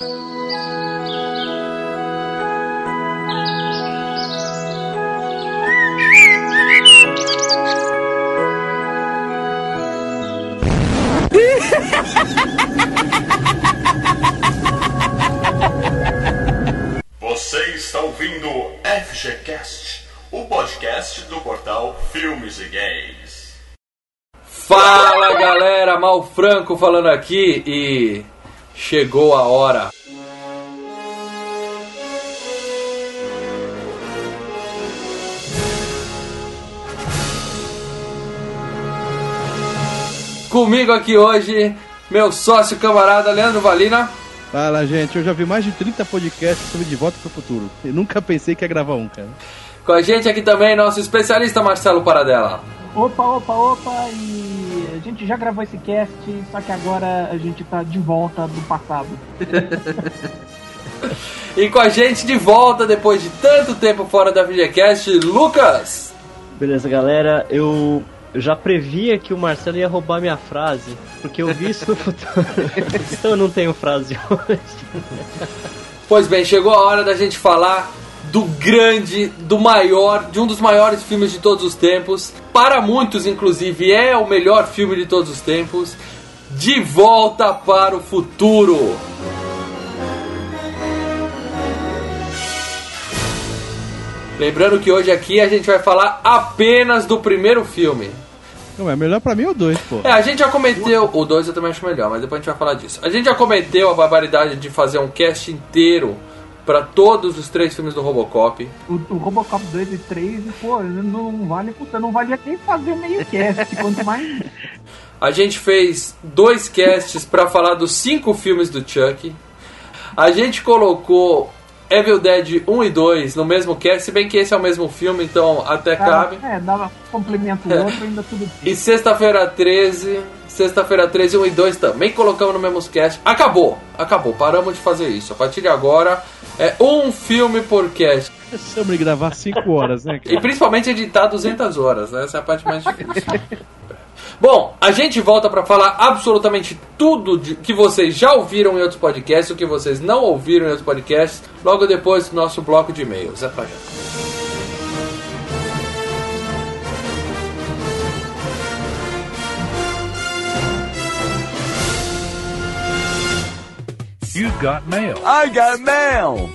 Você está ouvindo FGCast, o podcast do portal Filmes e Games. Fala galera, Mal Franco falando aqui e chegou a hora. Comigo aqui hoje, meu sócio camarada Leandro Valina. Fala, gente. Eu já vi mais de 30 podcasts sobre De Volta para o Futuro. Eu nunca pensei que ia gravar um, cara. Com a gente aqui também, nosso especialista Marcelo Paradela. Opa, opa, opa, e a gente já gravou esse cast, só que agora a gente tá de volta do passado. E com a gente de volta depois de tanto tempo fora da VGCast, Lucas. Beleza, galera. Eu, eu já previa que o Marcelo ia roubar minha frase, porque eu vi isso no futuro. então eu não tenho frase hoje. Pois bem, chegou a hora da gente falar do grande, do maior, de um dos maiores filmes de todos os tempos. Para muitos, inclusive, é o melhor filme de todos os tempos. De volta para o futuro. Lembrando que hoje aqui a gente vai falar apenas do primeiro filme. Não, é melhor pra mim ou dois, pô? É, a gente já cometeu. O 2 eu também acho melhor, mas depois a gente vai falar disso. A gente já cometeu a barbaridade de fazer um cast inteiro para todos os três filmes do Robocop. O, o Robocop 2 e 3, pô, não vale, puta, não valia nem fazer meio cast, quanto mais. A gente fez dois casts para falar dos cinco filmes do Chuck. A gente colocou Evil Dead 1 e 2 no mesmo cast, se bem que esse é o mesmo filme, então até cabe. É, dava complemento o outro, ainda tudo. E sexta-feira 13, sexta-feira 13, 1 e 2 também colocamos no mesmo cast. Acabou, acabou, paramos de fazer isso. A partir de agora é um filme por cast. De gravar 5 horas, né, cara? E principalmente editar 200 horas, né? Essa é a parte mais difícil. Bom, a gente volta para falar absolutamente tudo de, que vocês já ouviram em outros podcasts, o que vocês não ouviram em outros podcasts, logo depois do nosso bloco de e-mails. É pra já. You got mail. I got mail.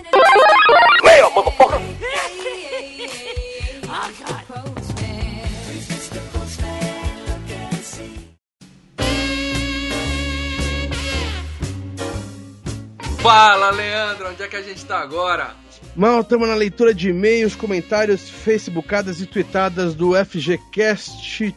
Fala, Leandro, onde é que a gente tá agora? Mal, estamos na leitura de e-mails, comentários, facebookadas e tweetadas do FGCast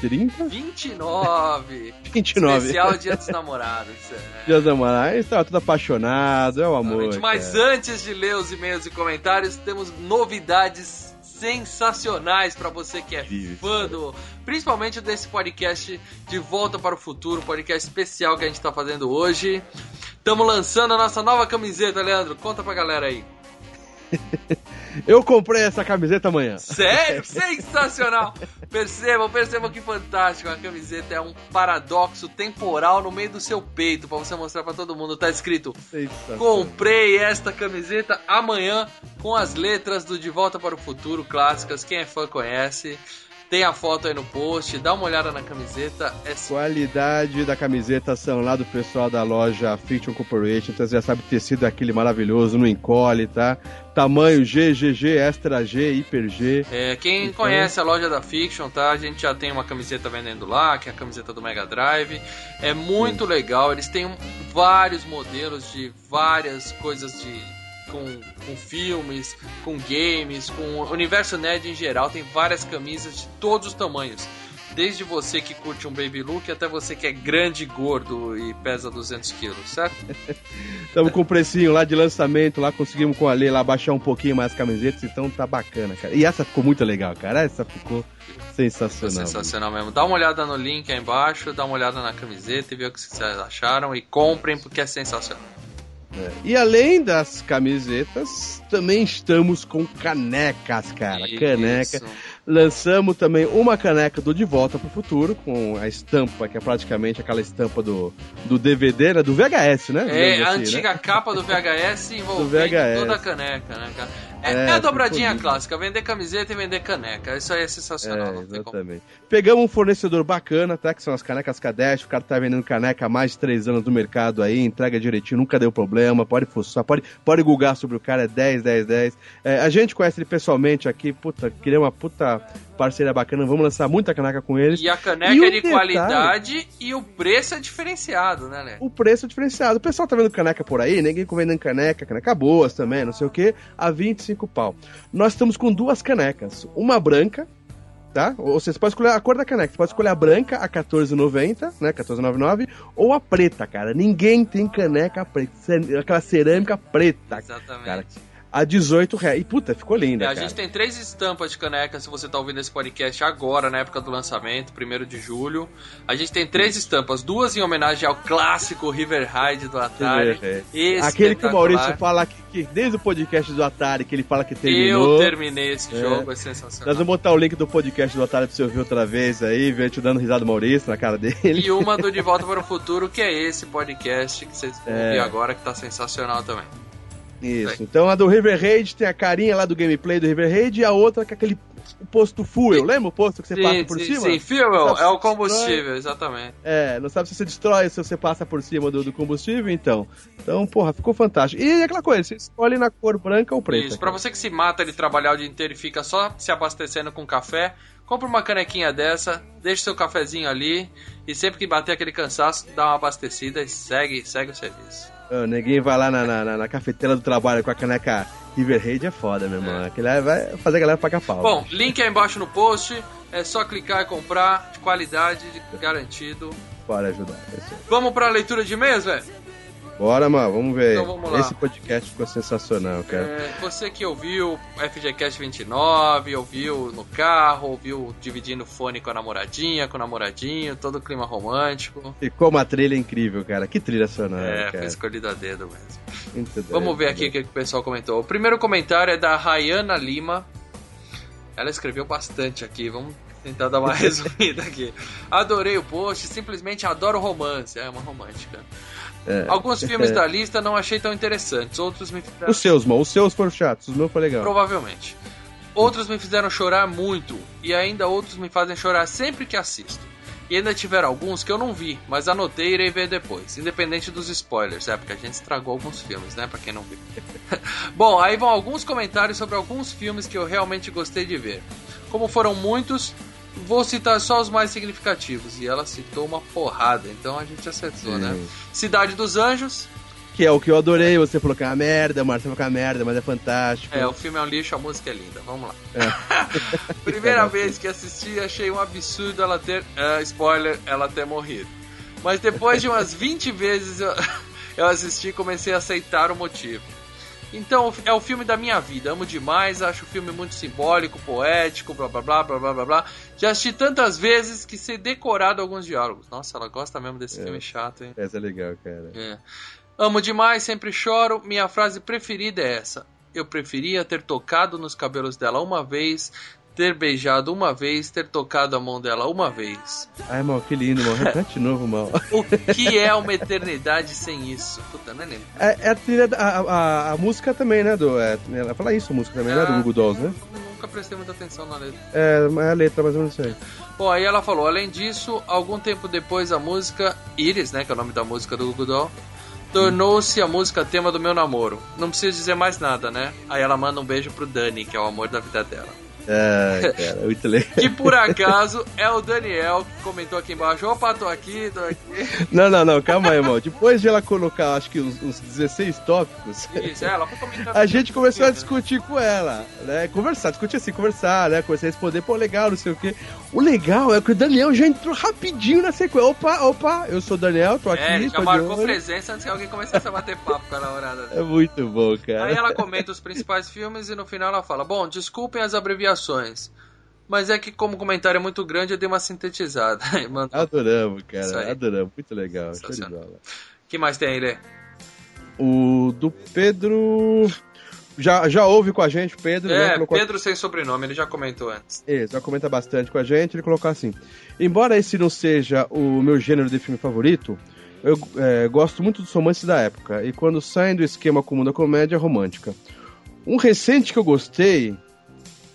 30? 29. 29. Especial Dia dos Namorados. É. Dia dos Namorados. Estava tudo apaixonado, é o amor. Exatamente. Mas cara. antes de ler os e-mails e comentários, temos novidades sensacionais para você que é Isso. fã do, principalmente desse podcast de Volta para o Futuro, podcast especial que a gente tá fazendo hoje. Estamos lançando a nossa nova camiseta, Leandro. Conta pra galera aí. Eu comprei essa camiseta amanhã. Sério? Sensacional! Percebam, percebam que fantástico. A camiseta é um paradoxo temporal no meio do seu peito para você mostrar para todo mundo. Tá escrito. Comprei esta camiseta amanhã com as letras do De Volta para o Futuro clássicas. Quem é fã conhece. Tem a foto aí no post, dá uma olhada na camiseta. É Qualidade da camiseta são lá do pessoal da loja Fiction Corporation. Então você já sabe o tecido é aquele maravilhoso, não encolhe, tá? Tamanho G, GG, Extra G, Hiper G. É, quem Então- conhece a loja da Fiction, tá? A gente já tem uma camiseta vendendo lá, que é a camiseta do Mega Drive. É muito legal, eles têm vários modelos de várias coisas de. Com, com filmes, com games, com o universo nerd em geral, tem várias camisas de todos os tamanhos. Desde você que curte um baby look até você que é grande, gordo e pesa 200 quilos, certo? Estamos com o precinho lá de lançamento, lá conseguimos com a lei lá baixar um pouquinho mais as camisetas, então tá bacana, cara. E essa ficou muito legal, cara. Essa ficou sensacional. Sensacional mesmo. Dá uma olhada no link aí embaixo, dá uma olhada na camiseta e vê o que vocês acharam e comprem porque é sensacional. É. E além das camisetas, também estamos com canecas, cara. Isso. Caneca. Lançamos também uma caneca do De Volta pro Futuro, com a estampa, que é praticamente aquela estampa do, do DVD, né? Do VHS, né? É, a assim, antiga né? capa do VHS envolvendo VHS. toda a caneca, né, cara? É, É, é a dobradinha clássica, vender camiseta e vender caneca. Isso aí é sensacional, É, não tem como. exatamente. Pegamos um fornecedor bacana, tá? Que são as canecas Kadesh. O cara tá vendendo caneca há mais de 3 anos no mercado aí, entrega direitinho, nunca deu problema. Pode fuçar, pode, pode googar sobre o cara, é 10, 10, 10. É, a gente conhece ele pessoalmente aqui, puta, queria uma puta parceria bacana. Vamos lançar muita caneca com eles. E a caneca E é de detalhe- qualidade e o preço é diferenciado, né, Lê? o preço é diferenciado. O pessoal tá vendo caneca por aí, ninguém vendendo caneca, caneca boas também, não sei o que, a 25 pau. Nós estamos com duas canecas, uma branca, tá? Ou você pode escolher a cor da caneca, você pode escolher a branca a 14,90, né, 14,99, ou a preta, cara. Ninguém tem caneca preta, aquela cerâmica preta, Exatamente. cara. A 18 reais. E puta, ficou linda, É, a cara. gente tem três estampas de caneca, se você tá ouvindo esse podcast agora, na época do lançamento, 1 de julho. A gente tem três estampas, duas em homenagem ao clássico River Ride do Atari. É. Aquele que o Maurício fala que, que desde o podcast do Atari, que ele fala que Eu terminou. terminei esse É. jogo, é Nós sensacional. vamos botar o link do podcast do Atari pra você ouvir outra vez aí, ver te dando risada do Maurício na cara dele. E uma do De Volta para o Futuro, que é esse podcast que vocês É. ouvir agora, que tá sensacional também. Isso. Então a do River Raid tem a carinha lá do gameplay do River Raid e a outra com aquele posto fuel. Lembra o posto que você passa por sim, cima? sim, fuel é o se combustível, exatamente. É, não sabe se você destrói, se você passa por cima do, do combustível, então. Então, porra, ficou fantástico. E aquela coisa, você escolhe na cor branca ou preta. Isso, pra você que se mata de trabalhar o dia inteiro e fica só se abastecendo com café, compra uma canequinha dessa, deixa seu cafezinho ali e sempre que bater aquele cansaço, dá uma abastecida e segue, segue o serviço. Ah, ninguém vai lá na, na, na- cafeteira do trabalho com a caneca River Raid é foda, meu irmão. Aquilo aí vai fazer a galera pagar pau. Bom, link aí embaixo no post, é só clicar e comprar, de qualidade, de- garantido. Bora ajudar. é. Vamos pra leitura de e-mails, velho? Bora, mano, vamos ver. Então, vamos. Esse podcast ficou sensacional, cara. É, você que ouviu FGCast 29, ouviu no carro, ouviu dividindo fone com a namoradinha, com o namoradinho, todo o clima romântico. Ficou uma trilha incrível, cara. Que trilha sonora, É, foi cara. escolhido a dedo mesmo. Muito doido, Vamos ver aqui o que o pessoal comentou. O primeiro comentário é da Rayana Lima. Ela escreveu bastante aqui, vamos tentar dar uma resumida aqui. Adorei o post, simplesmente adoro romance. É uma romântica. É. Alguns filmes da lista não achei tão interessantes, outros me fizeram. Os seus, mano. Os seus foram chatos. Os meus foi legal. Provavelmente. Outros me fizeram chorar muito, e ainda outros me fazem chorar sempre que assisto. E ainda tiveram alguns que eu não vi, mas anotei e irei ver depois, independente dos spoilers, é porque a gente estragou alguns filmes, né, pra quem não viu. Bom, aí vão alguns comentários sobre alguns filmes que eu realmente gostei de ver. Como foram muitos, vou citar só os mais significativos, e ela citou uma porrada, então a gente acertou, né? Sim. Cidade dos Anjos, Que é o que eu adorei. Você falou que é uma merda, o Marcelo falou que é uma merda, mas é fantástico. É, o filme é um lixo, a música é linda. Vamos lá. Primeira vez que assisti, achei um absurdo ela ter. ah, spoiler, ela ter morrido. Mas depois de umas 20 vezes eu, eu assisti e comecei a aceitar o motivo. Então, é o filme da minha vida. Amo demais, acho o filme muito simbólico, poético, blá blá blá blá blá blá blá. Já assisti tantas vezes que sei decorado alguns diálogos. Nossa, ela gosta mesmo desse É. filme chato, hein? Essa é legal, cara. É. Amo demais, sempre choro. Minha frase preferida é essa. Eu preferia ter tocado nos cabelos dela uma vez, ter beijado uma vez, ter tocado a mão dela uma vez. Ai, mal, que lindo, mal. Repete de novo, mal. O que é uma eternidade sem isso? Puta, não é nem. É, é a trilha, a, a, a música também, né? Do, é, ela fala isso, a música também, né? Do Ah. Google Dolls, né? Nunca prestei muita atenção na letra. É, é a letra, mais ou menos isso aí. Bom, aí ela falou, além disso, algum tempo depois a música Iris, né, que é o nome da música do Google Doll, tornou-se a música tema do meu namoro. Não preciso dizer mais nada, né? Aí ela manda um beijo pro Dani, que é o amor da vida dela. É, cara, muito legal. Que por acaso é o Daniel que comentou aqui embaixo. Opa, tô aqui, tô aqui. Não, não, não, calma aí, irmão. Depois de ela colocar, acho que uns, uns 16 tópicos, Isso, é, ela foi comentar. a gente começou a discutir com ela, né? Conversar, discutir assim, conversar, né? Comecei a responder, pô, legal, não sei o quê. O legal é que o Daniel já entrou rapidinho na sequência. Opa, opa, eu sou o Daniel, tô aqui, É, já marcou presença antes que alguém começasse a bater papo com a namorada. É muito bom, cara. Aí ela comenta os principais filmes e no final ela fala: Bom, desculpem as abreviações, mas é que como o comentário é muito grande eu dei uma sintetizada. Adoramos, cara. Adoramos. Muito legal. Show de Sensacional. bola. que mais tem aí, Lê? O do Pedro. já, já ouve com a gente, Pedro. né, É, colocou- Pedro sem sobrenome, ele já comentou antes. Ele já comenta bastante com a gente, ele colocou assim. Embora esse não seja o meu gênero de filme favorito, eu é, gosto muito dos romances da época, e quando saem do esquema comum da comédia romântica. Um recente que eu gostei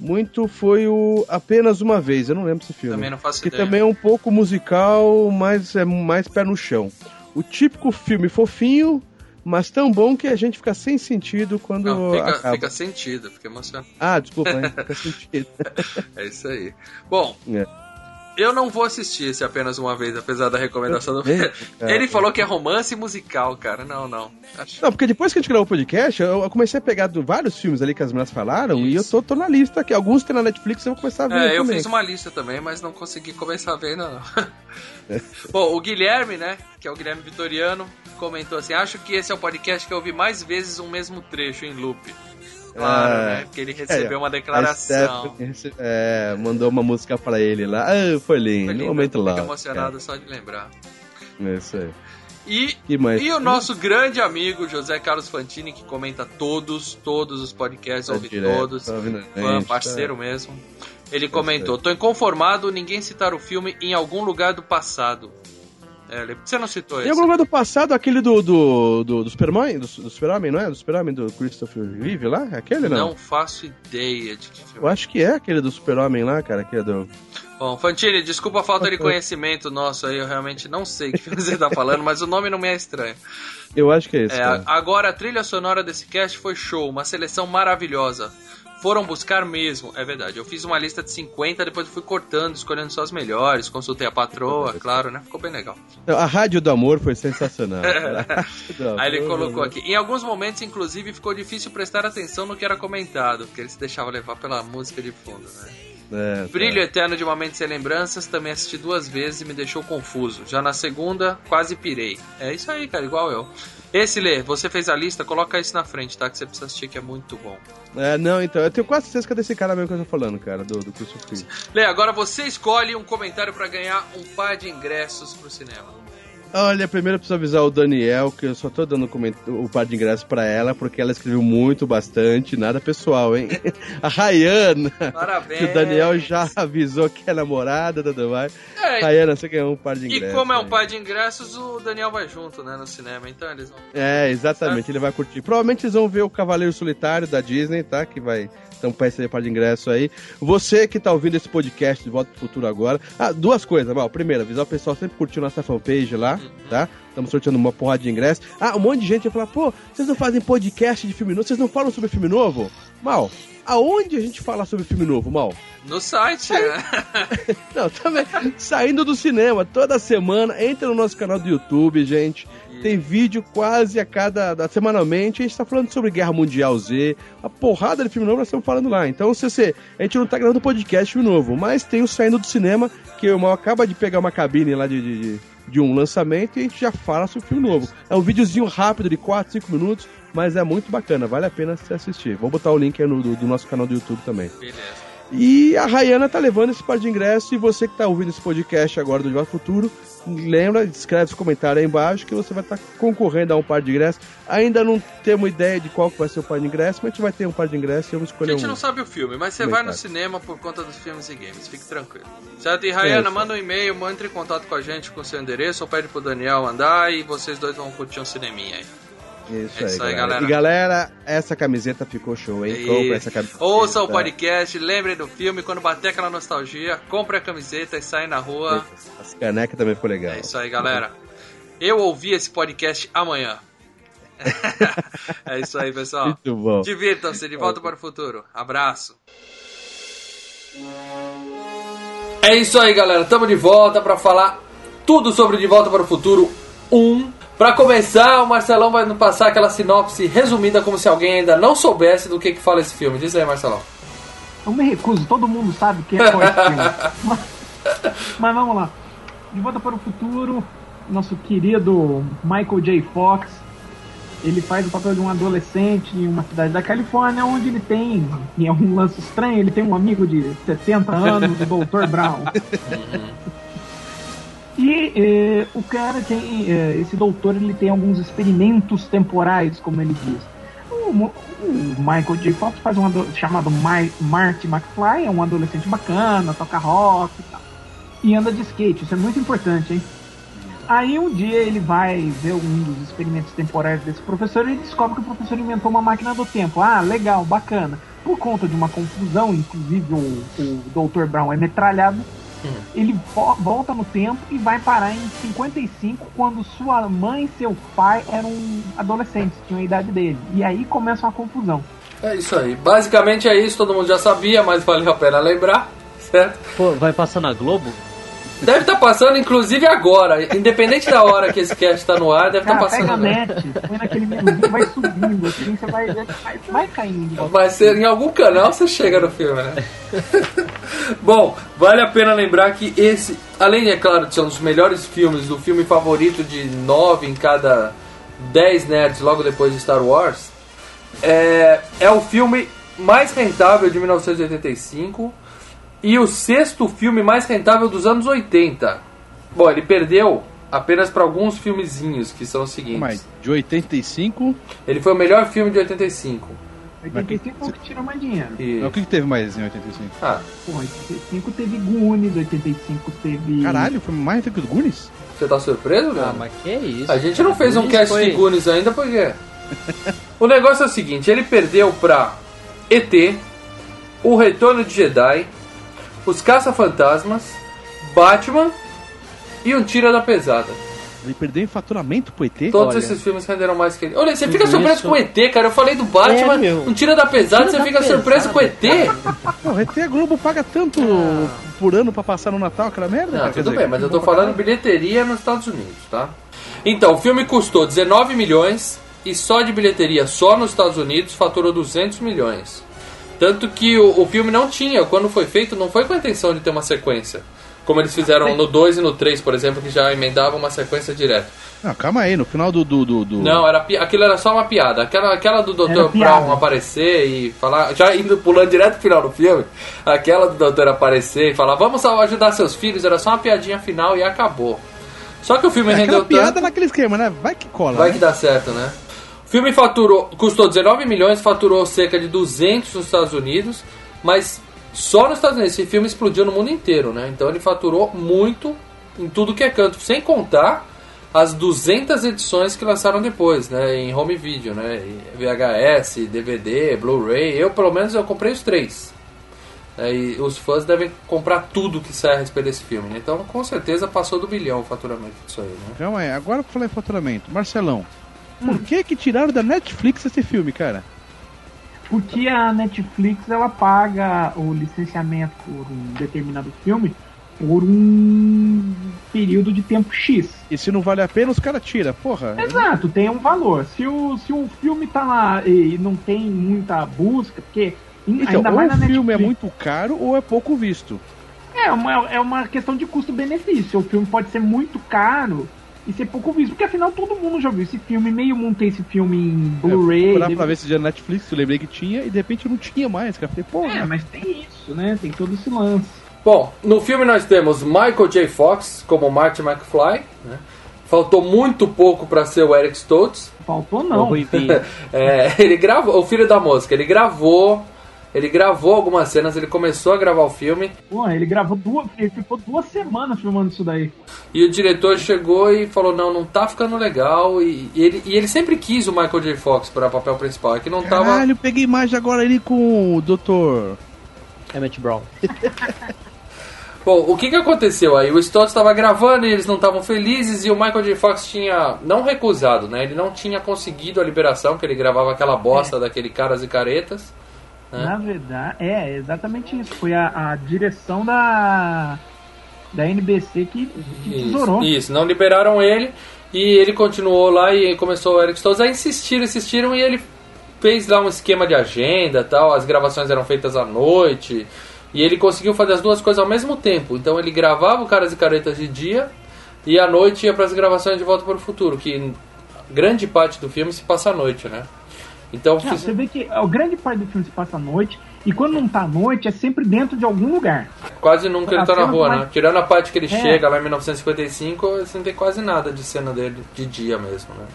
muito foi o Apenas Uma Vez, eu não lembro esse filme. Também não faço que ideia. também é um pouco musical, mas é mais pé no chão. O típico filme fofinho, mas tão bom que a gente fica sem sentido quando Não, fica, acaba. fica sentido, fica emocionado. Ah, desculpa, hein? fica sentido. É isso aí. Bom, É. eu não vou assistir esse apenas uma vez, apesar da recomendação do É, Ele é. falou que é romance musical, cara. Não, não. Acho... Não, porque depois que a gente gravou o podcast, eu eu comecei a pegar vários filmes ali que as meninas falaram e eu Isso. tô, tô na lista aqui. Alguns tem na Netflix eu vou começar a ver É, eu também. fiz uma lista também, mas não consegui começar a ver ainda não. Bom, o Guilherme, né, que é o Guilherme Vitoriano, comentou assim: Acho que esse é o podcast que eu ouvi mais vezes um mesmo trecho em loop. Claro, Ah, né? Porque ele recebeu uma A declaração. É, mandou uma música pra ele lá. Ah, foi lindo. Um momento lá. Fico emocionado só de lembrar. É isso aí. E? E o nosso grande amigo José Carlos Fantini, que comenta todos, todos os podcasts, Tá ouve direto, todos, tá fã, gente, parceiro tá. mesmo. Ele comentou: Tô inconformado ninguém citar o filme em algum lugar do passado. É, você não citou Em esse? algum lugar do passado, aquele do, do, do, do Superman, do, do Super-Homem, não é? Do Super-Homem do Christopher Reeve lá? É aquele, não? Não faço ideia de que Eu filme. acho que é aquele do Super-Homem lá, cara, que é do... Bom, Fantini, desculpa a falta de conhecimento nosso aí, eu realmente não sei que filme você tá falando, mas o nome não me é estranho. Eu acho que é esse, É, agora a trilha sonora desse cast foi show, uma seleção maravilhosa. Foram buscar mesmo, é verdade. Eu fiz uma lista de 50, depois fui cortando, escolhendo só as melhores, consultei a patroa, claro, né? Ficou bem legal. A Rádio do Amor foi sensacional. Aí ele colocou aqui. Em alguns momentos, inclusive, ficou difícil prestar atenção no que era comentado, porque ele se deixava levar pela música de fundo, né? É, tá. Brilho Eterno de Uma Mente Sem Lembranças também assisti duas vezes e me deixou confuso. Já na segunda, quase pirei. É isso aí, cara, igual eu. Esse, Lê, você fez a lista, coloca isso na frente, tá? Que você precisa assistir, que é muito bom. É, não, então, eu tenho quase certeza que é desse cara mesmo que eu tô falando, cara, do, do Christopher. Lê, agora você escolhe um comentário pra ganhar um par de ingressos pro cinema. Olha, primeiro eu preciso avisar o Daniel que eu só tô dando o par de ingresso pra ela porque ela escreveu muito, bastante, nada pessoal, hein? A Rayana, Parabéns. que o Daniel já avisou que é namorada, tudo mais. É, Rayana, você ganhou um par de e ingressos. como é um par de ingressos, o Daniel vai junto, né, no cinema. Então eles vão. É, exatamente, ele vai curtir. Provavelmente eles vão ver o Cavaleiro Solitário da Disney, tá? Que vai. Então, pra esse par de ingresso aí. Você que tá ouvindo esse podcast de Volta pro Futuro agora. Ah, duas coisas, Mal. Primeiro, avisar o pessoal sempre curtir nossa fanpage lá, tá? Estamos sorteando uma porrada de ingresso. Ah, um monte de gente vai falar, pô, vocês não fazem podcast de filme novo? Vocês não falam sobre filme novo? Mal, aonde a gente fala sobre filme novo, Mal? No site, né? Não, também. Saindo do cinema toda semana. Entra no nosso canal do YouTube, gente. Tem vídeo quase a cada. da- semanalmente. A gente tá falando sobre Guerra Mundial Z. A porrada de filme novo nós estamos falando lá. Então, se você. A gente não tá gravando podcast filme novo, mas tem o Saindo do Cinema, que o Mal acaba de pegar uma cabine lá de. de, de- um lançamento e a gente já fala sobre o filme novo. É um videozinho rápido de 4, 5 minutos, mas é muito bacana, vale a pena você assistir. Vou botar o link aí no, do, do nosso canal do YouTube também. Beleza. E a Rayana tá levando esse par de ingresso. E você que tá ouvindo esse podcast agora do De Volta Futuro, lembra, escreve seu comentário aí embaixo que você vai estar concorrendo a um par de ingressos. Ainda não temos ideia de qual que vai ser o par de ingressos, mas a gente vai ter um par de ingressos e eu vou A escolher gente um. não sabe o filme, mas você vai é no tá? cinema por conta dos filmes e games, fique tranquilo. Certo? E Rayana, Isso. manda um e-mail, entre em contato com a gente com o seu endereço, ou pede pro Daniel mandar e vocês dois vão curtir um cineminha aí. Isso, É isso aí, aí, galera. galera. E galera, essa camiseta ficou show, hein? E- Compra essa camiseta. Ouça o podcast, lembrem do filme, quando bater aquela nostalgia, compre a camiseta e sai na rua. As canecas também ficou legal. É isso aí, galera. Eu ouvi esse podcast amanhã. é isso aí, pessoal. Muito bom. Divirtam-se, de volta para o futuro. Abraço. É isso aí, galera. Estamos de volta para falar tudo sobre De Volta para o Futuro 1. Para começar, o Marcelão vai nos passar aquela sinopse resumida como se alguém ainda não soubesse do que, que fala esse filme. Diz aí, Marcelão. Eu me recuso, todo mundo sabe que é qual esse filme. mas, mas vamos lá. De volta para o futuro, nosso querido Michael J. Fox. Ele faz o papel de um adolescente em uma cidade da Califórnia, onde ele tem, em algum lance estranho, ele tem um amigo de 70 anos, o Dr. Brown. E eh, o cara tem, eh, esse doutor, ele tem alguns experimentos temporais, como ele diz. o, o Michael J. Fox faz um ado- chamado My, Marty McFly, é um adolescente bacana, toca rock e tal. E anda de skate, isso é muito importante, hein? Aí um dia ele vai ver um dos experimentos temporais desse professor e descobre que o professor inventou uma máquina do tempo. Ah, legal, bacana. Por conta de uma confusão, inclusive o, o Dr. Brown é metralhado, ele vo- volta no tempo e vai parar em 55, quando sua mãe e seu pai eram adolescentes, tinham a idade dele. E aí começa uma confusão. É isso aí. Basicamente é isso, todo mundo já sabia, mas valeu a pena lembrar, certo? Pô, vai passar na Globo? Deve estar passando, inclusive agora. Independente da hora que esse cast tá no ar, deve estar Cara, passando. pega a net, põe naquele vai subindo, assim, você vai, vai, vai caindo. Vai ser em algum canal você chega no filme, né? Bom, vale a pena lembrar que esse, além, é claro, de ser um dos melhores filmes, do filme favorito de 9 em cada 10 nerds logo depois de Star Wars, é, é o filme mais rentável de 1985 e o sexto filme mais rentável dos anos 80. Bom, ele perdeu apenas para alguns filmezinhos, que são os seguintes. Mas de 85. Ele foi o melhor filme de 85. 85 é o que tira mais dinheiro. E... O que, que teve mais em 85? Ah, Pô, 85 teve Goonies, 85 teve. Caralho, foi mais do que o Goonies? você tá surpreso, Ah, velho? mas que isso? A gente não fez um cast foi- de Goonies ainda, por quê? o negócio é o seguinte, ele perdeu pra ET, O Retorno de Jedi, Os Caça-Fantasmas, Batman e Um Tira da Pesada. Ele perdeu em faturamento pro ET? Todos Olha. esses filmes renderam mais que ele. Olha, você fica surpreso isso- com o ET, cara. Eu falei do Batman, É. Um Tira da Pesada, Tira você da fica surpreso Pesada. com o ET? Pô, o ET a Globo paga tanto por ano pra passar no Natal aquela merda? Não, tudo dizer, bem, mas eu tô falando bilheteria nos Estados Unidos, tá? Então, o filme custou 19 milhões e só de bilheteria, só nos Estados Unidos, faturou 200 milhões. Tanto que o, o filme não tinha, quando foi feito, não foi com a intenção de ter uma sequência. Como eles fizeram no 2 e no 3, por exemplo, que já emendavam uma sequência direta. Não, calma aí, no final do. do, do, do- Não, era, aquilo era só uma piada. Aquela, aquela do Dr. Brown aparecer e falar, já indo pulando direto pro final do filme, aquela do Doutor aparecer e falar, vamos ajudar seus filhos, era só uma piadinha final e acabou. Só que o filme É rendeu piada tanto, naquele esquema, né? Vai que cola. vai né? que dá certo, né? Filme faturou, custou 19 milhões, faturou cerca de 200 nos Estados Unidos, mas só nos Estados Unidos esse filme explodiu no mundo inteiro, né? Então ele faturou muito em tudo que é canto, sem contar as 200 edições que lançaram depois, né, em home video, né, VHS, DVD, Blu-ray. Eu, pelo menos, eu comprei os três. É, e os fãs devem comprar tudo que sai a respeito desse filme. né? Então, com certeza, passou do bilhão o faturamento disso aí, né? Calma aí, agora que eu falei faturamento. Marcelão, por que que tiraram da Netflix esse filme, cara? Porque a Netflix ela paga o licenciamento por um determinado filme por um período de tempo X. E se não vale a pena, os caras tiram. Porra. Exato, tem um valor. Se o, se o filme tá lá e não tem muita busca, porque Então, ainda ou mais na o filme é muito caro ou é pouco visto. é uma, é uma questão de custo-benefício. O filme pode ser muito caro e ser pouco visto, porque afinal todo mundo já viu esse filme, meio mundo tem esse filme em Blu-ray. Procurar DVD. pra ver se já na Netflix, eu lembrei que tinha, e de repente não tinha mais, cara. Falei, porra. É, mas tem isso, né? Tem todo esse lance. Bom, no filme nós temos Michael J. Fox como Marty McFly. Né? Faltou muito pouco para ser o Eric Stoltz. Faltou não. É, ele gravou, o filho da música, ele gravou, ele gravou algumas cenas, ele começou a gravar o filme Pô, ele gravou duas. Ele ficou duas semanas filmando isso daí. e o diretor chegou e falou: Não, não tá ficando legal. E, e ele, e ele sempre quis o Michael J. Fox para papel principal, é que não tava. Caralho, eu peguei imagem agora ali com o Dr. Emmett Brown. Bom, o que que aconteceu aí? O Stoltz estava gravando e eles não estavam felizes e o Michael J. Fox tinha não recusado, né? Ele não tinha conseguido a liberação, que ele gravava aquela bosta daquele Caras e Caretas. É. Na verdade, é exatamente isso. Foi a, a direção da. Da NBC que, que tesourou. Isso, isso, não liberaram ele e ele continuou lá e começou o Eric Stoltz a insistir, insistiram e ele fez lá um esquema de agenda tal, as gravações eram feitas à noite e ele conseguiu fazer as duas coisas ao mesmo tempo. Então ele gravava o Caras e Caretas de dia e à noite ia para as gravações de Volta para o Futuro, que grande parte do filme se passa à noite, né? Então Não, fiz- você vê que a grande parte do filme se passa à noite, e quando não tá à noite, é sempre dentro de algum lugar. quase nunca ele tá na rua, mais- né? Tirando a parte que ele É. chega lá em 1955, você não tem quase nada de cena dele de dia mesmo, né?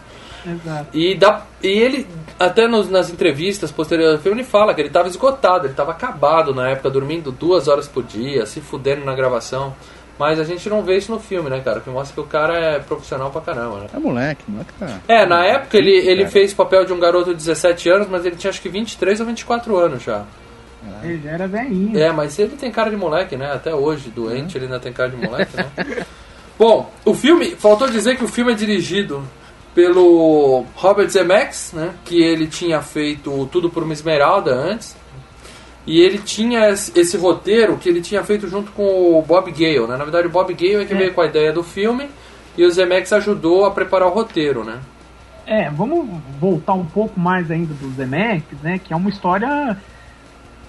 Exato. E, dá, e ele, até nos- nas entrevistas posteriores ao filme, ele fala que ele tava esgotado, ele tava acabado na época, dormindo duas horas por dia, se fudendo na gravação. Mas a gente não vê isso no filme, né, cara? Que mostra que o cara é profissional pra caramba, né? É moleque, moleque tá. É, na época ele, ele cara. fez o papel de um garoto de 17 anos, mas ele tinha acho que 23 ou 24 anos já. Ele já era velhinho. É, mas ele tem cara de moleque, né? Até hoje, doente, ele ainda tem cara de moleque, né? Bom, o filme, faltou dizer que o filme é dirigido pelo Robert Zemeckis, né? Que ele tinha feito Tudo por uma Esmeralda antes. E ele tinha esse roteiro que ele tinha feito junto com o Bob Gale, né? Na verdade, o Bob Gale é que É. veio com a ideia do filme e o Zemeckis ajudou a preparar o roteiro, né? É, vamos voltar um pouco mais ainda do Zemeckis, né? Que é uma história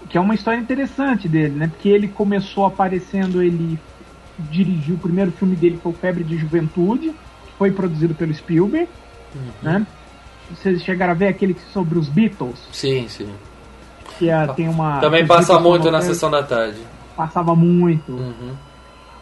que é uma história interessante dele, né? Porque ele começou aparecendo, ele dirigiu o primeiro filme dele foi o Febre de Juventude, que foi produzido pelo Spielberg, né? Vocês chegaram a ver aquele sobre os Beatles, Sim, sim. Que é, tem uma Também passa muito na sessão da tarde. passava muito. Uhum.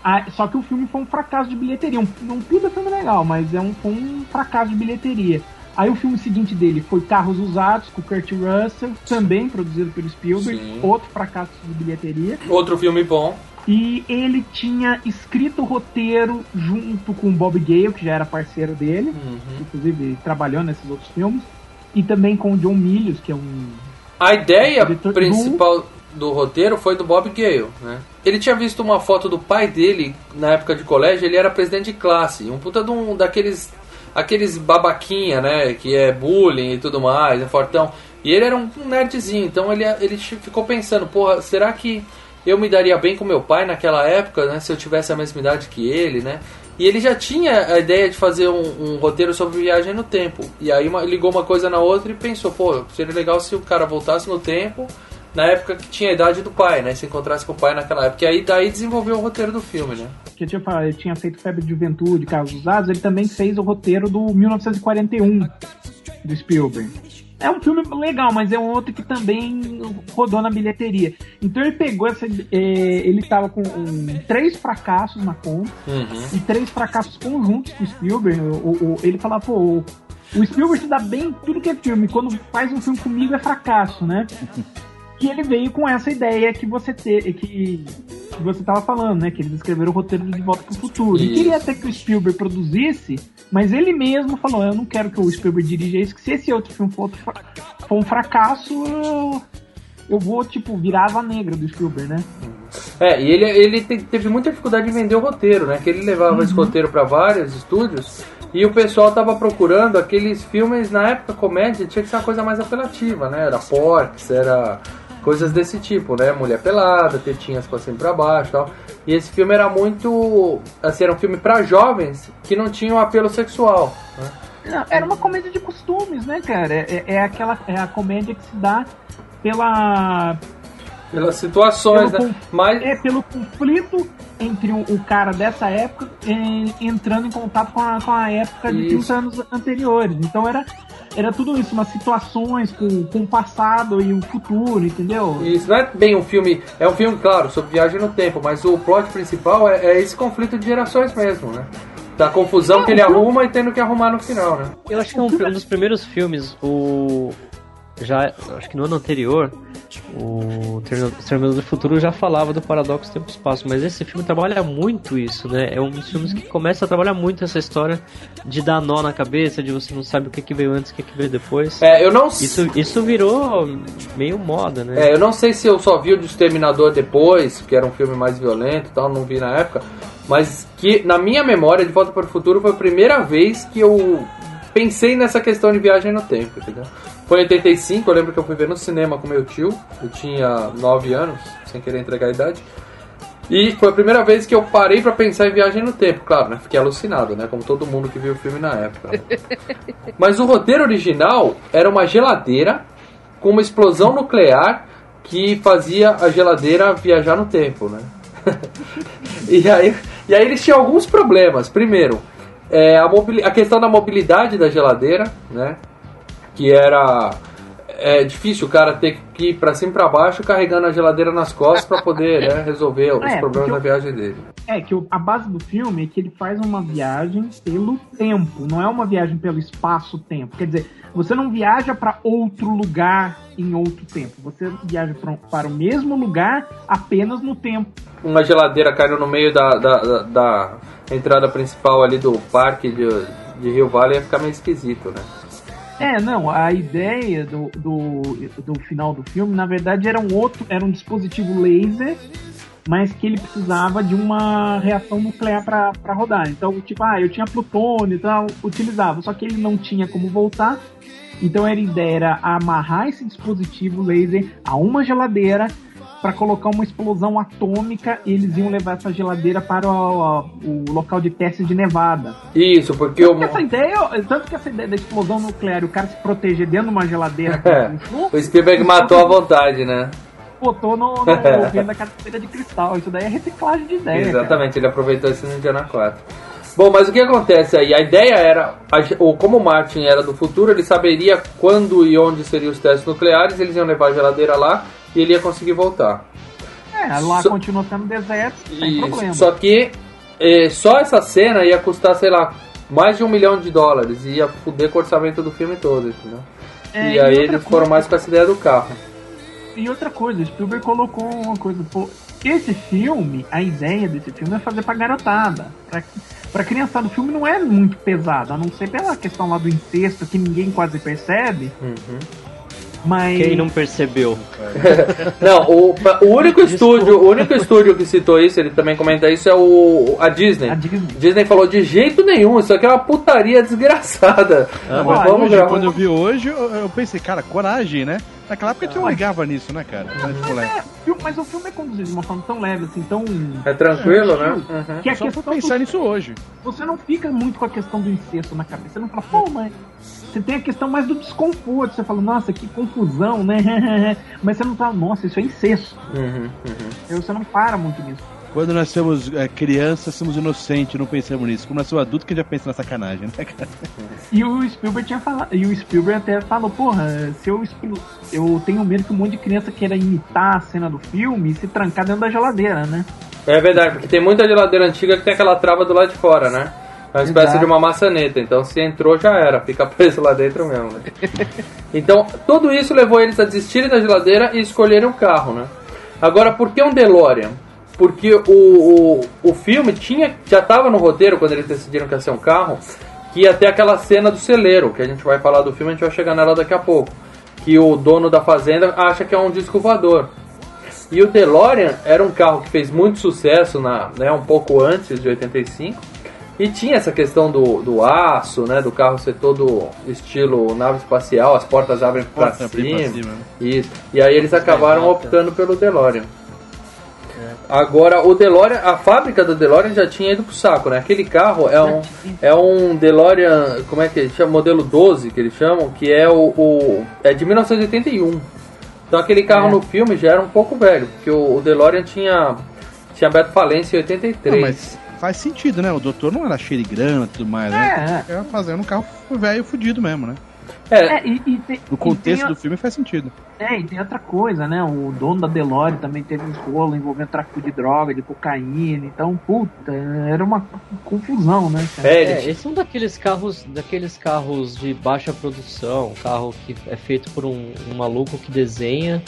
Ah, só que o filme foi um fracasso de bilheteria. Um, um puta filme legal, mas é um, foi um fracasso de bilheteria. Aí o filme seguinte dele foi Carros Usados, com Kurt Russell, também produzido pelo Spielberg, Sim. outro fracasso de bilheteria. Outro filme bom. E ele tinha escrito o roteiro junto com o Bob Gale, que já era parceiro dele, Uhum. inclusive trabalhou nesses outros filmes, e também com o John Milius, que é um A ideia principal do roteiro foi do Bob Gale, né? Ele tinha visto uma foto do pai dele na época de colégio, ele era presidente de classe, um puta de um daqueles aqueles babaquinha, né, que é bullying e tudo mais, é fortão. E ele era um nerdzinho, então ele ele ficou pensando, porra, será que eu me daria bem com meu pai naquela época, né, se eu tivesse a mesma idade que ele, né? E ele já tinha a ideia de fazer um, um roteiro sobre viagem no tempo. E aí uma- ligou uma coisa na outra e pensou, pô, seria legal se o cara voltasse no tempo, na época que tinha a idade do pai, né? Se encontrasse com o pai naquela época. E aí daí desenvolveu o roteiro do filme, né? que tinha falado, ele tinha feito Febre de Juventude, Carros Usados, ele também fez o roteiro do 1941 do Spielberg. É um filme legal, mas é um outro que também rodou na bilheteria. Então ele pegou essa. eh, ele tava com três fracassos na conta Uhum. e três fracassos conjuntos com o Spielberg. O, o- ele falava, pô, o, o Spielberg se dá bem em tudo que é filme. Quando faz um filme comigo é fracasso, né? E ele veio com essa ideia que você te, que, que você tava falando, né? Que eles escreveram o roteiro De Volta pro Futuro. E Isso. queria até que o Spielberg produzisse, mas ele mesmo falou, eu não quero que o Spielberg dirija isso, que se esse outro filme for, outro for um fracasso, eu, eu vou, tipo, virar a asa negra do Spielberg, né? É, e ele, ele te- teve muita dificuldade em vender o roteiro, né? Que ele levava esse roteiro para vários estúdios e o pessoal tava procurando aqueles filmes, na época, comédia, tinha que ser uma coisa mais apelativa, né? Era Porks, era coisas desse tipo, né? Mulher pelada, tetinhas pra cima e pra baixo e tal. E esse filme era muito. Assim, era um filme para jovens que não tinham apelo sexual. Né? Não, era uma comédia de costumes, né, cara? É, é aquela é a comédia que se dá pela Pelas situações, Pelo né? Mas. é pelo conflito entre o, o cara dessa época eh, entrando em contato com a, com a época de Isso. 30 anos anteriores. Então era era tudo isso, umas situações com, com o passado e o futuro, entendeu? Isso não é bem um filme. É um filme, claro, sobre viagem no tempo, mas o plot principal é, é esse conflito de gerações mesmo, né? Da confusão É, que ele filme- arruma e tendo que arrumar no final, né? Eu acho que é um, um dos primeiros filmes, o. Já, acho que no ano anterior, o Terminador do Futuro já falava do paradoxo tempo e espaço, mas esse filme trabalha muito isso, né? É um dos filmes que começa a trabalhar muito essa história de dar nó na cabeça, de você não sabe o que, que veio antes, o que, que veio depois. É, eu não Isso, isso virou meio moda, né? É, eu não sei se eu só vi o do Exterminador depois, que era um filme mais violento e tal, não vi na época. Mas que, na minha memória, De Volta para o Futuro foi a primeira vez que eu pensei nessa questão de viagem no tempo, entendeu? Foi em 85, eu lembro que eu fui ver no cinema com meu tio, eu tinha 9 anos, sem querer entregar a idade. E foi a primeira vez que eu parei pra pensar em viagem no tempo, claro, né? Fiquei alucinado, né? Como todo mundo que viu o filme na época. né? Mas o roteiro original era uma geladeira com uma explosão nuclear que fazia a geladeira viajar no tempo, né? e, aí, e aí eles tinham alguns problemas. Primeiro, é, a, a questão da mobilidade da geladeira, né? Que era é difícil o cara ter que ir pra cima e pra baixo carregando a geladeira nas costas pra poder né, resolver os É, problemas da viagem dele. É, que a base do filme é que ele faz uma viagem pelo tempo, não é uma viagem pelo espaço-tempo. Quer dizer, você não viaja para outro lugar em outro tempo. Você viaja pra para o mesmo lugar apenas no tempo. Uma geladeira caiu no meio da, da, da- da entrada principal ali do parque de, de Rio Vale ia ficar meio esquisito, né? É, não, a ideia do, do, do final do filme, na verdade, era um outro, era um dispositivo laser, mas que ele precisava de uma reação nuclear para rodar. Então, tipo, ah, eu tinha plutônio e tal, utilizava, só que ele não tinha como voltar. Então a ideia era amarrar esse dispositivo laser a uma geladeira para colocar uma explosão atômica e eles iam levar essa geladeira para o, o local de teste de Nevada. Isso, porque o, Tanto que essa ideia, tanto que essa ideia da explosão nuclear e o cara se proteger dentro de uma geladeira É. o Spielberg matou à vontade, né? botou no, no da carteira de cristal. Isso daí é reciclagem de ideia. cara. Exatamente, ele aproveitou isso no Indiana 4. Bom, mas o que acontece aí? A ideia era, a ge- o- como o Martin era do futuro, ele saberia quando e onde seriam os testes nucleares, eles iam levar a geladeira lá e ele ia conseguir voltar. É, lá Só- continua sendo deserto, sem Isso. problema. Só que eh, só essa cena ia custar, sei lá, mais de um milhão de dólares. Ia fuder com o orçamento do filme todo, entendeu? É, e aí eles foram coisa- mais com essa ideia do carro. E outra coisa, Spielberg colocou uma coisa, pô, esse filme, a ideia desse filme é fazer pra garotada. Pra, pra criançada, o filme não é muito pesado, a não ser pela questão lá do incesto que ninguém quase percebe, Uhum. Mas... Quem não percebeu? Não, o, o único estúdio, o único estúdio que citou isso, ele também comenta isso, é o a Disney. A Disney. Disney falou de jeito nenhum, isso aqui é uma putaria desgraçada. Ah, Mas mas vamos Hoje, gravar. quando eu vi hoje, eu, eu pensei, cara, coragem, né? Naquela época gente não ligava nisso, né, cara? É, mas o filme é conduzido de uma forma tão leve, assim, tão... É tranquilo, né? Uhum. Que a Só pensar do- nisso hoje. você não fica muito com a questão do incesto na cabeça. Você não fala, pô, mas. Você tem a questão mais do desconforto. Você fala, nossa, que confusão, né? mas você não fala, nossa, isso é incesto. Uhum, uhum. Aí Você não para muito nisso. Quando nós somos é, crianças, somos inocentes, não pensamos nisso. Quando nós somos adultos, que já pensa nessa sacanagem, né, cara? E o Spielberg tinha falado. E o Spielberg até falou, porra, se eu eu tenho medo que um monte de criança queira imitar a cena do filme e se trancar dentro da geladeira, né? É verdade, porque tem muita geladeira antiga que tem aquela trava do lado de fora, né? É uma espécie Exato. de uma maçaneta, então se entrou já era, fica preso lá dentro mesmo, né? Então, tudo isso levou eles a desistirem da geladeira e escolherem o carro, né? Agora, por que um DeLorean? Porque o, o, o filme tinha, já estava no roteiro quando eles decidiram que ia ser um carro, que ia ter aquela cena do celeiro, que a gente vai falar do filme, a gente vai chegar nela daqui a pouco. Que o dono da fazenda acha que é um disco voador. E o DeLorean era um carro que fez muito sucesso na, né, um pouco antes de 85. E tinha essa questão do, do aço, né, do carro ser todo estilo nave espacial, as portas abrem pra Porta abrir cima. pra cima, né? Isso. E aí eles acabaram optando pelo DeLorean. Agora, o DeLorean, a fábrica do DeLorean já tinha ido pro saco, né? Aquele carro é um, é um DeLorean, como é que ele chama? Modelo 12, que eles chamam, que é o, o é de 1981. Então aquele carro É. no filme já era um pouco velho, porque o, o DeLorean tinha, tinha aberto falência em 83. Não, mas faz sentido, né? O doutor não era cheio de grana e tudo mais, né? É, Era fazendo um carro velho fudido mesmo, né? É, é, e, e tem- No contexto tem a- do filme faz sentido. É, e tem outra coisa, né? O dono da DeLorean também teve uns rolos envolvendo tráfico de droga, de cocaína. Então, puta, era uma confusão, né? cara? é, É, esse é um daqueles carros, daqueles carros de baixa produção, carro que é feito por um, um maluco que desenha.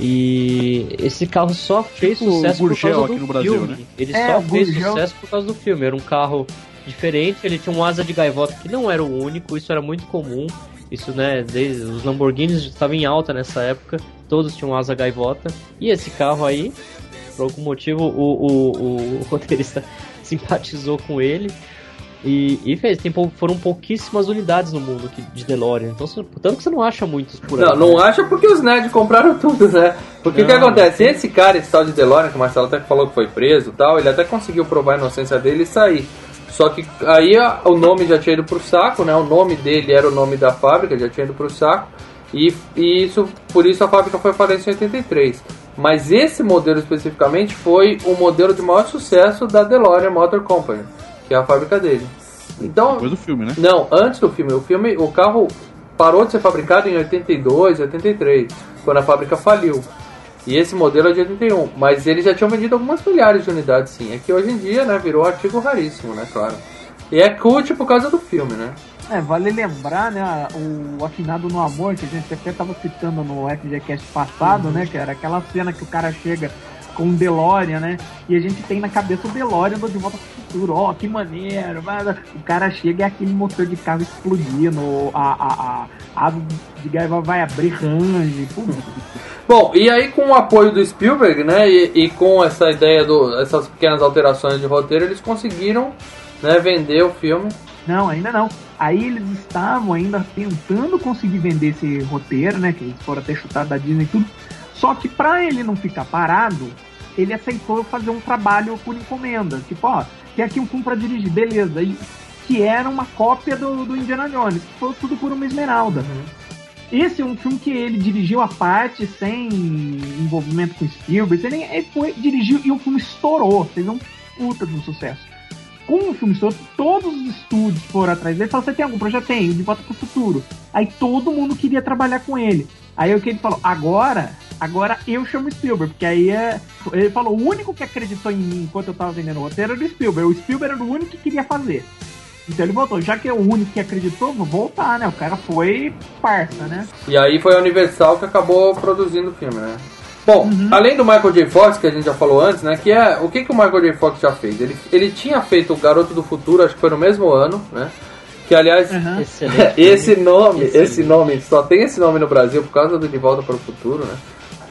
E esse carro só fez Tipo sucesso por causa aqui do no Brasil, filme. né? Ele É, só fez sucesso por causa do filme. Era um carro diferente, ele tinha um asa de gaivota que não era o único, isso era muito comum. Isso, né, desde os Lamborghinis estavam em alta nessa época, todos tinham asa gaivota. E esse carro aí, por algum motivo, o, o, o roteirista simpatizou com ele. E, e fez, tem, foram pouquíssimas unidades no mundo que- de DeLorean. Então, você- tanto que você não acha muitos por aí. Não, não né? acha porque os nerds compraram tudo, né? Porque o que acontece? Esse cara, esse tal de DeLorean, que o Marcelo até falou que foi preso e tal, ele até conseguiu provar a inocência dele e sair. Só que aí o nome já tinha ido pro saco, né? O nome dele era o nome da fábrica, já tinha ido pro saco. E, e isso, por isso a fábrica foi falência em 83. Mas esse modelo especificamente foi o modelo de maior sucesso da DeLorean Motor Company, que é a fábrica dele. Então, Depois do filme, né? não, antes do filme. O filme, o carro parou de ser fabricado em 82, 83, quando a fábrica faliu. E esse modelo é de 81, mas eles já tinham vendido algumas milhares de unidades, sim. É que hoje em dia, né, virou um artigo raríssimo, né, claro. E é cult por causa do filme, né? É, vale lembrar, né, o Afinado no Amor, que a gente até tava citando no FGCast passado, né, que era aquela cena que o cara chega com um DeLorean, né, e a gente tem na cabeça o DeLorean do De Volta pro Futuro, ó, que maneiro, mas o cara chega e é aquele motor de carro explodindo, a, a, a, a de gaiva vai abrir range, putz. Bom, e aí com o apoio do Spielberg, né, e, e com essa ideia, do, essas pequenas alterações de roteiro, eles conseguiram, né, vender o filme. Não, ainda não. Aí eles estavam ainda tentando conseguir vender esse roteiro, né? Que eles foram até chutados da Disney e tudo. Só que pra ele não ficar parado, ele aceitou fazer um trabalho por encomenda. Tipo, ó, tem aqui um filme pra dirigir, beleza. E, que era uma cópia do, do Indiana Jones, que foi tudo por uma esmeralda. Esse é um filme que ele dirigiu à parte, sem envolvimento com Spielberg. Ele, ele foi, dirigiu e o filme estourou. Teve um puta de um sucesso. Com o filme estourou, todos os estúdios foram atrás dele e falaram: Você tem algum projeto? Tem, de volta pro futuro. Aí todo mundo queria trabalhar com ele. Aí o que ele falou? Agora, agora eu chamo Spielberg, porque aí é. Ele falou: o único que acreditou em mim enquanto eu tava vendendo o roteiro era o Spielberg. O Spielberg era o único que queria fazer. Então ele voltou, já que é o único que acreditou, vou voltar, né? O cara foi parça, né? E aí foi a Universal que acabou produzindo o filme, né? Bom, além do Michael J. Fox, que a gente já falou antes, né? Que é. O que, que o Michael J. Fox já fez? Ele, ele tinha feito o Garoto do Futuro, acho que foi no mesmo ano, né? Que aliás, Uhum. Esse nome, Excelente. esse nome, só tem esse nome no Brasil por causa do De Volta para o Futuro, né?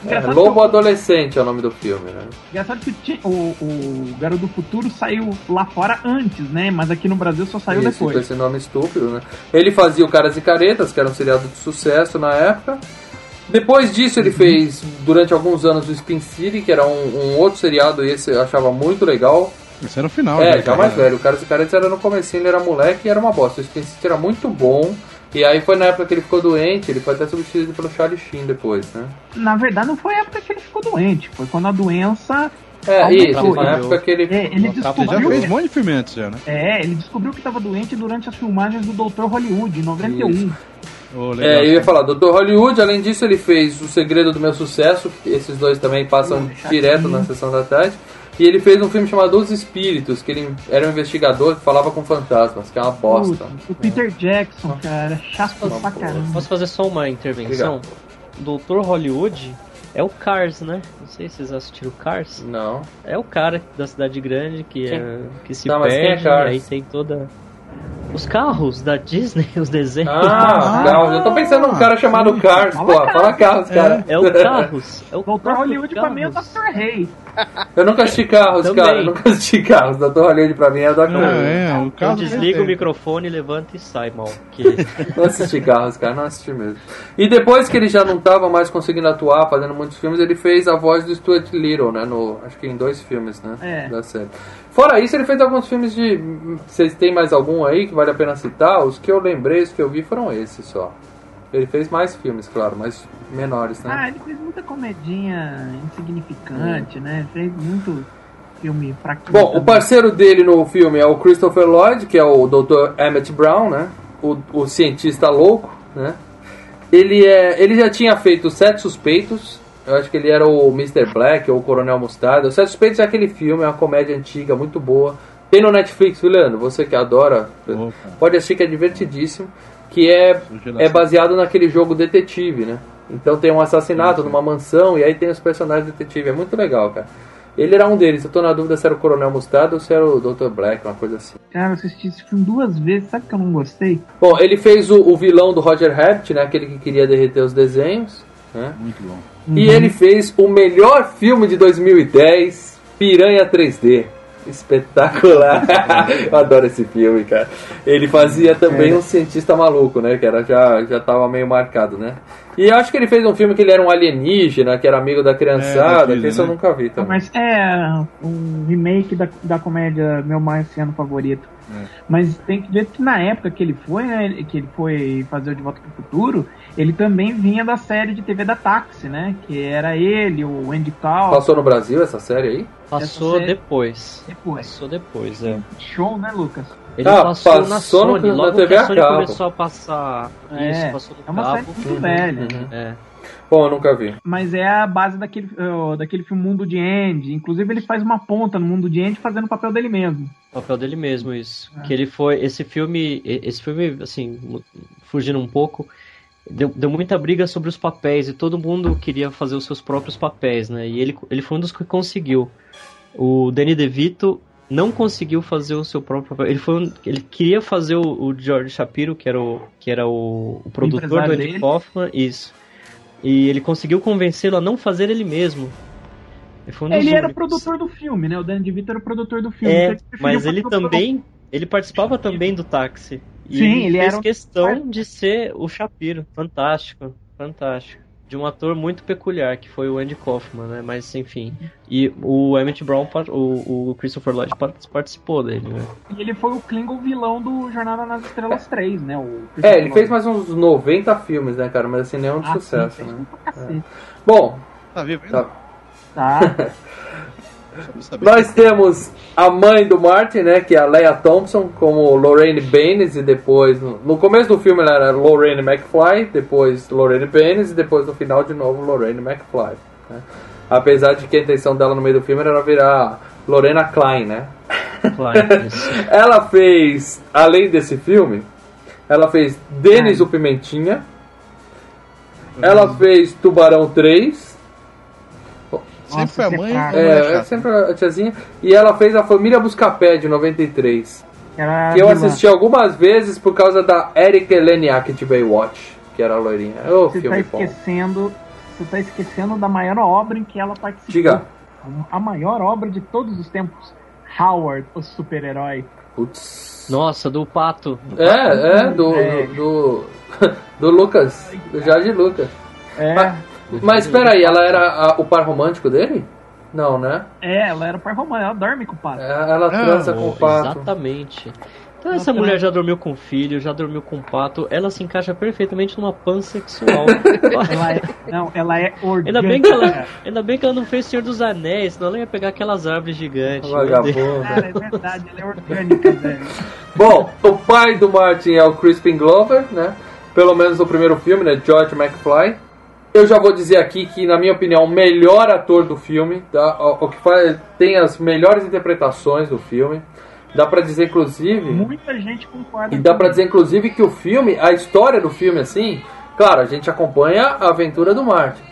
É, Lobo Adolescente é o nome do filme, né? Engraçado que o, o Garoto do Futuro saiu lá fora antes, né? Mas aqui no Brasil só saiu Isso, depois. com esse nome estúpido, né? Ele fazia o Caras e Caretas, que era um seriado de sucesso na época. Depois disso, Uhum. ele fez, durante alguns anos, o Spin City, que era um, um outro seriado, e esse eu achava muito legal. Esse era o final. É, né, já mais velho. O Caras e Caretas era no comecinho, ele era moleque e era uma bosta. O Spin City era muito bom. E aí foi na época que ele ficou doente, ele foi até substituído pelo Charlie Sheen depois, né? Na verdade, não foi a época que ele ficou doente, foi quando a doença. É, isso, na Ele- época que ele... É, ele Você já descobriu. fez um monte de filme antes, já, né? É, ele descobriu que estava doente durante as filmagens do Dr. Hollywood, em 91. Ô, legal. É, eu ia falar, Dr. Hollywood, além disso, ele fez O Segredo do Meu Sucesso, que esses dois também passam direto na sessão da tarde. E ele fez um filme chamado Os Espíritos, que ele era um investigador que falava com fantasmas, que é uma bosta. O Peter Jackson, cara, chato pra caramba. Posso fazer só uma intervenção? Doutor Hollywood é o Cars, né? Não sei se vocês assistiram Cars. Não. É o cara da cidade grande que, é, que se mas quem é perde, Cars? e aí tem toda. Os carros da Disney, os desenhos. Ah, Carros. Eu tô pensando num cara chamado sim. Cars, pô. Fala Fala Carros, cara. É o Carros. É o Dr. próprio Hollywood pra mim é o. Dr. Rei. Eu nunca assisti Carros, Também. cara. Eu nunca assisti Carros. Dr. Hollywood pra mim é da Não, é, o Então caso desliga é- o microfone, levanta e sai, mal. Que Não assisti Carros, cara, não assisti mesmo. E depois que ele já não tava mais conseguindo atuar, fazendo muitos filmes, ele fez a voz do Stuart Little, né? No, acho que em dois filmes, né? É. Da série. Fora isso, ele fez alguns filmes de. Vocês têm mais algum aí que vale a pena citar? Os que eu lembrei, os que eu vi foram esses só. Ele fez mais filmes, claro, mas menores, né? Ah, ele fez muita comedinha insignificante, né? Fez muito filme fraquinho. Bom, o também. parceiro dele no filme é o Christopher Lloyd, que é o Dr. Emmett Brown, né? O, o cientista louco, né? Ele, é, ele já tinha feito Sete Suspeitos. Eu acho que ele era o Mr. Black ou o Coronel Mostarda. O Sete Suspeitos é aquele filme, é uma comédia antiga, muito boa. Tem no Netflix, Juliano, você que adora, Opa. pode assistir que é divertidíssimo. Que é, é baseado naquele jogo detetive, né? Então tem um assassinato numa mansão e aí tem os personagens detetive. É muito legal, cara. Ele era um deles. Eu tô na dúvida se era o Coronel Mostarda ou se era o Dr. Black, uma coisa assim. Cara, eu assisti esse filme duas vezes, sabe que eu não gostei? Bom, ele fez o, o vilão do Roger Rabbit, né? Aquele que queria derreter os desenhos, né? Muito bom. E ele fez o melhor filme de 2010, Piranha 3D. Espetacular. Eu adoro esse filme, cara. Ele fazia também um cientista maluco, né? Que era, já, já tava meio marcado, né? E acho que ele fez um filme que ele era um alienígena, que era amigo da criançada, É, que eu né? nunca vi também. Mas é um remake da, da comédia Meu Marciano Favorito. Mas tem que ver que na época que ele foi, né, que ele foi fazer o De Volta pro Futuro, ele também vinha da série de TV da Táxi, né? Que era ele, o Andy Call. Passou no Brasil essa série aí? passou série- depois. Depois. Passou depois, é. Show, né, Lucas? Ele Ah, passou, na passou no- Sony, na logo TV que a Sony começou a passar É, isso, passou no É uma cabo. série muito velha. uhum. É. Bom, eu nunca vi. Mas é a base daquele, uh, daquele filme Mundo de Andy. Inclusive, ele faz uma ponta no Mundo de Andy fazendo o papel dele mesmo. O papel dele mesmo, isso. Que ele foi. Esse filme. Esse filme, assim, fugindo um pouco. Deu, deu muita briga sobre os papéis e todo mundo queria fazer os seus próprios papéis, né? E ele, ele foi um dos que conseguiu. O Danny DeVito não conseguiu fazer o seu próprio papel. Ele, foi um, ele queria fazer o, o George Shapiro, que era o, que era o, o produtor do Andy dele. Kaufman, isso. E ele conseguiu convencê-lo a não fazer ele mesmo. Ele um Ele era únicos. produtor do filme, né? O Danny DeVito era o produtor do filme. É, então preferiu mas ele também. Ele participava também do táxi. E Sim, ele, ele fez era um- questão de ser o Shapiro. Fantástico, fantástico. De um ator muito peculiar, que foi o Andy Kaufman, né? Mas enfim. E o Emmett Brown, o, o Christopher Lloyd par- participou dele, né? E ele foi o Klingon vilão do Jornada nas Estrelas 3, né? O É, ele fez mais uns 90 filmes, né, cara? Mas assim, nenhum de Ah, sucesso, sim, fez né? cacete. Bom, Tá vivo ainda? tá. Tá. Nós temos a mãe do Martin, né? Que é a Leia Thompson, como Lorraine Baines, e depois. No, começo do filme ela era Lorraine McFly, depois Lorraine Baines, e depois no final de novo Lorraine McFly. né? Apesar de que a intenção dela no meio do filme era virar Lorena Klein, né? Ela fez, além desse filme, ela fez Denis o Pimentinha. Ela fez Tubarão 3. Sempre Nossa, foi a que mãe. cara. não É, é sempre a tiazinha. E ela fez a Família Buscapé de 93. Era Que eu assisti algumas vezes por causa da Erika Eleniak de Baywatch, que era a loirinha. Ô, Você tá filme bom. esquecendo. Você tá esquecendo da maior obra em que ela participou. Diga. A maior obra de todos os tempos. Howard, o super-herói. Putz. Nossa, do Pato. É, é, do, É. do, do, do Lucas, do Jorge Lucas. É, Mas, mas espera aí, ela era a- o par romântico dele? Não, né? é, ela era o pai romano, ela dorme com o pato. É, Ela transa com o pato. Exatamente. Então essa mulher já dormiu com filho, já dormiu com pato, ela se encaixa perfeitamente numa pansexual. Ela é, não, ela é orgânica. Ainda bem, que ela, ainda bem que ela não fez Senhor dos Anéis, senão ela ia pegar aquelas árvores gigantes. meu Deus. Vagabundo. Cara, é verdade, ela é orgânica, velho. Bom, o pai do Martin é o Crispin Glover, né? Pelo menos no primeiro filme, né? George McFly. Eu já vou dizer aqui que, na minha opinião, o melhor ator do filme, tá? o, que faz, tem as melhores interpretações do filme. Dá pra dizer, inclusive. Muita gente concorda. E dá pra dizer, inclusive, que o filme, a história do filme, assim, claro, a gente acompanha a aventura do Martin.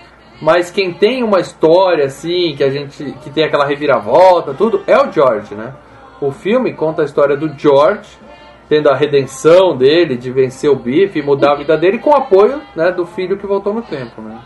Mas quem tem uma história, assim, que a gente. que tem aquela reviravolta, tudo, é o George, né? O filme conta a história do George, tendo a redenção dele de vencer o bife e mudar a vida dele com o apoio né, do filho que voltou no tempo, né?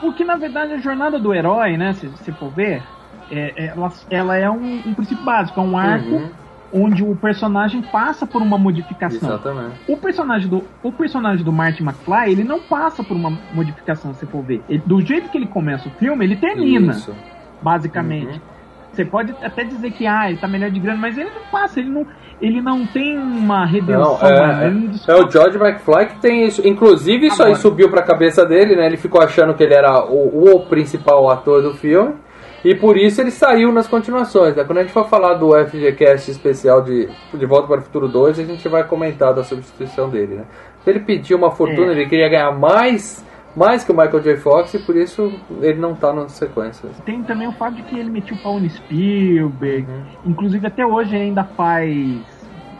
Porque na verdade a jornada do herói, né, se você for ver, é- é- ela, ela é um, um princípio básico, é um arco Uhum, onde o personagem passa por uma modificação. exatamente. O personagem, do, o personagem do Martin McFly, ele não passa por uma modificação, se você for ver. Ele- do jeito que ele começa o filme, ele termina, Isso. basicamente. Uhum. Você pode até dizer que ah, ele tá melhor de grana, mas ele não passa, ele não, ele não tem uma redenção. Não, é, não é descobre- o George McFly que tem isso. Inclusive, isso aí Agora. subiu pra cabeça dele, né? Ele ficou achando que ele era o, o principal ator do filme. E por isso ele saiu nas continuações. Né? Quando a gente for falar do FGCast especial de, de Volta para o Futuro 2, a gente vai comentar da substituição dele, né? Ele pediu uma fortuna, É. ele queria ganhar mais, mais que o Michael J. Fox e por isso ele não tá nas sequências. Tem também o fato de que ele metiu o pau no Spielberg. Uhum. Inclusive até hoje ele ainda faz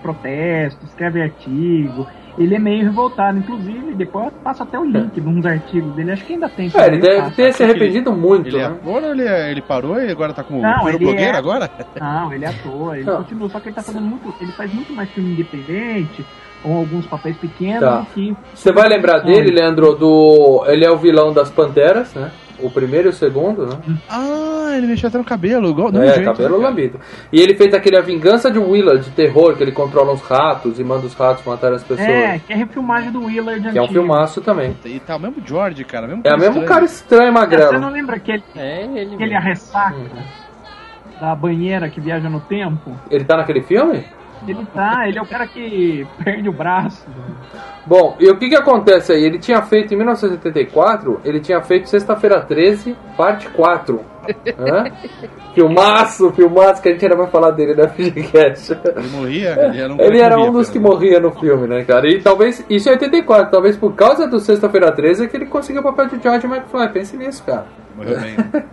protesto, escreve artigo. Ele é meio revoltado, inclusive, depois eu passo até o link de uns artigos dele, acho que ainda tem. É, ele deve ter se arrependido muito, Ele é né? ator ou ele, é- ele parou e agora tá como Não, ele blogueiro é- agora? Não, ele é ator, ele Não. continua, só que ele tá fazendo muito. Ele faz muito mais filme independente, ou alguns papéis pequenos Tá. que. Você vai lembrar dele, Leandro, do. Ele é o vilão das Panteras, né? O primeiro e o segundo, né? Ah, ele mexeu até no cabelo, igual do É, jeito, cabelo né, lambido. E ele fez aquele A Vingança de Willard, de terror, que ele controla uns ratos e manda os ratos matar as pessoas. É, que é a refilmagem do Willard que é um antigo. filmaço também. E tá o mesmo George, cara. Mesmo É o mesmo estranho. cara estranho, É, Você magrelo. não lembra aquele, É ele. aquele a mesmo. ressaca Uhum. da banheira que viaja no tempo? Ele tá naquele filme? Ele tá, ele é o cara que perde o braço. Bom, e o que que acontece aí? Ele tinha feito em 1984, ele tinha feito Sexta-feira 13, parte 4. Hã? Filmaço, filmaço, que a gente ainda vai falar dele na FGCast. Ele morria, ele era um, Ele era morria, um dos que morria no filme, né, cara? E talvez, isso em 84, talvez por causa do Sexta-feira 13 é que ele conseguiu o papel de George McFly. Pense nisso, cara. Morreu bem.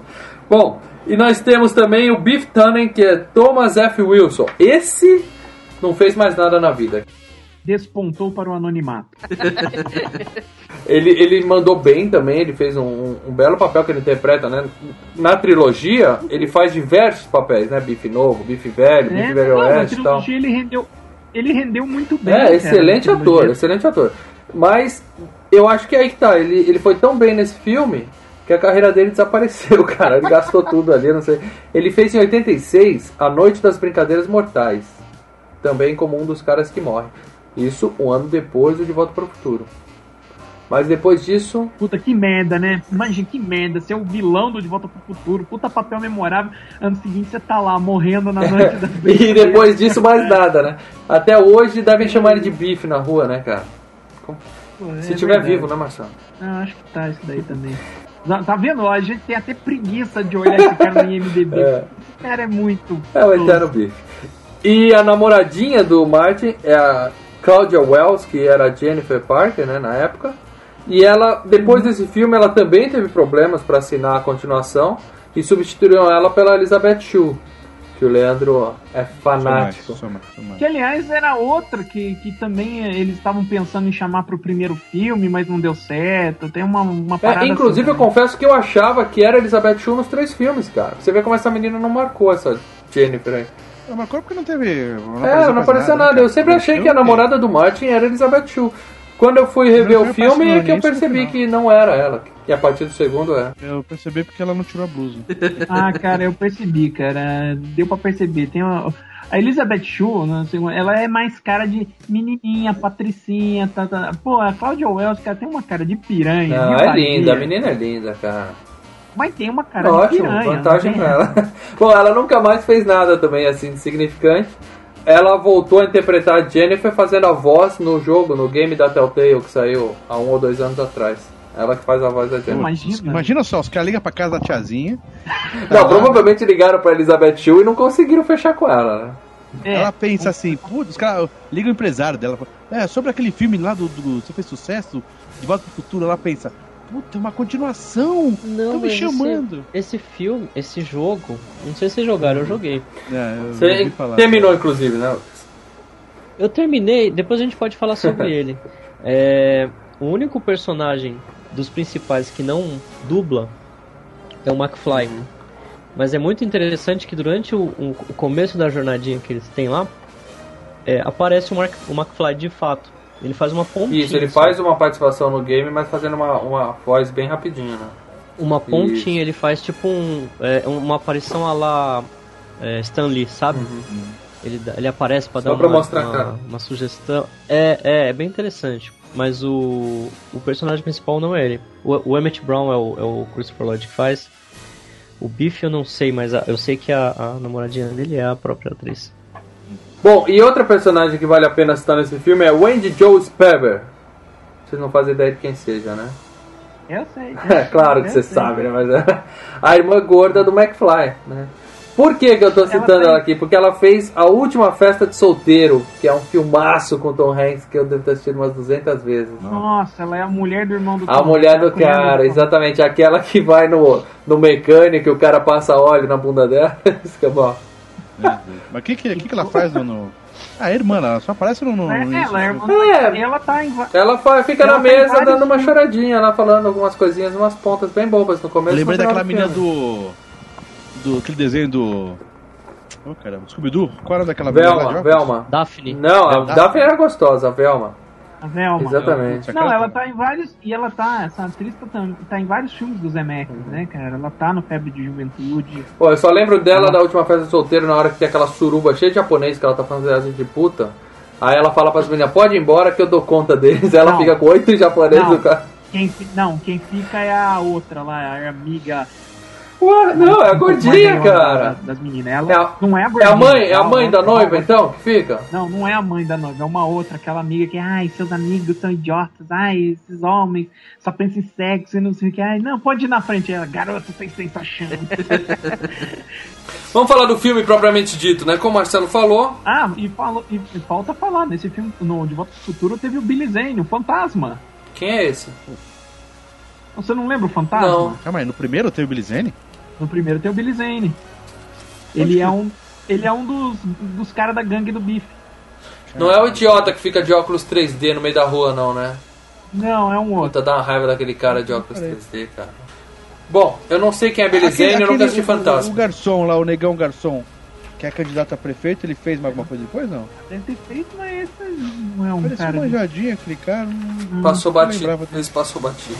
Bom, e nós temos também o Biff Tannen, que é Thomas F. Wilson. Esse não fez mais nada na vida. Despontou para o anonimato. Ele, ele mandou bem também, ele fez um, um belo papel que ele interpreta, né? Na trilogia, ele faz diversos papéis, né? Bife novo, bife velho, bife velho não, oeste e tal. ele rendeu, ele rendeu muito bem. É, excelente ator, excelente ator. Mas eu acho que é aí que tá, ele, ele foi tão bem nesse filme que a carreira dele desapareceu, cara. Ele gastou tudo ali, não sei. Ele fez em 86 A Noite das Brincadeiras Mortais. Também como um dos caras que morre. Isso um ano depois do De Volta para o Futuro. Mas depois disso, Puta, que merda, né? Imagina que merda, ser o vilão do De Volta pro Futuro. Puta papel memorável. Ano seguinte você tá lá morrendo na noite das E depois disso, mais nada, né? Até hoje devem chamar ele de bife na rua, né, cara? É Se tiver verdade. vivo, né, Marcelo? Ah, acho que tá isso daí também. Tá- Tá vendo? A gente tem até preguiça de olhar esse cara no IMDB. É. Esse cara é muito. É o eterno bife. E a namoradinha do Martin é a Claudia Wells, que era a Jennifer Parker, né, na época. E ela, depois desse filme, ela também teve problemas para assinar a continuação e substituíram ela pela Elizabeth Shue, que o Leandro é fanático. Sou mais, sou mais. Que aliás era outra que, que também eles estavam pensando em chamar pro primeiro filme, mas não deu certo. Tem uma, uma parada. É, inclusive, eu assim, confesso que eu achava que era Elizabeth Shue nos três filmes, cara. Você vê como essa menina não marcou essa Jennifer aí. Não, mas porque não teve. Não é, não apareceu nada. né, Eu sempre achei que a namorada do Martin era Elizabeth Shue. Quando eu fui rever Não, o filme é que eu percebi final. que não era ela. E a partir do segundo é. Eu percebi porque ela não tirou a blusa. Ah, cara, eu percebi, cara. Deu pra perceber. Tem uma, a Elizabeth Shue, né, assim, ela é mais cara de menininha, patricinha, tá, tá. Pô, a Claudia Wells, cara, tem uma cara de piranha. Não, de é linda, a menina é linda, cara. Mas tem uma cara de Ótimo, piranha. vantagem pra ela. Bom, ela nunca mais fez nada também assim de significante. Ela voltou a interpretar a Jennifer fazendo a voz no jogo, no game da Telltale que saiu há um ou dois anos atrás. Ela que faz a voz da Jennifer. Imagina. Imagina só, os caras ligam pra casa da tiazinha, Não, provavelmente ligaram pra Elizabeth Shue e não conseguiram fechar com ela, né? É, ela pensa assim, putz, os caras ligam o empresário dela, é, sobre aquele filme lá do, do Você fez sucesso, De Volta pro Futuro, ela pensa, puta, é uma continuação, Não, me chamando. Esse, esse filme, esse jogo, não sei se vocês jogaram, eu joguei. É, eu Você terminou, inclusive, né? Eu terminei, depois a gente pode falar sobre ele. É, o único personagem dos principais que não dubla é o McFly. Mas é muito interessante que durante o, o- o começo da jornadinha que eles têm lá, é, aparece o, Mark, o McFly de fato. Ele faz uma pontinha. Isso, ele faz uma participação no game, mas fazendo uma, uma voz bem rapidinha, né? Uma pontinha, Isso. ele faz tipo um, é, uma aparição a lá é, Stan Lee, sabe? Ele, dá- ele aparece pra Uhum. Só dar pra uma, uma, uma sugestão. É, é, é bem interessante. Mas o, o personagem principal não é ele. O, o Emmett Brown é o, é o Christopher Lloyd que faz. O Biff eu não sei, mas a- eu sei que a, a namoradinha dele é a própria atriz. Bom, e outra personagem que vale a pena citar nesse filme é Wendy Joe Speber. Vocês não fazem ideia de quem seja, né? eu sei. É claro que você sei. sabe, né? Mas é a irmã gorda do McFly, né? Por que, que eu tô citando fez- ela aqui? Porque ela fez A Última Festa de Solteiro, que é um filmaço com Tom Hanks que eu devo ter assistido umas 200 vezes. Nossa, ela é a mulher do irmão do A Tom, mulher do a cara, Tom. exatamente. Aquela que vai no, no mecânico e o cara passa óleo na bunda dela. Isso que é bom. Mas o que, que, que, que ela faz no. no... Ah, a irmã, ela só aparece no. no É, no- ela, é a irmã É. ela tá em. Ela fa- fica Ela na tem mesa vários dando uma choradinha lá, falando algumas coisinhas, umas pontas bem bobas no Eu começo. lembrei daquela do menina do. do. aquele desenho do. Oh, caramba, Scooby-Doo? Qual era daquela Velma? Velma. Daphne. Não, a Velma. Daphne era gostosa, a Velma. A Velma. Exatamente. Não, ela tá em vários. E ela tá. Essa atriz tá, tá em vários filmes do Zemeckis, né, cara? Ela tá no Febre de Juventude. Pô, eu só lembro dela da última festa solteiro, na hora que tem aquela suruba cheia de japonês que ela tá falando assim de puta. Aí ela fala pras meninas, pode ir embora que eu dou conta deles. Ela Não. fica com oito japoneses Não. cara. Quem, não, quem fica é a outra lá, a amiga. Porra, não, é a gordinha, da- cara. Das meninas. Ela É a- não é a É gordinha. a mãe, é a ela mãe da noiva, então, que fica? Não, não é a mãe da noiva, é uma outra, aquela amiga que, ai, seus amigos são idiotas, ai, esses homens só pensam em sexo e não sei o que, ai, não, pode ir na frente, ela, garoto, sem sensação. Vamos falar do filme propriamente dito, né? Como o Marcelo falou, ah, e, falou, e, e falta falar, nesse filme, no De Volta pro Futuro, teve o Billy Zane, o fantasma. quem é esse? Você não lembra o fantasma? Não. Calma aí, no primeiro teve o Billy Zane? No primeiro tem o Billy Zane. Ele é um, ele é um dos, dos caras da gangue do bife. Não é o idiota que fica de óculos 3D no meio da rua, não, né? Não, é um outro. Puta, dá uma raiva daquele cara de óculos 3D, cara. Bom, eu não sei quem é Billy Aquele- Zane, eu nunca aquele- assisti o- O, Fantasma. garçom lá, o negão garçom, que é candidato a prefeito, ele fez mais alguma coisa depois, não? Deve ter feito, mas esse não é um Parecia cara. uma de- manjadinha aquele cara. não- Passou não batido. Esse passou batido.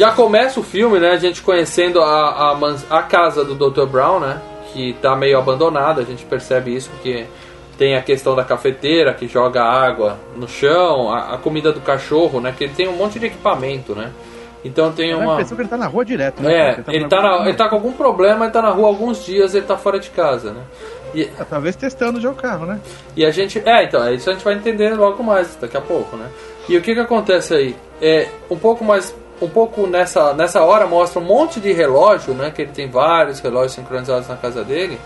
Já começa o filme, né? A gente conhecendo a, a, a casa do Dr. Brown, né? Que tá meio abandonada, a gente percebe isso porque tem a questão da cafeteira que joga água no chão, a, a comida do cachorro, né? Que ele tem um monte de equipamento, né? Então tem a uma. impressão que ele tá na rua direto, né? É, cara? ele tá, na- ele tá com algum problema, ele tá na rua alguns dias, ele tá fora de casa, né? E, Ah, Talvez testando já o carro, né? e a gente. É, então, é isso a gente vai entender logo mais, daqui a pouco, né? E o que que acontece aí? É, um pouco mais. Um pouco nessa, nessa hora mostra um monte de relógio, né? Que ele tem vários relógios sincronizados na casa dele.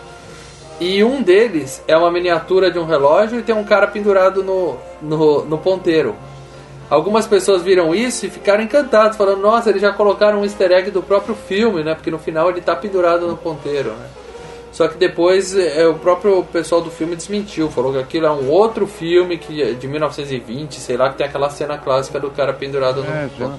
E um deles é uma miniatura de um relógio e tem um cara pendurado no, no, no ponteiro. Algumas pessoas viram isso e ficaram encantados, falando: Nossa, eles já colocaram um easter egg do próprio filme, né? Porque no final ele tá pendurado no ponteiro, né? Só que depois é, o próprio pessoal do filme desmentiu, falou que aquilo é um outro filme que é de 1920, sei lá, que tem aquela cena clássica do cara pendurado no É, já.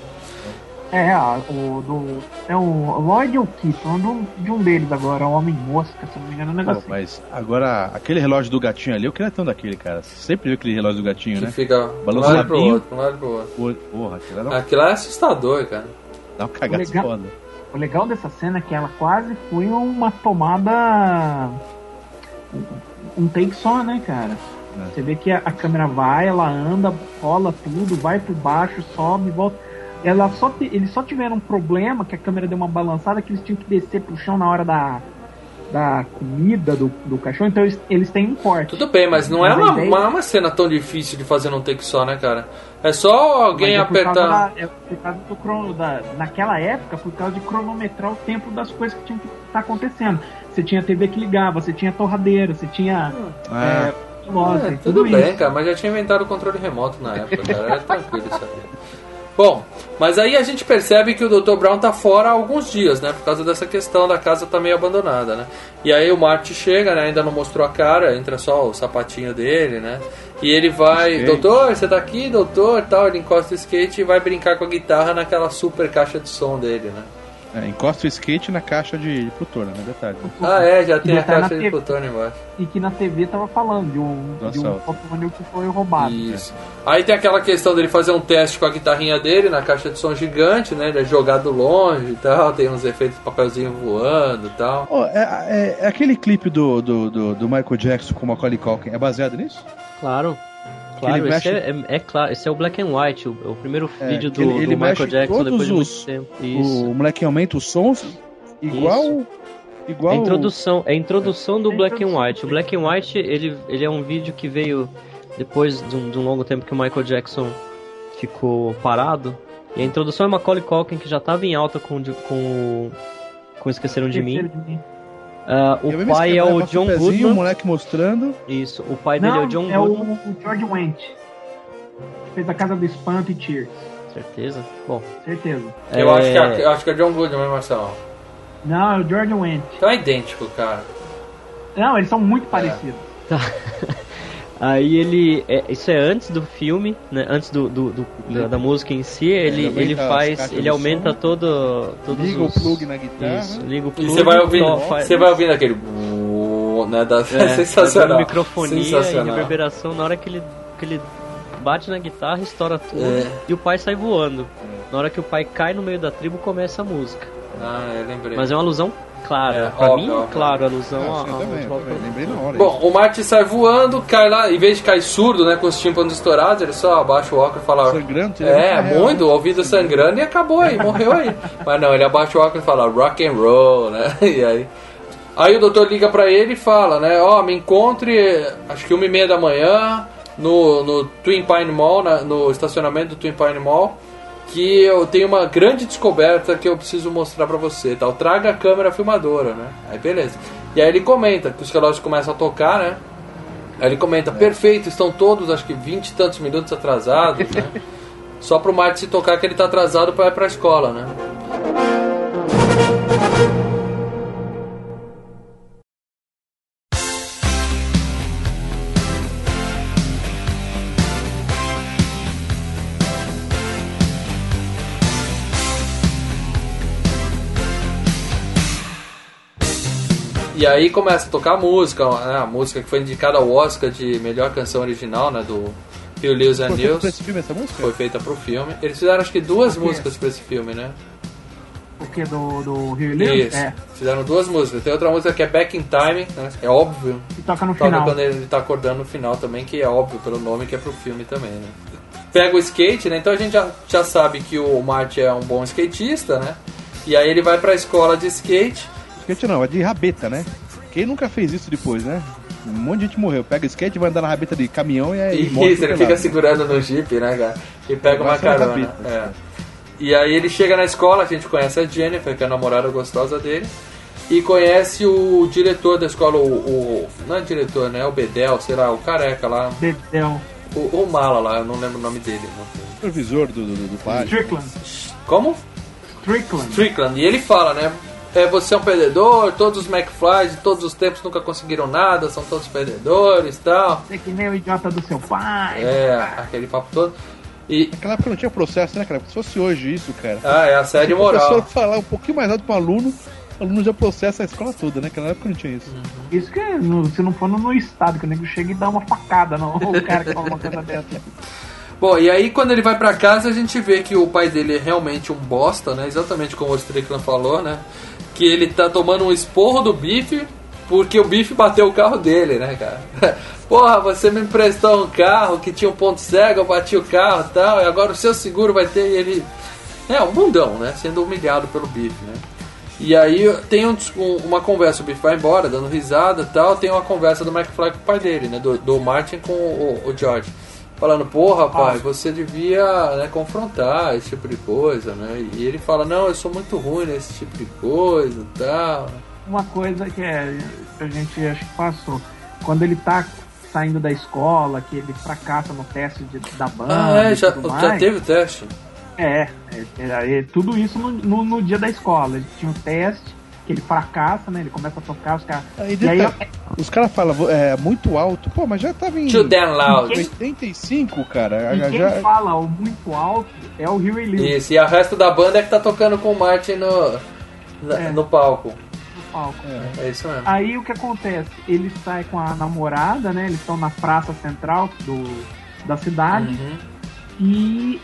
É, ah, o do. É o Lloyd ou Keith, um do- de um deles agora, o Homem Mosca, se não me engano, é um Pô, negócio. mas agora, aquele relógio do gatinho ali, eu queria tanto daquele, cara. Sempre viu aquele relógio do gatinho, que né? fica de um lado pro Balançadinho. outro, de um lado pro outro. Porra, aquilo era um, Aquilo é assustador, cara. dá um cagaço Legal. foda. O legal dessa cena é que ela quase foi uma tomada. Um take só, né, cara? É. Você vê que a, a câmera vai, ela anda, rola tudo, vai por baixo, sobe, volta. Ela só te- eles só tiveram um problema que a câmera deu uma balançada que eles tinham que descer pro chão na hora da, da comida do, do cachorro, então eles, eles têm um corte. Tudo bem, mas não é Mas uma, ideia- é uma cena tão difícil de fazer num take só, né, cara? É só alguém é por causa apertar. da- é por causa do crono, da, naquela época, por causa de cronometrar o tempo das coisas que tinham que estar acontecendo. Você tinha TV que ligava, você tinha torradeira, você tinha. Ah, é, É, e tudo bem, isso. cara, mas já tinha inventado o controle remoto na época, cara. Era tranquilo isso aí. Bom, mas aí a gente percebe que o Dr. Brown tá fora há alguns dias, né? Por causa dessa questão da casa tá meio abandonada, né? E aí o Marty chega, né? Ainda não mostrou a cara, entra só o sapatinho dele, né? E ele vai, doutor, você tá aqui, doutor, tal. Ele encosta o skate e vai brincar com a guitarra naquela super caixa de som dele, né? É, encosta o skate na caixa de plutônio, né? Detalhe. Ah, é, já tem a tá na caixa de TV. plutônio embaixo. E que na TV tava falando de um, Do de um que foi roubado. Isso. Aí tem aquela questão dele fazer um teste com a guitarrinha dele na caixa de som gigante, né? Ele é jogado longe e tal, tem uns efeitos de papelzinho voando e tal. Ó, é, é- é aquele clipe do, do, do, do Michael Jackson com o Macaulay Culkin, é baseado nisso? Claro. Claro, ele esse mexe- é, é- é claro, esse é o Black and White, o, o primeiro É, vídeo do, ele- do ele Michael mexe Jackson todos depois de muito os- tempo. Isso. O moleque aumenta os sons igual. Igual. É a introdução, é a introdução do É Black and. White. O Black and White, ele, ele é um vídeo que veio depois de um, de um longo tempo que o Michael Jackson ficou parado. E a introdução é Macaulay Culkin, que já estava em alta com, o de- com, o- com Esqueceram de Mim. Eu o pai é cara, o John pezinho, O Goodman. moleque mostrando. Isso, o pai dele é o John Não, é o, Goodman. o George Wendt. Fez a casa do Espanto e Cheers. Certeza? Bom. Certeza. Eu, é, acho que é, eu acho que é John Goodman, né, Marcelo? Não, é o George Wendt. Então é idêntico, cara. Não, eles são É. muito parecidos. Aí ele. é, isso é antes do filme, né? Antes do, do- do- da, da música em si, ele, aumenta ele as faz. Ele aumenta som, todo. Todos Liga o os, plug na guitarra. Isso, liga o E plug. você vai ouvindo, você vai ouvindo aquele. Né, da, é, sensacional. Microfonia e sensacional. reverberação na hora que ele, que ele bate na guitarra, estoura tudo É. e o pai sai voando. Na hora que o pai cai no meio da tribo, começa a música. Ah, eu lembrei. Mas é uma alusão clara. É, pra óbvio, mim, óbvio. claro, alusão Ah, a, a também, eu também, lembrei na hora. Bom, o Marty sai voando, cai lá, em vez de cair surdo, né, com os tímpanos estourados, ele só abaixa o óculos e fala. Sangrando, É, é muito o ouvido sangrando e acabou aí, morreu aí. Mas não, ele abaixa o óculos e fala rock and roll, né? E aí. Aí o doutor liga pra ele e fala, né? Ó, me encontre, acho que uma e meia da manhã, no, no Twin Pine Mall, na- no estacionamento do Twin Pine Mall, que eu tenho uma grande descoberta que eu preciso mostrar pra você, tal. Traga a câmera filmadora, né? Aí beleza. E aí ele comenta que os relógios começam a tocar, né? Aí ele comenta, perfeito, estão todos, acho que 20 e tantos minutos atrasados, né? Só pro Marty se tocar que ele tá atrasado pra ir pra escola, né? E aí começa a tocar a música, né? a música que foi indicada ao Oscar de melhor canção original, né? Do Hugh Lewis and Foi News. esse filme essa música? Foi feita pro filme. Eles fizeram acho que duas Ok. músicas pra esse filme, né? O que? Do, do Rio Lewis? Isso. É. Fizeram duas músicas. Tem outra música que é Back in Time, né? É óbvio. E toca no Toca final. quando ele tá acordando no final também, que é óbvio pelo nome que é pro filme também, né? Pega o skate, né? Então a gente já, já sabe que o Marty é um bom skatista, né? E aí ele vai pra escola de skate. Skate não, é de rabeta, né? Quem nunca fez isso depois, né? Um monte de gente morreu. Pega skate, vai andar na rabeta de caminhão e aí E morre isso, ele fica segurando no jeep, né, cara? E pega uma Vai ser uma carona. rabeta. É. E aí ele chega na escola, a gente conhece a Jennifer, que é a namorada gostosa dele. E conhece o diretor da escola, o. o- não é diretor, né? É o Bedel, sei lá, o careca lá. Dedéu. O, o Mala lá, eu não lembro o nome dele. Não. Supervisor do, do, do. Como? Strickland. Strickland. E ele fala, né? É, você é um perdedor, todos os McFlys de todos os tempos nunca conseguiram nada, são todos perdedores e tal. Você é que nem o idiota do seu pai. É, aquele papo todo. E. Naquela época não tinha processo, né, cara? Se fosse hoje isso, cara. Ah, é a série Se o professor moral. falar um pouquinho mais alto pro aluno, o aluno já processa a escola toda, né? Naquela época não tinha isso. Isso que no- se não for no, no estado, que o nego chega e dá uma facada no o cara que fala uma coisa dessa. Bom, e aí quando ele vai pra casa a gente vê que o pai dele é realmente um bosta, né? Exatamente como o Strickland falou, né? Que ele tá tomando um esporro do Bife porque o Bife bateu o carro dele, né, cara? Porra, você me emprestou um carro que tinha um ponto cego, eu bati o carro e tal, e agora o seu seguro vai ter e ele. É, um bundão, né? Sendo humilhado pelo Bife, né? E aí tem um- um- uma conversa, o Biff vai embora, dando risada e tal. Tem uma conversa do McFly com o pai dele, né? Do, do Martin com o, o George. Falando, porra, pai, você devia né, confrontar esse tipo de coisa, né? E ele fala, não, eu sou muito ruim nesse tipo de coisa e tal. Uma coisa que é, a gente acho que passou. Quando ele tá saindo da escola, que ele fracassa no teste de- da banda. Ah, é, já, tudo já mais. teve o teste. É, é, é, é, tudo isso no, no, no dia da escola. Ele tinha um teste, que ele fracassa, né? Ele começa a tocar, os caras. Aí, E aí, os caras falam, é muito alto. Pô, mas já tava em Too damn loud. 85, cara. e quem Já, fala o muito alto é o Huey Lewis Isso, e o resto da banda é que tá tocando com o Martin no, É. no palco. no palco. É isso mesmo. Aí o que acontece? Ele sai com a namorada, né? Eles estão na praça central do, da cidade Uhum. e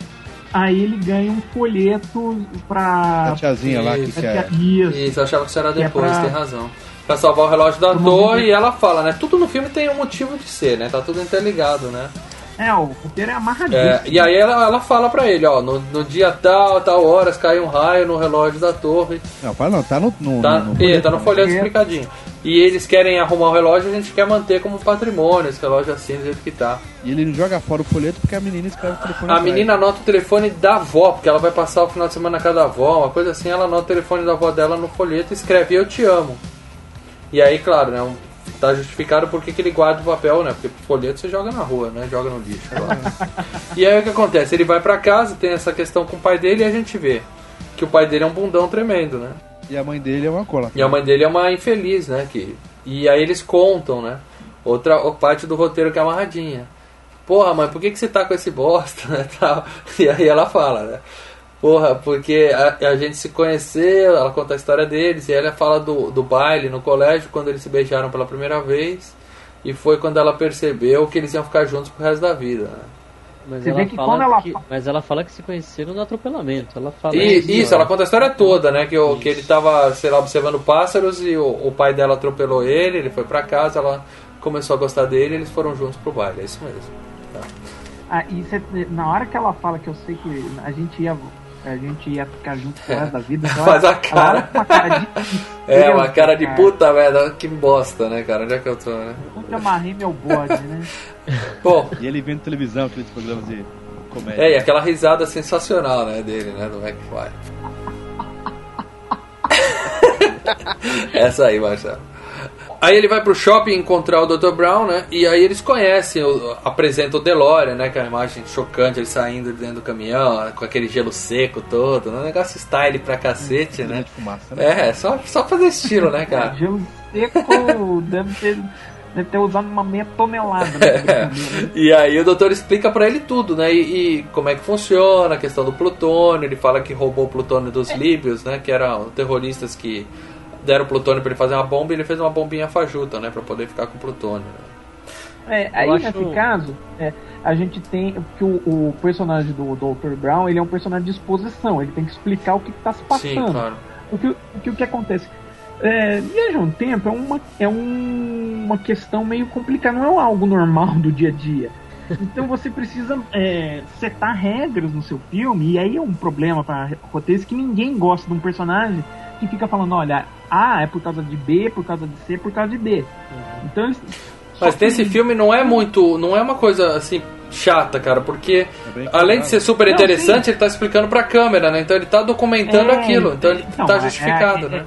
aí ele ganha um folheto pra. a tiazinha lá que Isso. quer. Isso. Isso, eu achava que isso era Que é depois, pra- tem razão. Pra salvar o relógio da Pro torre e ela fala, né? Tudo no filme tem um motivo de ser, né? Tá tudo interligado, né? É, o roteiro é amarradíssimo. É, e aí ela, ela fala pra ele, ó, no, no dia tal, tal horas, caiu um raio no relógio da torre. Não, fala não, tá no. no, Tá, no- no é, folheto, tá no folheto É. explicadinho. E eles querem arrumar o relógio e a gente quer manter como patrimônio esse relógio assim, do jeito que tá. E ele não joga fora o folheto porque a menina escreve o telefone. A atrás. menina anota o telefone da avó, porque ela vai passar o final de semana na casa da avó, uma coisa assim, ela anota o telefone da avó dela no folheto e escreve Eu te amo. E aí, claro, né? Tá justificado porque que ele guarda o papel, né? Porque folheto você joga na rua, né? Joga no lixo. lá. e aí o que acontece? Ele vai pra casa, tem essa questão com o pai dele e a gente vê que o pai dele é um bundão tremendo, né? E a mãe dele é uma cola. E a mãe dele é uma infeliz, né? Que... E aí eles contam, né? Outra parte do roteiro que é amarradinha. Porra, mãe, por que, que você tá com esse bosta, né? Tal. E aí ela fala, né? Porra, porque a, a gente se conheceu, ela conta a história deles, e ela fala do, do baile no colégio, quando eles se beijaram pela primeira vez, e foi quando ela percebeu que eles iam ficar juntos pro resto da vida, né? Mas Você ela, vê que fala quando ela que, mas ela fala que se conheceram no atropelamento. Ela fala E, isso, isso, ela conta a história toda, né? Que, o, que ele tava, sei lá, observando pássaros e o, o pai dela atropelou ele, ele foi pra casa, ela começou a gostar dele e eles foram juntos pro baile, é isso mesmo. Ah, e cê- na hora que ela fala que eu sei que a gente ia, a gente ia ficar junto resto da vida, então Faz ela- a cara. ela olha com uma cara de É, uma cara de cara. puta merda, que bosta, né, cara? Onde é que eu tô, né? Onde amarrei meu bode, né? Bom, E ele vendo televisão, aqueles programas de comédia. é, e aquela risada sensacional, né, dele, né, do McFly. Essa aí, Marcelo. Aí ele vai pro shopping encontrar o Dr. Brown, né? E aí eles conhecem, o, apresentam o DeLorean, né? Que é uma imagem chocante, ele saindo de dentro do caminhão, com aquele gelo seco todo, né? Um negócio style pra cacete, né? né? É, só, só fazer estilo, né, cara? Gelo seco deve ter, deve ter usado uma meia tonelada. Né? E aí o doutor explica pra ele tudo, né? E, e como é que funciona, a questão do plutônio. Ele fala que roubou o plutônio dos líbios, né? Que eram terroristas que deram plutônio pra ele fazer uma bomba e ele fez uma bombinha fajuta, né? Pra poder ficar com plutônio. né? É, aí acho- nesse caso, é, a gente tem que o, o personagem do Dr. Brown, ele é um personagem de exposição, ele tem que explicar o que está se passando. Sim, claro. O que, o que, o que acontece? É, viajar no tempo é, uma, é um- uma questão meio complicada, não é algo normal do dia a dia. Então você precisa é, setar regras no seu filme, e aí é um problema para roteiros que ninguém gosta de um personagem que fica falando, olha, A é por causa de B, por causa de C, por causa de D. Então eles- Mas nesse que- filme não é muito. Não é uma coisa assim chata, cara, porque É além de ser super Não, interessante, ele tá explicando pra câmera, né? Então ele tá documentando É, aquilo, então ele então, tá é- justificado, é- né?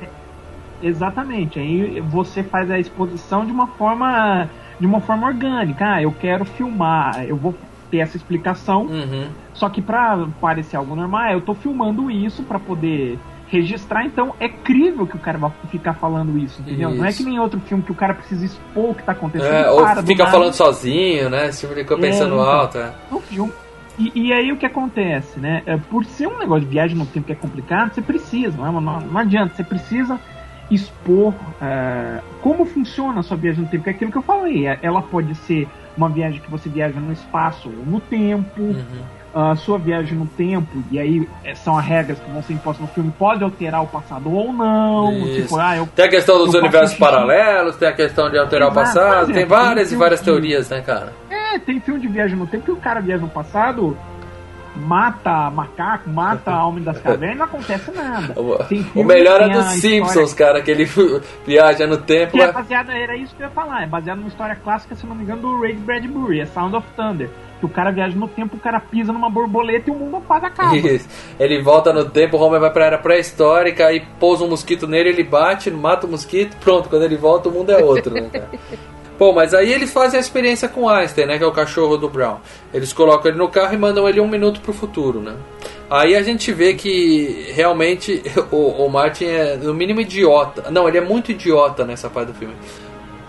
é- exatamente. Aí você faz a exposição de uma forma de uma forma orgânica. Ah, eu quero filmar, eu vou ter essa explicação. Uhum. Só que pra parecer algo normal, eu tô filmando isso pra poder registrar, então é crível que o cara vai ficar falando isso, entendeu? Não é Isso. que nem outro filme que o cara precisa expor o que tá acontecendo. É, ou fica falando sozinho, né? Esse filme fica pensando É, então. alto, é. filme. E, e aí o que acontece, né? É, por ser um negócio de viagem no tempo que é complicado, você precisa, não, é? não, não adianta, você precisa expor é, como funciona a sua viagem no tempo, que é aquilo que eu falei. Ela pode ser uma viagem que você viaja no espaço ou no tempo, Uhum. A sua viagem no tempo, e aí é, são as regras que vão ser impostas no filme, pode alterar o passado ou não. Isso. Tipo, ah, eu Tem a questão dos universos paralelos, tem a questão de alterar o passado, por tem várias e tem várias filme- teorias, né, cara? É, tem filme de viagem no tempo que o cara viaja no passado, mata macaco, mata homem das cavernas e não acontece nada. O melhor que é dos Simpsons, história- cara, que ele viaja no tempo. Que é baseado, era isso que eu ia falar, é baseado numa história clássica, se não me engano, do Ray Bradbury, é Sound of Thunder. Que o cara viaja no tempo, o cara pisa numa borboleta e o mundo faz acaba. Isso. Ele volta no tempo, o Homer vai pra era pré-histórica, aí pousa um mosquito nele, ele bate, mata o mosquito, pronto, quando ele volta o mundo é outro, né, cara? Pô, mas aí eles fazem a experiência com Einstein, né, que é o cachorro do Brown. Eles colocam ele no carro e mandam ele um minuto pro futuro, né? Aí a gente vê que realmente o, o Martin é no mínimo idiota. Não, ele é muito idiota nessa parte do filme.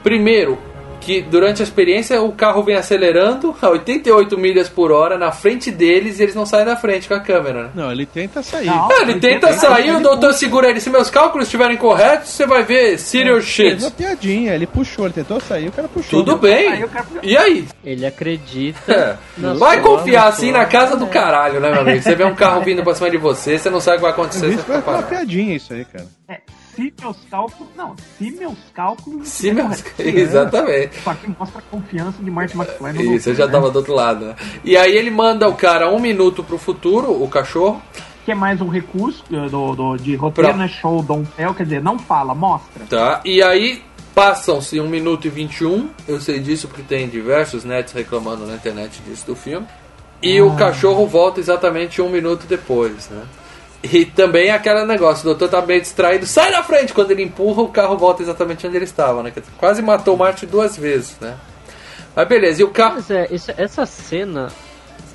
Primeiro, que durante a experiência o carro vem acelerando a 88 milhas por hora na frente deles e eles não saem da frente com a câmera, né? Não, ele tenta sair. Não. Ah, ele tenta sair, o doutor segura ele. Se meus cálculos estiverem corretos, você vai ver serious Fez uma shit. piadinha, ele puxou, ele tentou sair, o cara puxou. Tudo bem. cara- E aí? Ele acredita. na Vai confiar na assim na casa do caralho, né, meu amigo? Você vê um carro vindo pra cima de você, você não sabe o que vai acontecer. Isso Você foi fica uma piadinha isso aí, cara. É, se meus cálculos. Não, se meus cálculos. Se meus... corretos. Exatamente. Só que mostra a confiança de Martin McFly Isso, eu já né? tava do outro lado. Né? E aí ele manda o cara um minuto pro futuro, o cachorro. Que é mais um recurso uh, do, do- de roteiro, Pra- né? Show, don't tell, quer dizer, não fala, mostra. Tá? E aí passam-se 1 minuto e 21. Eu sei disso porque tem diversos nets reclamando na internet disso do filme. E o cachorro volta exatamente um minuto depois, né? E também aquele negócio, o doutor tá bem distraído, sai da frente! Quando ele empurra, o carro volta exatamente onde ele estava, né? Quase matou o Martin duas vezes, né? Mas beleza, e o carro. Mas é, essa cena,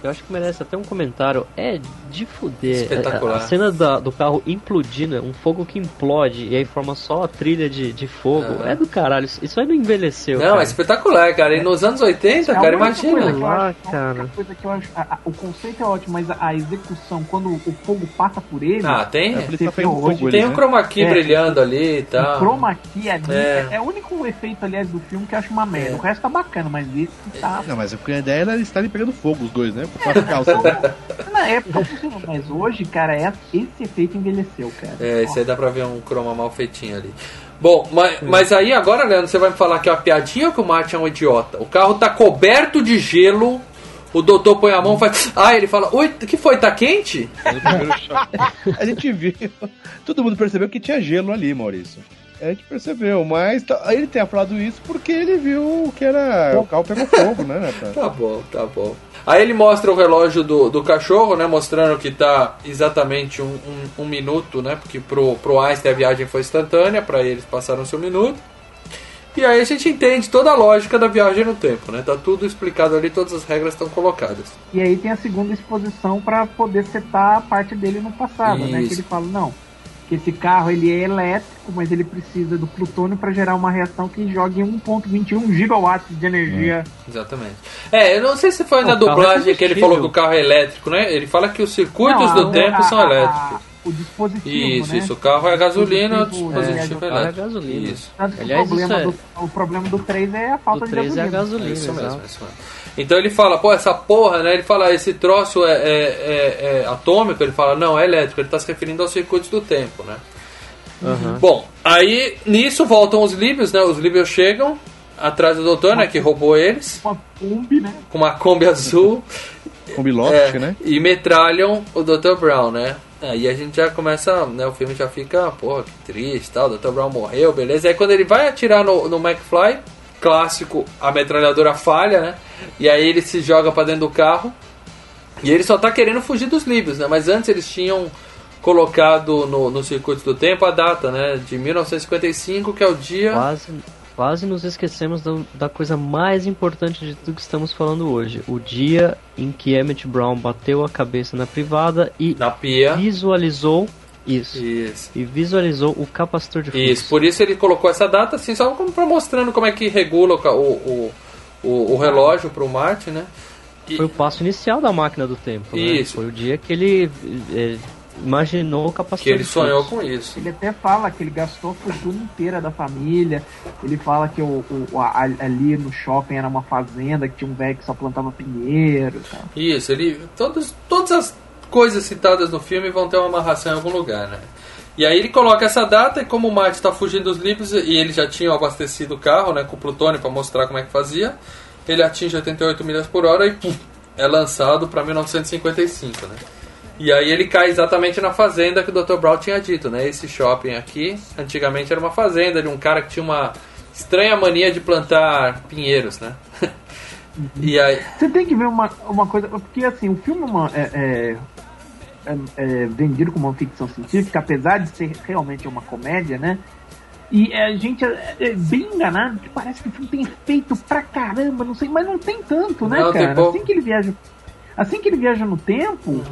eu acho que merece até um comentário. É de fuder. Espetacular. A, a cena da- do carro implodindo, um fogo que implode e aí forma só a trilha de, de fogo. Ah. É do caralho. Isso, isso aí não envelheceu. Não, cara. é espetacular, cara. E nos anos 80, É cara, imagina. coisa que eu acho- a única cara. coisa que eu acho- a- a- o conceito é ótimo, mas a, a execução, quando o fogo passa por ele, Ah, tem? É, isso Tem tá pegando hoje, fogo Tem um chroma key É. brilhando ali e o tal. chroma key ali É. é. é o único efeito, aliás, do filme que eu acho uma merda. O resto tá bacana, mas esse tá. Não, mas a ideia era eles estarem pegando fogo, os dois, né? Na época funcionou, mas hoje, cara, é- esse efeito envelheceu, cara. É, esse aí dá pra ver um croma mal feitinho ali. Bom, mas, mas aí agora, Leandro, você vai me falar que é uma piadinha ou que o Martin é um idiota? O carro tá coberto de gelo, o doutor põe a mão e faz. Ah, ele fala: Oi, o que foi? Tá quente? No primeiro choque. A gente viu. Todo mundo percebeu que tinha gelo ali, Maurício. A gente percebeu, mas tá- ele tenha falado isso porque ele viu que era. O carro pegou fogo, né, Nathan? Tá bom, tá bom. Aí ele mostra o relógio do, do cachorro, né? Mostrando que tá exatamente um, um, um minuto, né? Porque pro, pro Einstein a viagem foi instantânea, pra eles passaram seu minuto. E aí a gente entende toda a lógica da viagem no tempo, né? Tá tudo explicado ali, todas as regras estão colocadas. E aí tem a segunda exposição pra poder setar a parte dele no passado, né? Isso. Que ele fala, não, que esse carro ele é elétrico, mas ele precisa do plutônio pra gerar uma reação que jogue 1.21 gigawatts de energia. Exatamente. É, eu não sei se foi na é dublagem que ele falou que o carro é elétrico, né? Ele fala que os circuitos Não, do a- tempo a- são a- elétricos. o dispositivo, Isso, né? isso. O carro é gasolina, o Dispositivo, dispositivo é, é o carro é elétrico. gasolina. Isso. Tanto que Aliás, o, problema isso do, o problema do 3 é a falta O de 3 é a gasolina. gasolina, Isso mesmo, isso mesmo. Então ele fala, pô, essa porra, né? Ele fala, esse troço é, é- é- é atômico, ele fala, não, é elétrico, ele tá se referindo aos circuitos do tempo, né? Aham. Bom, aí nisso voltam os líbios, né? Os líbios chegam atrás do doutor, né? Que roubou eles, Uma Kombi, né? com uma Kombi azul. Com Biloft, É, né? E metralham o Dr. Brown, né? Aí a gente já começa, né? O filme já fica, porra, que triste e tal. O Dr. Brown morreu, beleza. Aí quando ele vai atirar no, no McFly, clássico, a metralhadora falha, né? E aí ele se joga pra dentro do carro. E ele só tá querendo fugir dos líbios, né? Mas antes eles tinham colocado no, no circuito do tempo a data, né? De 1955, que é o dia. Quase, quase nos esquecemos da, da coisa mais importante de tudo que estamos falando hoje. O dia em que Emmett Brown bateu a cabeça na privada e Na pia. visualizou isso. Isso. E visualizou o capacitor de fluxo. Isso, por isso ele colocou essa data, assim, só como pra mostrando como é que regula o, o, o, o, o relógio pro Marte, né? E- Foi o passo inicial da máquina do tempo. né? Isso. Foi o dia que ele eh, imaginou o capacitor que ele de sonhou com isso. Ele até fala que ele gastou a fortuna inteira da família. Ele fala que o, o- a- ali no shopping era uma fazenda, que tinha um velho que só plantava pinheiro. e tal. Isso, ele. Todos, todas as coisas citadas no filme vão ter uma amarração em algum lugar, né? E aí ele coloca essa data e como o Marte está fugindo dos livros e ele já tinha abastecido o carro, né, com plutônio para mostrar como é que fazia, ele atinge 88 milhas por hora e pum, é lançado para 1955, né? E aí ele cai exatamente na fazenda que o Dr. Brown tinha dito, né? Esse shopping aqui, antigamente era uma fazenda de um cara que tinha uma estranha mania de plantar pinheiros, né? e aí, Você tem que ver uma, uma coisa, porque assim, o filme é, uma- é- é- é- vendido como uma ficção científica, apesar de ser realmente uma comédia, né? E a gente é, é bem enganado que parece que o filme tem efeito pra caramba, não sei, mas não tem tanto, né, Não, cara? Assim que ele viaja. Assim que ele viaja no tempo,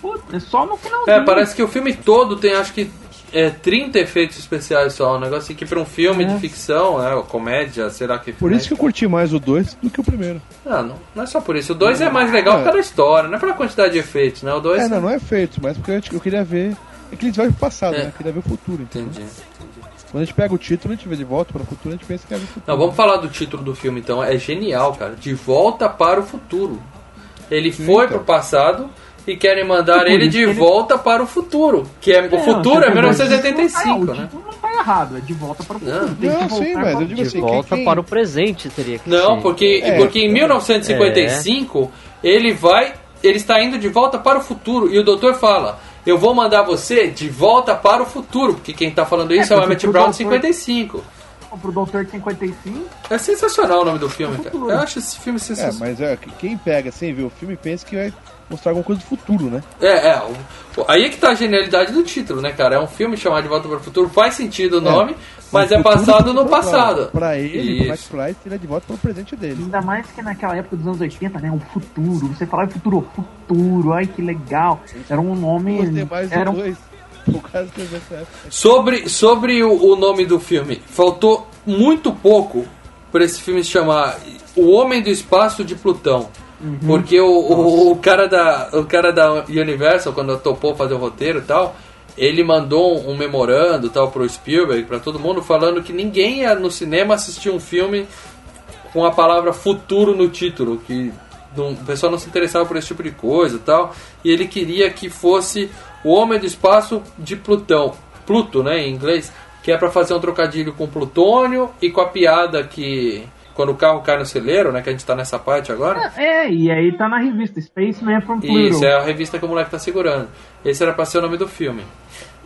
pô, é só no finalzinho. É, parece que o filme todo tem acho que é, 30 efeitos especiais só. Um negócio assim que pra um filme É. de ficção, né? Ou comédia, será que. Por isso que eu curti mais o 2 do que o primeiro. Não, não, não é só por isso. O 2 é mais legal causa da história, não é pela quantidade de efeitos, né? O 2. É, não, não é feito, mas porque eu, eu queria ver. É que eles vão pro passado, É. né? Eu queria ver o futuro, entendeu? Entendi. Quando a gente pega o título, a gente vê de volta para o futuro, a gente pensa que é o futuro. Não, vamos falar do título do filme então. É genial, cara. De volta para o futuro. Ele foi então. pro passado e querem mandar Por ele de ele- volta para o futuro. Que é, o É, futuro você é tem- 1985, Ah, o né? título não tá errado, é de volta para o futuro. Não. Tem que Não, sim, mas eu digo De assim, volta quem- para o presente teria que Não, ser. porque, É. porque em 1955 ele vai. Ele está indo de volta para o futuro. E o doutor fala: Eu vou mandar você de volta para o futuro. Porque quem está falando isso é, É, o Emmett Brown de doutor- 55. pro Doutor de 55. É sensacional o nome do filme, cara. Futuro. Eu acho esse filme É, sensacional. mas é, quem pega sem ver o filme pensa que vai mostrar alguma coisa do futuro, né? É, é. aí é que tá a genialidade do título, né, cara? É um filme chamado De Volta para o Futuro, faz sentido o nome, mas O é passado do no passado. Pra ele, pro Max Isso. Price, ele é de volta para o presente dele. Ainda mais que naquela época dos anos 80, né? O futuro. Você falava futuro, futuro, ai que legal. Era um nome. Era um, dois. Por causa que eu vi essa época. Sobre, sobre o, o nome do filme, faltou muito pouco para esse filme se chamar O Homem do Espaço de Plutão. Porque o, o, o cara da, o cara da Universal, quando topou fazer o roteiro e tal, ele mandou um, um memorando tal pro Spielberg, para todo mundo, falando que ninguém ia no cinema assistir um filme com a palavra futuro no título, que não- o pessoal não se interessava por esse tipo de coisa e tal. E ele queria que fosse o Homem do Espaço de Plutão. Pluto, né, em inglês. Que é pra fazer um trocadilho com plutônio e com a piada que. Quando o carro cai no celeiro, né? Que a gente tá nessa parte agora. É, e aí tá na revista Spaceman from Pluto. Isso, é a revista que o moleque tá segurando. Esse era pra ser o nome do filme.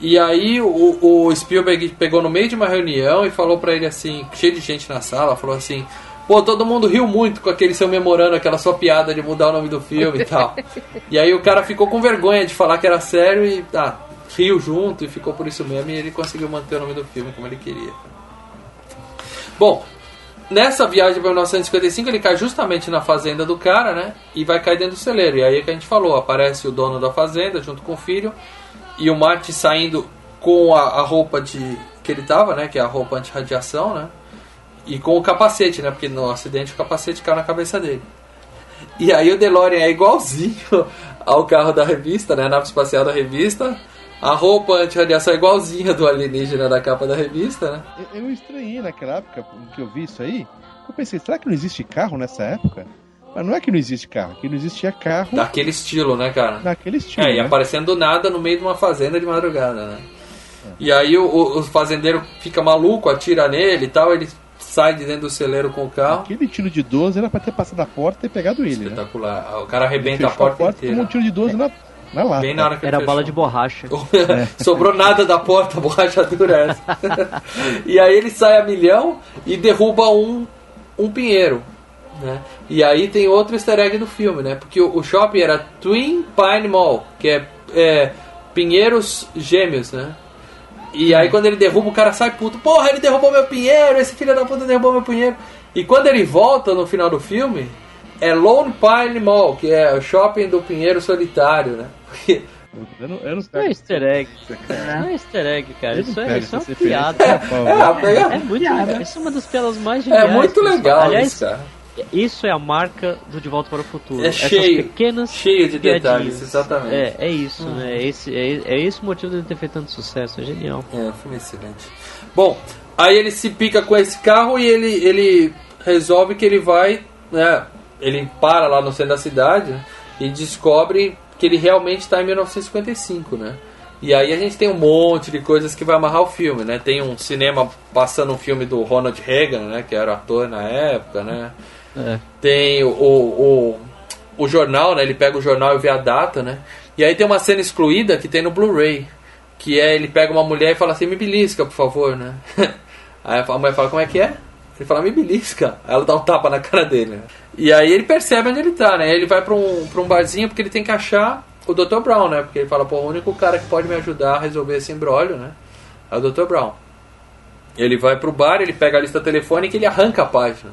E aí o, o Spielberg pegou no meio de uma reunião e falou pra ele assim, cheio de gente na sala, falou assim, pô, todo mundo riu muito com aquele seu memorando, aquela sua piada de mudar o nome do filme e tal. e aí o cara ficou com vergonha de falar que era sério e ah, riu junto e ficou por isso mesmo e ele conseguiu manter o nome do filme como ele queria. Bom, Nessa viagem para 1955 ele cai justamente na fazenda do cara, né? E vai cair dentro do celeiro. E aí é que a gente falou, aparece o dono da fazenda junto com o filho e o Marty saindo com a, a roupa de que ele tava, né? Que é a roupa anti-radiação, né? E com o capacete, né? Porque no acidente o capacete caiu na cabeça dele. E aí o DeLorean é igualzinho ao carro da revista, né? A nave espacial da revista. A roupa anti-radiação é igualzinha do alienígena da capa da revista, né? Eu, eu estranhei naquela época que eu vi isso aí. Eu pensei, será que não existe carro nessa época? Mas não é que não existe carro, que não existia carro Daquele estilo, né, cara? naquele estilo. É, e né? aparecendo do nada no meio de uma fazenda de madrugada, né? E aí o, o- fazendeiro fica maluco, atira nele e tal, ele sai de dentro do celeiro com o carro. Aquele tiro de 12 era pra ter passado a porta e pegado ele, né? Espetacular. O cara arrebenta a Fechou porta, inteira. tomou um tiro de 12 na, na lata. Bem na hora que Era bala de borracha. Sobrou nada da porta, a borracha dura é essa. e aí ele sai a milhão e derruba um, um pinheiro. Né? E aí tem outro easter egg do filme, né? Porque o, o shopping era Twin Pine Mall, que é, é pinheiros gêmeos, né? E aí quando ele derruba, o cara sai puto. Porra, ele derrubou meu pinheiro, esse filho da puta derrubou meu pinheiro. E quando ele volta no final do filme, é Lone Pine Mall, que é o shopping do pinheiro solitário, né? Porque Eu não, eu não Isso não é easter egg. Isso não é easter egg, cara. Não Isso é, pego isso é uma piada. é, a pega- É muito Piada. Isso é uma das piadas mais é geniais. muito que eles legal. Aliás, isso, cara. isso é a marca do De Volta para o Futuro. É Essas cheio, pequenas cheio de piadinhas. detalhes, exatamente. É, é isso, né? Esse, é, é esse o motivo dele ter feito tanto sucesso. É genial. É, um filme excelente. Bom, aí ele se pica com esse carro e ele, ele resolve que ele vai, né? Ele para lá no centro da cidade né, e descobre que ele realmente está em 1955, né? E aí a gente tem um monte de coisas que vai amarrar o filme, né? Tem um cinema passando um filme do Ronald Reagan, né? Que era ator na época, né? É. Tem o, o, o jornal, né? Ele pega o jornal e vê a data, né? E aí tem uma cena excluída que tem no Blu-ray. Que é, ele pega uma mulher e fala assim, me belisca, por favor, né? Aí a mulher fala, como é que é? Ele fala, me belisca. Aí ela dá um tapa na cara dele, né? E aí ele percebe onde ele tá, né? Ele vai pra um, pra um barzinho porque ele tem que achar o Dr. Brown, né? Porque ele fala, pô, o único cara que pode me ajudar a resolver esse embrólio, né? É o Dr. Brown. Ele vai pro bar, ele pega a lista telefônica e ele arranca a página.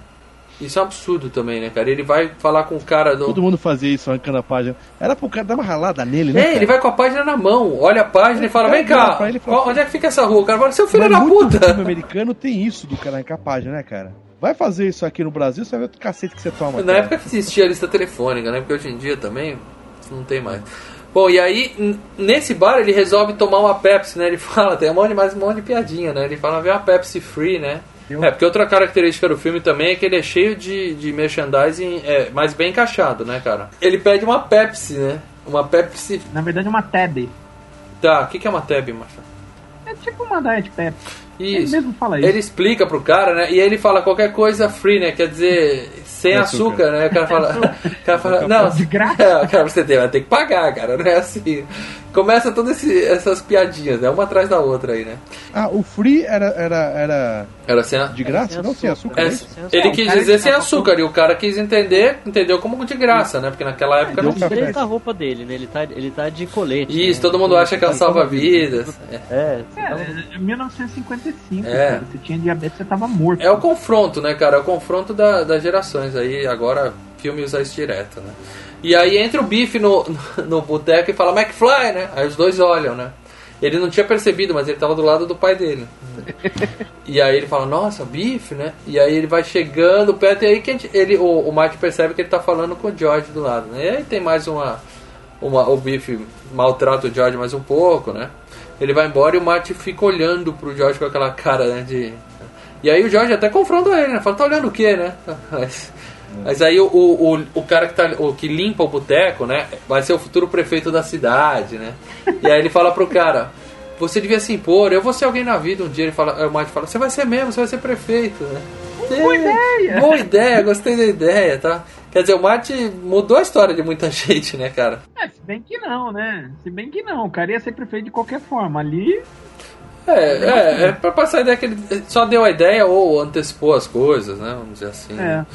Isso é um absurdo também, né, cara? Ele vai falar com o cara do. Todo mundo fazia isso arrancando a página. Era pro cara dar uma ralada nele, né? É, ele vai com a página na mão, olha a página e fala, vem vira cá, ele fala, qual- onde é que fica essa rua? O cara fala, seu filho da puta! filme americano tem isso do cara arrancar a página, né, cara? Vai fazer isso aqui no Brasil, você vai ver o cacete que você toma. Na cara. época que existia a lista telefônica, né? Porque hoje em dia também não tem mais. Bom, e aí, nesse bar ele resolve tomar uma Pepsi, né? Ele fala, tem um monte, mais um monte de piadinha, né? Ele fala, vê uma Pepsi Free, né? É, porque outra característica do filme também é que ele é cheio de, de merchandising, é, mas bem encaixado, né, cara? Ele pede uma Pepsi, né? Uma Pepsi... Na verdade é uma Tab. Tá, o que, que é uma Tab, Marcelo? É tipo uma Diet Pepsi. Ele Isso. mesmo fala isso. Ele explica pro cara, né? E aí ele fala qualquer coisa free, né? Quer dizer, sem Sem açúcar, açúcar. né? O cara fala. O cara fala, não, De graça? É, cara, você tem, vai ter que pagar, cara. Não é assim. Começa todas esse- essas piadinhas, né? Uma atrás da outra aí, né? Ah, o free era, era, era Era assim. a- de graça? sem não sem açúcar. é, né? ele o quis dizer sem tava açúcar, e o cara quis entender, entendeu como de graça, né? Porque naquela época não tinha. Desde a roupa dele, né? Ele tá, ele tá de colete. Isso, né? todo mundo acha que ela salva vidas. É. É, É, é 1955, É. cara. Você tinha diabetes, você tava morto. É o confronto, né, cara? É o confronto da, das gerações. Aí agora filme usa isso direto, né? E aí entra o bife no, no boteco e fala McFly, né? Aí os dois olham, né? Ele não tinha percebido, mas ele tava do lado do pai dele. E aí ele fala, nossa, bife, né? E aí ele vai chegando perto, e aí que a gente- ele, o, o Mike percebe que ele tá falando com o George do lado, né? E aí tem mais uma. uma o bife maltrata o George mais um pouco, né? Ele vai embora e o Marty fica olhando pro George com aquela cara, né? De... E aí o George até confronta ele, né? Fala, tá olhando o quê, né? Mas, Mas aí o, o, o cara que, tá, o que limpa o boteco, né? Vai ser o futuro prefeito da cidade, né? E aí ele fala pro cara, você devia se impor, eu vou ser alguém na vida um dia. Ele fala, o Mike fala, você vai ser mesmo, você vai ser prefeito, né? Boa ideia! Boa ideia, gostei da ideia, tá? Quer dizer, o Martin mudou a história de muita gente, né, cara? É, se bem que não, né? Se bem que não, o cara ia ser prefeito de qualquer forma. Ali, É, é, é pra passar a ideia que ele só deu a ideia ou antecipou as coisas, né? Vamos dizer assim. é.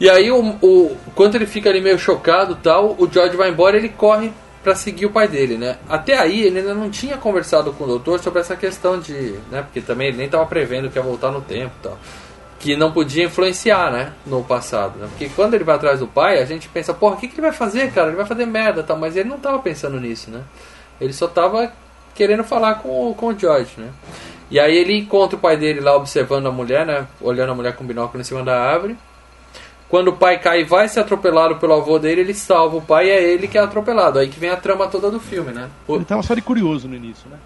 E aí, o, o, quando ele fica ali meio chocado tal, o George vai embora ele corre pra seguir o pai dele, né? Até aí, ele ainda não tinha conversado com o doutor sobre essa questão de. né? Porque também ele nem tava prevendo que ia voltar no tempo tal. Que não podia influenciar, né? No passado. Né? Porque quando ele vai atrás do pai, a gente pensa, porra, o que, que ele vai fazer, cara? Ele vai fazer merda tal. Mas ele não tava pensando nisso, né? Ele só tava querendo falar com, com o George, né? E aí ele encontra o pai dele lá observando a mulher, né? Olhando a mulher com binóculo em cima da árvore. Quando o pai cai e vai ser atropelado pelo avô dele, ele salva o pai e é ele que é atropelado. Aí que vem a trama toda do filme, né? O- Ele tava só de curioso no início, né?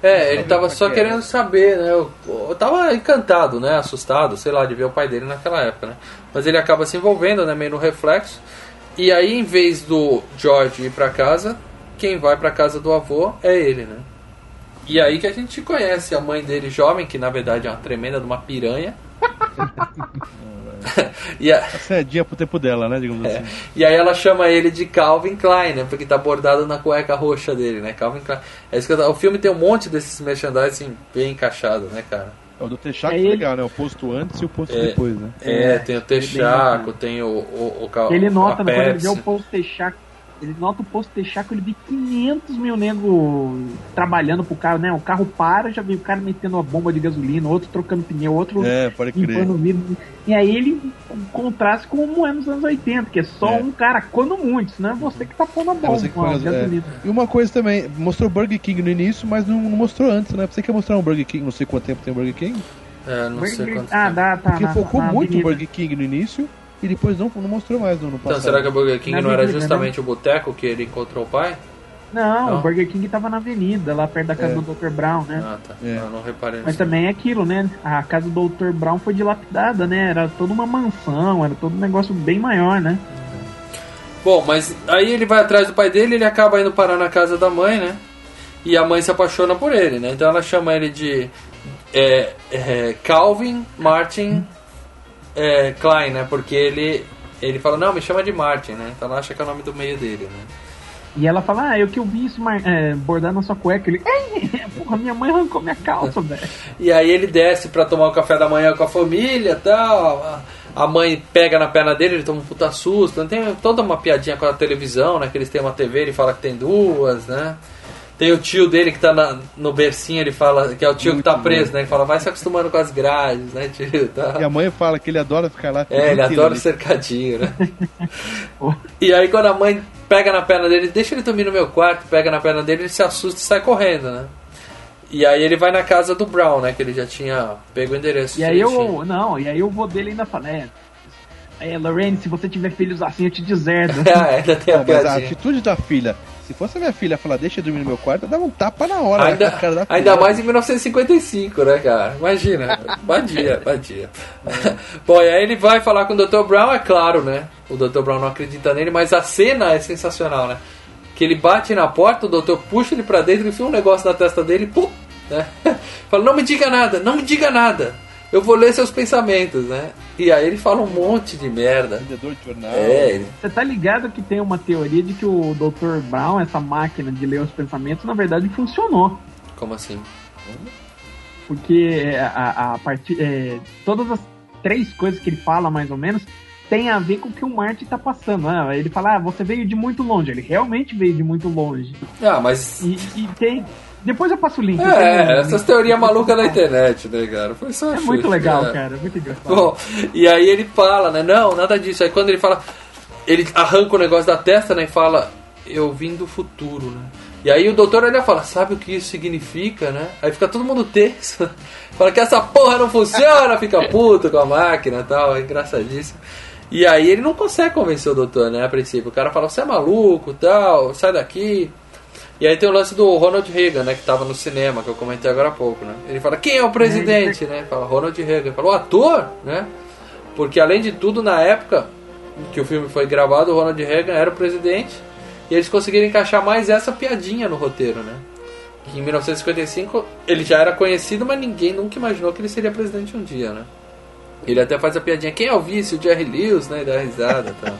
é, ele tava só é que era. querendo saber, né? Eu, eu tava encantado, né? Assustado, sei lá, de ver o pai dele naquela época, né? Mas ele acaba se envolvendo, né? Meio no reflexo. E aí, em vez do George ir pra casa, quem vai pra casa do avô é ele, né? E aí que a gente conhece a mãe dele jovem, que na verdade é uma tremenda de uma piranha. e, a, Cedinha pro tempo dela, né? Digamos é, assim. e aí ela chama ele de Calvin Klein, né? Porque tá bordado na cueca roxa dele, né? Calvin Klein. É isso que eu o filme tem um monte desses merchandising bem encaixado, né, cara? O do Texaco É é ele- legal, né? O posto antes e o posto É. depois, né? É, tem o Texaco, tem o, o, o, ca- ele nota, né, quando ele vê o posto Texaco, ele nota o posto Texaco, ele vê 500 mil negros trabalhando pro carro, né? O carro para, já vê o cara metendo uma bomba de gasolina, outro trocando pneu, outro É, pode crer. limpando o vidro. E aí ele contrasta com como é nos anos 80, que é só É. um cara, quando muito, senão é você que tá pondo a bomba que com a faz- é. gasolina. E uma coisa também, mostrou Burger King no início, mas não, não mostrou antes, né? Você quer mostrar um Burger King, não sei quanto tempo tem o Burger King? É, não sei Burger- quanto ah, tempo. dá, tá. Porque na- focou na muito avenida. o Burger King no início e depois não, não mostrou mais no, Então, passado. será que o Burger King Na não era avenida, justamente o boteco que ele encontrou o pai? Não, Não? o Burger King tava na avenida, lá perto da casa É. do Dr. Brown, né? Ah, tá. É. Não, não reparei Mas nisso. também é aquilo, né? A casa do Dr. Brown foi dilapidada, né? Era toda uma mansão, era todo um negócio bem maior, né? Bom, mas aí ele vai atrás do pai dele, ele acaba indo parar na casa da mãe, né? E a mãe se apaixona por ele, né? Então ela chama ele de é, é, Calvin Martin é, Klein, né? Porque ele, ele fala, não, me chama de Martin, né? Então ela acha que é o nome do meio dele, né? E ela fala, ah, eu que eu vi isso é, bordar na sua cueca. Ele, Ei, porra, minha mãe arrancou minha calça, velho. E aí ele desce pra tomar o café da manhã com a família e tal. A- A mãe pega na perna dele, ele toma um puta susto. Tem toda uma piadinha com a televisão, né? Que eles têm uma TV, ele fala que tem duas, né? Tem o tio dele que tá na- no bercinho, ele fala que é o tio que tá Muito preso, bom. né? Ele fala, vai se acostumando com as grades, né, tio? Tá. E a mãe fala que ele adora ficar lá. É, ele adora o cercadinho, né? e aí quando a mãe pega na perna dele, deixa ele dormir no meu quarto, pega na perna dele, ele se assusta e sai correndo, né? E aí ele vai na casa do Brown, né? Que ele já tinha pego o endereço. E aí eu, não, e aí o vô dele ainda fala, é, é, Lorraine, se você tiver filhos assim, eu te deserdo. ah, ainda tem a Não, mas a atitude da filha, se fosse a minha filha falar, deixa eu dormir no meu quarto, eu dava um tapa na hora Ainda, na cara da filha. ainda mais em 1955, né, cara? Imagina. Badia, badia. Bom, e aí ele vai falar com o Dr. Brown, é claro, né? O Dr. Brown não acredita nele, mas a cena é sensacional, né? Que ele bate na porta, o doutor puxa ele pra dentro, enfia um negócio na testa dele, pum, né? Fala, não me diga nada, não me diga nada. Eu vou ler seus pensamentos, né? E aí ele fala um monte de merda. Vendedor de jornal. É, ele- Você tá ligado que tem uma teoria de que o Dr. Brown, essa máquina de ler os pensamentos, na verdade funcionou. como assim? Porque a, a partir. é, todas as três coisas que ele fala, mais ou menos, tem a ver com o que o Marty tá passando. né? Ele fala, ah, você veio de muito longe. Ele realmente veio de muito longe. Ah, mas E, e tem. Depois eu passo o link. É, essas teorias malucas da internet, né, cara? Foi só É chute, muito legal, cara. é Muito engraçado. Bom, e aí ele fala, né? Não, nada disso. Aí quando ele fala, ele arranca o negócio da testa, né? E fala, eu vim do futuro, né? E aí o doutor ainda fala, sabe o que isso significa, né? Aí fica todo mundo tenso. Fala que essa porra não funciona, fica puto com a máquina e tal, é engraçadíssimo. E aí ele não consegue convencer o doutor, né, a princípio. O cara fala, você é maluco tal, sai daqui. E aí tem o lance do Ronald Reagan, né, que tava no cinema, que eu comentei agora há pouco, né? Ele fala, quem é o presidente, né? Fala, Ronald Reagan. Fala, o ator, né? Porque além de tudo, na época que o filme foi gravado, o Ronald Reagan era o presidente e eles conseguiram encaixar mais essa piadinha no roteiro, né? Que em 1955 ele já era conhecido, mas ninguém nunca imaginou que ele seria presidente um dia, né? Ele até faz a piadinha, quem é o vice? O Jerry Lewis, né? E dá risada e tal.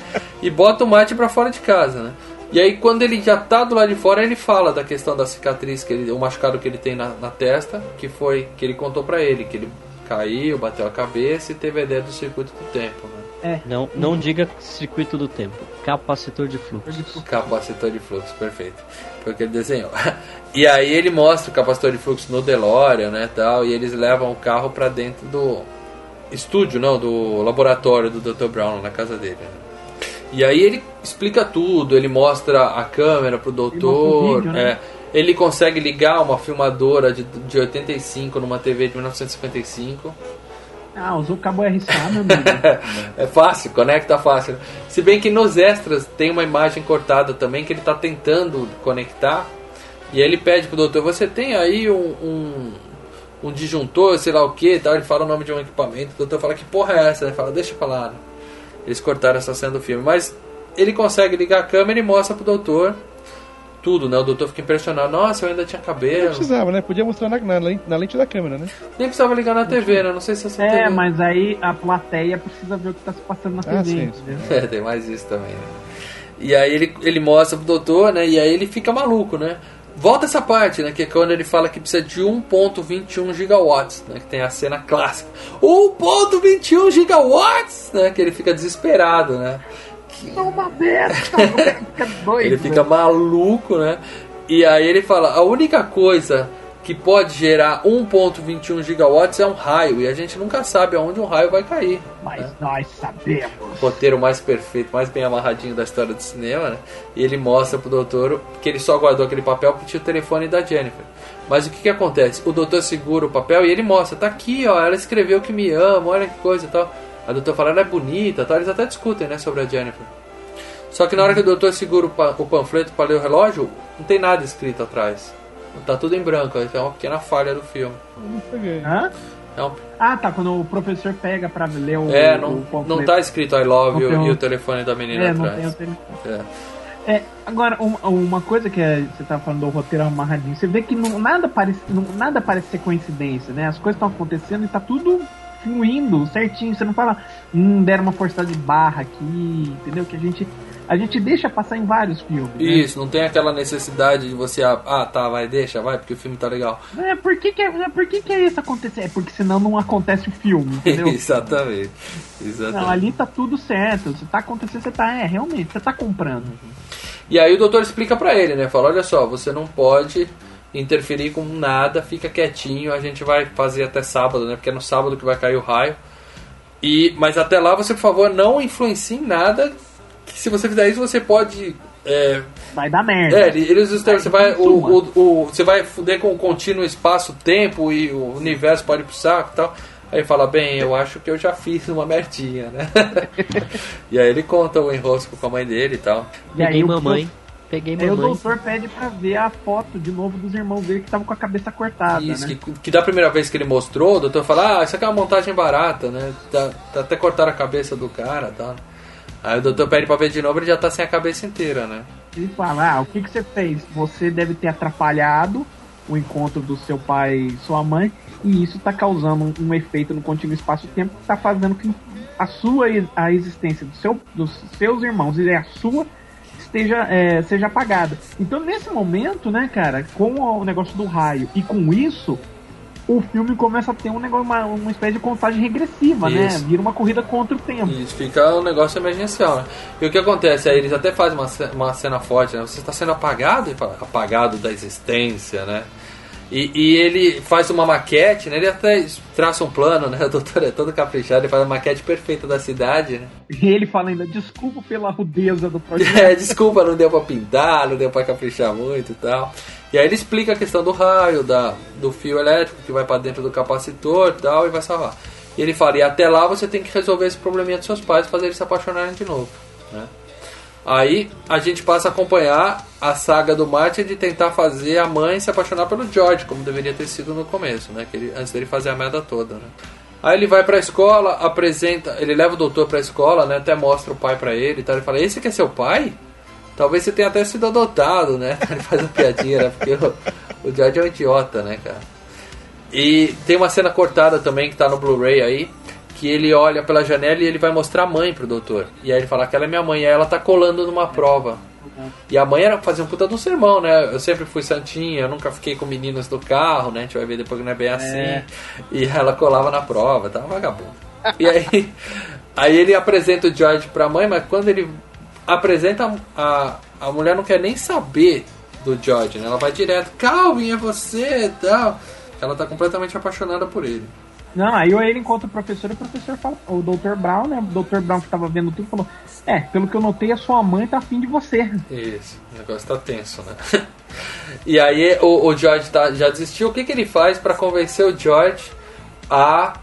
e bota o Mate pra fora de casa, né? E aí quando ele já tá do lado de fora, ele fala da questão da cicatriz, que ele, o machucado que ele tem na, na testa, que foi que ele contou pra ele, que ele caiu, bateu a cabeça e teve a ideia do circuito do tempo, né? Não, não diga circuito do tempo, capacitor de fluxo. Capacitor de fluxo, perfeito. Foi o que ele desenhou. E aí ele mostra o capacitor de fluxo no DeLorean, né, tal, e eles levam o carro pra dentro do estúdio, não, do laboratório do Dr. Brown na casa dele. né. E aí ele explica tudo, ele mostra a câmera pro doutor, vídeo, né? é, ele consegue ligar uma filmadora de, de 85 numa TV de 1955. Ah, usou o cabo RCA, meu amigo. É fácil, conecta fácil. Se bem que nos extras tem uma imagem cortada também que ele tá tentando conectar. E aí ele pede pro doutor, você tem aí um, um, um disjuntor, sei lá o que tal. Ele fala o nome de um equipamento. O doutor fala, que porra é essa? Ele fala, deixa pra lá. Eles cortaram essa cena do filme. Mas ele consegue ligar a câmera e mostra pro doutor tudo, né? O doutor fica impressionado. Nossa, eu ainda tinha Não cabelo. precisava, né? Podia mostrar na, na, lente- na lente da câmera, né? Nem precisava ligar na TV, né? Não sei se essa É, TV... mas aí a plateia precisa ver o que tá se passando na Ah, TV, sim, entendeu? É, tem mais isso também, né? E aí ele, ele mostra pro doutor, né? E aí ele fica maluco, né? Volta essa parte, né? Que é quando ele fala que precisa de 1.21 gigawatts, né? Que tem a cena clássica. 1.21 gigawatts, né? Que ele fica desesperado, né? É uma merda, fica doido. Ele fica maluco, né? E aí ele fala, a única coisa que pode gerar 1.21 gigawatts é um raio. E a gente nunca sabe aonde um raio vai cair. Mas né? nós sabemos. roteiro mais perfeito, mais bem amarradinho da história do cinema, né? E ele mostra pro doutor que ele só guardou aquele papel porque tinha o telefone da Jennifer. Mas o que que acontece? O doutor segura o papel e ele mostra, tá aqui, ó, ela escreveu que me ama, olha que coisa e tal. Aí o doutor fala, ela é bonita, tal. Eles até discutem, né, sobre a Jennifer. Só que na hora que o doutor segura o, pa- o panfleto para ler o relógio, não tem nada escrito atrás. Tá tudo em branco, é uma pequena falha do filme. Não peguei. Hã? É, Ah, tá, quando o professor pega pra ler o. é o não, panfleto. não tá escrito I love you Não e o telefone da menina É, não atrás. tem o telefone. É. É, agora, uma, uma coisa que é- você tá falando do roteiro amarradinho, você vê que não, nada, parece, não, nada parece ser coincidência, né? As coisas estão acontecendo e tá tudo fluindo certinho. Você não fala, hum, deram uma forçada de barra aqui, entendeu? Que a gente, a gente deixa passar em vários filmes. né? Isso, não tem aquela necessidade de você, ah, ah, tá, vai, deixa, vai, porque o filme tá legal. É, por que que, é, por que que é isso acontecer? É porque senão não acontece o filme, entendeu? Exatamente. Exatamente. Não, ali tá tudo certo. Se tá acontecendo, você tá, é, realmente, você tá comprando. E aí o doutor explica pra ele, né? Fala, olha só, você não pode interferir com nada, fica quietinho, a gente vai fazer até sábado, né? Porque é no sábado que vai cair o raio. E, mas até lá você, por favor, não influencie em nada. Que se você fizer isso, você pode. É, Vai dar merda. é, eles termos, você vai, o, o, o- você vai fuder com o contínuo espaço-tempo e o universo pode ir pro saco e tal. Aí ele fala, bem, eu acho que eu já fiz uma merdinha, né? e aí ele conta o enrosco com a mãe dele e tal. E aí Peguei o- mamãe. Peguei Aí o mamãe. doutor pede pra ver a foto de novo dos irmãos dele que estavam com a cabeça cortada, Isso, né? que, que da primeira vez que ele mostrou, o doutor fala, ah, isso aqui é uma montagem barata, né? Tá, tá até cortaram a cabeça do cara e tal. Aí o doutor pede pra ver de novo, ele já tá sem a cabeça inteira, né? Ele fala, ah, o que, que você fez? Você deve ter atrapalhado o encontro do seu pai e sua mãe, e isso tá causando um, um efeito no contínuo espaço-tempo que tá fazendo que a sua a existência do seu, dos seus irmãos e a sua esteja é, seja apagada. Então nesse momento, né, cara, com o negócio do raio e com isso o filme começa a ter um negócio, uma, uma espécie de contagem regressiva, né? Isso. Vira uma corrida contra o tempo. Isso fica um negócio emergencial, né? E o que acontece? Aí eles até fazem uma, uma cena forte, né? Você está sendo apagado, fala, apagado da existência, né? E, e ele faz uma maquete, né? Ele até traça um plano, né? O doutor é todo caprichado, ele faz a maquete perfeita da cidade, né? E ele fala ainda, desculpa pela rudeza do projeto. É, desculpa, não deu pra pintar, não deu pra caprichar muito e tal. E aí ele explica a questão do raio, da, do fio elétrico que vai pra dentro do capacitor e tal, e vai salvar. E ele fala, e até lá você tem que resolver esse probleminha dos seus pais, fazer eles se apaixonarem de novo. Né? Aí a gente passa a acompanhar a saga do Martin de tentar fazer a mãe se apaixonar pelo George, como deveria ter sido no começo, né? Que ele, antes dele fazer a merda toda, né? Aí ele vai pra escola, apresenta, ele leva o doutor pra escola, né? Até mostra o pai pra ele e tal. Ele fala, esse que é seu pai? Talvez você tenha até sido adotado, né? Ele faz uma piadinha, né? Porque o, o George é um idiota, né, cara? E tem uma cena cortada também que tá no Blu-ray aí, que ele olha pela janela e ele vai mostrar a mãe pro doutor. E aí ele fala que ela é minha mãe, e aí ela tá colando numa prova. E a mãe era fazer um puta de um sermão, né? Eu sempre fui santinha, eu nunca fiquei com meninos do carro, né? A gente vai ver depois que não é bem assim. E ela colava na prova, tava vagabundo. E aí, aí ele apresenta o George pra mãe, mas quando ele apresenta a, a mulher não quer nem saber do George, né? Ela vai direto, Calvin, é você e tal. Ela tá completamente apaixonada por ele. Não, aí ele encontra o professor e o professor fala, o Dr. Brown, né? O Dr. Brown que tava vendo tudo falou: É, pelo que eu notei, a sua mãe tá afim de você. Isso, o negócio tá tenso, né? e aí o, o George tá, já desistiu. O que, que ele faz pra convencer o George a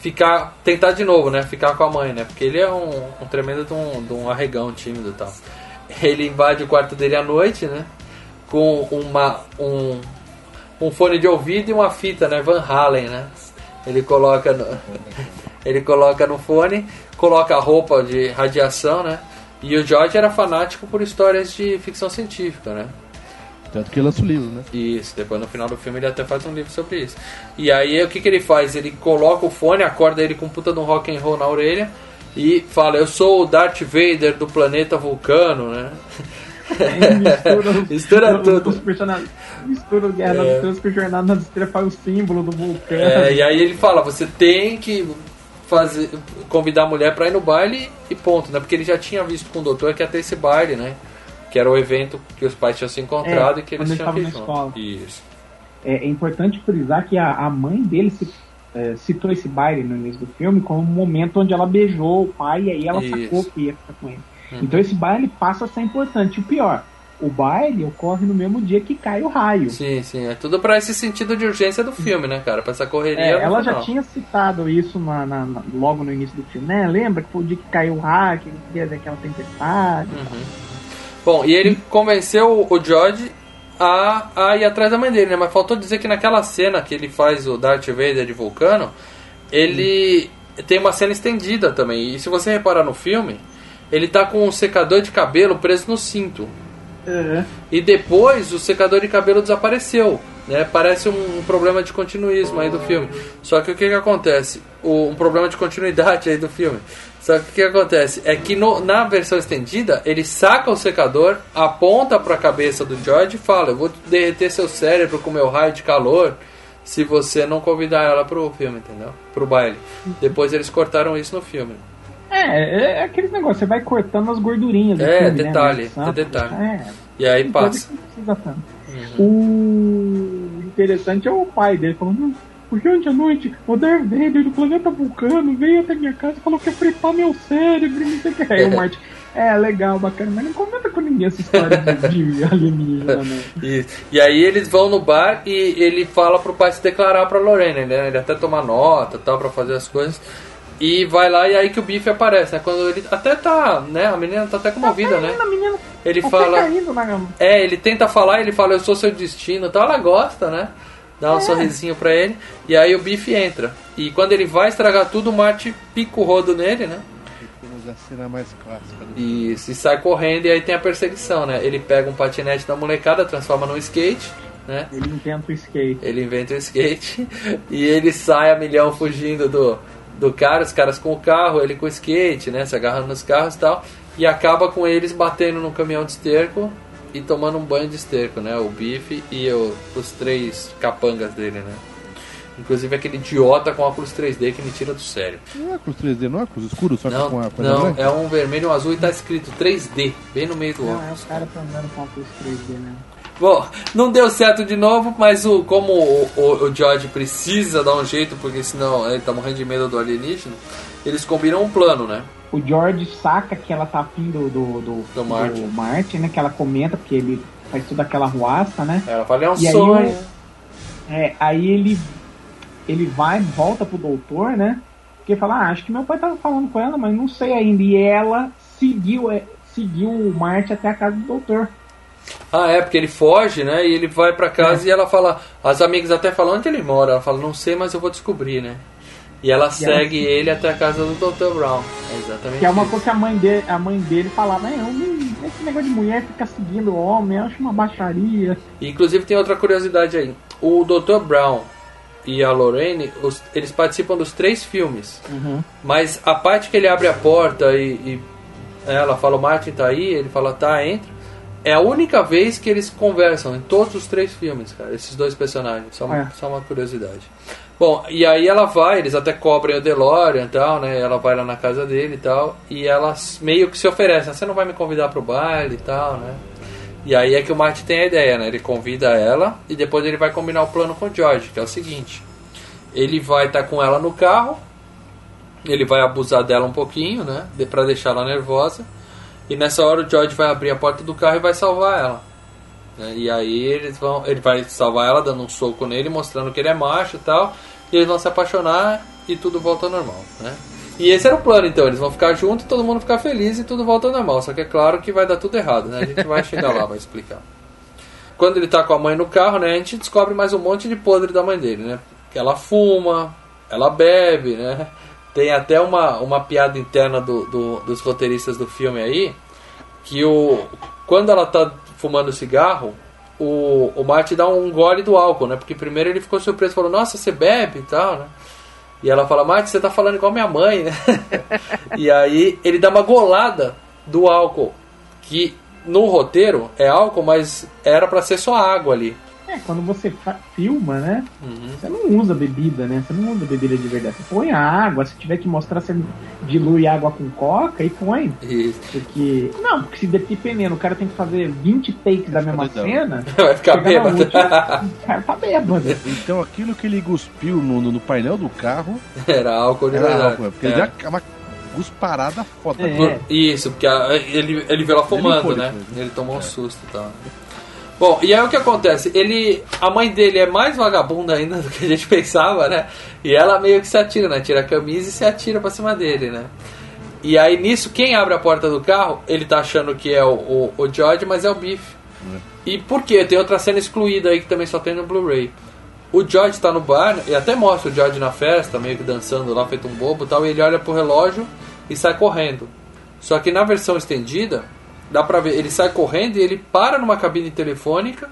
ficar. tentar de novo, né? Ficar com a mãe, né? Porque ele é um, um tremendo de um, de um arregão tímido e tal. Ele invade o quarto dele à noite, né? Com uma, um, um fone de ouvido e uma fita, né? Van Halen, né? Ele coloca no, ele coloca no fone, coloca a roupa de radiação, né? E o George era fanático por histórias de ficção científica, né? Tanto que lança o livro, né? Isso, depois no final do filme ele até faz um livro sobre isso. E aí o que, que ele faz? Ele coloca o fone, acorda ele com puta de um rock and roll na orelha e fala, eu sou o Darth Vader do planeta Vulcano, né? Mistura, os- Mistura os- tudo. Os personagens, mistura o Guerra É. nas Estrelas Jornada Estrelas, faz o símbolo do vulcano. É, e aí ele fala, você tem que fazer, convidar a mulher pra ir no baile e ponto, né? Porque ele já tinha visto com o doutor que ia ter esse baile, né? Que era o evento que os pais tinham se encontrado É, e que eles tinham escola. Isso. É, é importante frisar que a, a mãe dele se- é, citou esse baile no início do filme como um momento onde ela beijou o pai e aí ela Isso. sacou que ia ficar com ele. Uhum. Então esse baile passa a ser importante. E o pior, o baile ocorre no mesmo dia que cai o raio. Sim, sim. É tudo pra esse sentido de urgência do filme, né, cara? Pra essa correria. É, ela já tinha citado isso na- na- na- logo no início do filme, né? Lembra que foi o dia que caiu o raio, que queria ver aquela tempestade. Bom, e ele convenceu o George a, a ir atrás da mãe dele, né? Mas faltou dizer que naquela cena que ele faz o Darth Vader de Vulcano, ele tem uma cena estendida também. E se você reparar no filme, ele tá com um secador de cabelo preso no cinto. E depois o secador de cabelo desapareceu. Né? Parece um, um problema de continuismo aí do filme. Só que o que, que acontece? O, um problema de continuidade aí do filme. Só que o que acontece? É que no- na versão estendida, ele saca o secador, aponta pra cabeça do George e fala: Eu vou derreter seu cérebro com meu raio de calor se você não convidar ela pro filme, entendeu? Pro baile. Depois eles cortaram isso no filme. É, é aquele negócio, você vai cortando as gordurinhas É, filme, detalhe, né? é detalhe. É, E aí passa. tanto. O interessante é o pai dele falando, porque ontem à noite o Darth Vader do planeta Vulcano veio até minha casa e falou que ia fritar meu cérebro, e não sei o que. Aí o Martin, é legal, bacana, mas não comenta com ninguém essa história de, de alienígena, né? E, e aí eles vão no bar e ele fala pro pai se declarar pra Lorena, né? Ele até toma nota tal pra fazer as coisas. E vai lá e aí que o bife aparece, né? Quando ele até tá, né? A menina tá até comovida, né? A menina Ele tá fala. caindo na É, ele tenta falar, ele fala, eu sou seu destino e tal, ela gosta, né? Dá um sorrisinho pra ele, e aí o bife entra. E quando ele vai estragar tudo, o Marty pica o rodo nele, né? Temos a cena mais clássica do E se sai correndo e aí tem a perseguição, né? Ele pega um patinete da molecada, transforma num skate, né? Ele inventa o skate. Ele inventa o skate e ele sai a milhão fugindo do, do cara, os caras com o carro, ele com o skate, né? Se agarrando nos carros e tal. E acaba com eles batendo no caminhão de esterco e tomando um banho de esterco, né? O Bife e o- os três capangas dele, né? Inclusive aquele idiota com óculos 3D que me tira do sério. Não é óculos 3D, não é óculos escuro, só que Não, com a coisa não branca? é um vermelho e um azul e tá escrito 3D, bem no meio do Não, é óculos. o cara tá andando com óculos 3D, né? Bom, não deu certo de novo, mas o, como o, o, o George precisa dar um jeito, porque senão ele tá morrendo de medo do alienígena, eles combinam um plano, né? O George saca que ela tá afim do, do, do, Do Martin. Martin, né? Que ela comenta, porque ele faz toda aquela ruaça, né? Ela fala, é um E aí, sonho. É, aí ele ele vai, volta pro doutor, né? Porque fala, ah, acho que meu pai tava falando com ela, mas não sei ainda. E ela seguiu, é, seguiu o Marte até a casa do doutor. Ah, é, porque ele foge, né? E ele vai pra casa e ela fala, as amigas até falam onde ele mora. Ela fala, não sei, mas eu vou descobrir, né? E ela segue ele até a casa do Dr. Brown. É exatamente Que é uma isso. coisa que a mãe dele, a mãe dele falava, é, eu não- esse negócio de mulher ficar seguindo o homem, eu acho uma baixaria. E, Inclusive tem outra curiosidade aí. O Dr. Brown e a Lorraine, os- eles participam dos três filmes. Mas a parte que ele abre a porta e, e ela fala, o Martin tá aí, ele fala, tá, entra. É a única vez que eles conversam em todos os três filmes, cara, esses dois personagens. Só uma, É. só uma curiosidade. Bom, e aí ela vai, eles até cobrem o DeLorean e tal, né? Ela vai lá na casa dele e tal. E ela meio que se oferece, "Ah, você não vai me convidar pro baile e tal, né? E aí é que o Marty tem a ideia, né? Ele convida ela e depois ele vai combinar o plano com o George, que é o seguinte: ele vai estar com ela no carro, ele vai abusar dela um pouquinho, né? Pra deixar ela nervosa. E nessa hora o George vai abrir a porta do carro e vai salvar ela. né? E aí eles vão, ele vai salvar ela dando um soco nele, mostrando que ele é macho e tal. E eles vão se apaixonar e tudo volta ao normal, né? E esse era o plano, então. Eles vão ficar juntos, todo mundo ficar feliz e tudo volta ao normal. Só que é claro que vai dar tudo errado, né? A gente vai chegar lá, vai explicar. Quando ele tá com a mãe no carro, né? A gente descobre mais um monte de podre da mãe dele, né? Que ela fuma, ela bebe, né? Tem até uma, uma piada interna do, do- dos roteiristas do filme aí, que o quando ela tá fumando cigarro, o, o Marty dá um gole do álcool, né? Porque primeiro ele ficou surpreso, falou, nossa, você bebe e tal, né? E ela fala, Marty, você tá falando igual minha mãe, né? e aí ele dá uma golada do álcool, que no roteiro é álcool, mas era pra ser só água ali. É, quando você filma, né? Uhum. Você não usa bebida, né? Você não usa bebida de verdade. Você põe a água, se tiver que mostrar, você dilui água com coca e põe. Isso. Porque. Não, porque se dependendo, o cara tem que fazer 20 takes da mesma doidão. cena. Vai ficar bêbado. última, o cara tá bêbado. Então aquilo que ele cuspiu no, no- painel do carro Era álcool de era verdade. álcool, porque É. ele deu uma cusparada foda. É. Isso, porque a- ele, ele viu ela fumando, ficou né? Ele tomou um susto e tal. Bom, e aí o que acontece? Ele, a mãe dele é mais vagabunda ainda do que a gente pensava, né? E ela meio que se atira, né? Tira a camisa e se atira pra cima dele, né? E aí nisso, quem abre a porta do carro, ele tá achando que é o, o, o George, mas é o Biff. E por quê? Tem outra cena excluída aí que também só tem no Blu-ray. O George tá no bar, e até mostra o George na festa, meio que dançando lá, feito um bobo e tal, e ele olha pro relógio e sai correndo. Só que na versão estendida, dá pra ver, ele sai correndo e ele para numa cabine telefônica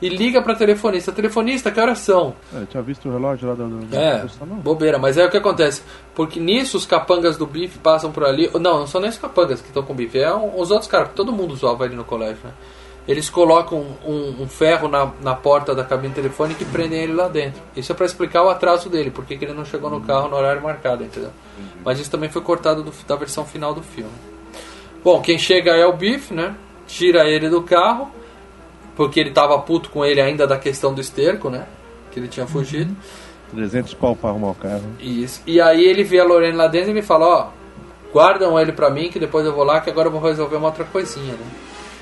e liga pra telefonista. Telefonista, que horas são? É, tinha visto o relógio lá do. do É, bobeira, mas é o que acontece. Porque nisso os capangas do bife passam por ali. Não, não são nem os capangas que estão com o bife, é um- os outros caras, porque todo mundo zoava ele no colégio, né? Eles colocam um, um ferro na, na porta da cabine telefônica e prendem ele lá dentro. Isso é pra explicar o atraso dele, porque que ele não chegou no carro no horário marcado, entendeu? Mas isso também foi cortado do- da versão final do filme. Bom, quem chega é o Biff, né? Tira ele do carro, porque ele tava puto com ele ainda da questão do esterco, né? Que ele tinha fugido. 300 pau pra arrumar o carro. Isso. E aí ele vê a Lorena lá dentro e me fala, ó, guardam ele pra mim que depois eu vou lá que agora eu vou resolver uma outra coisinha, né?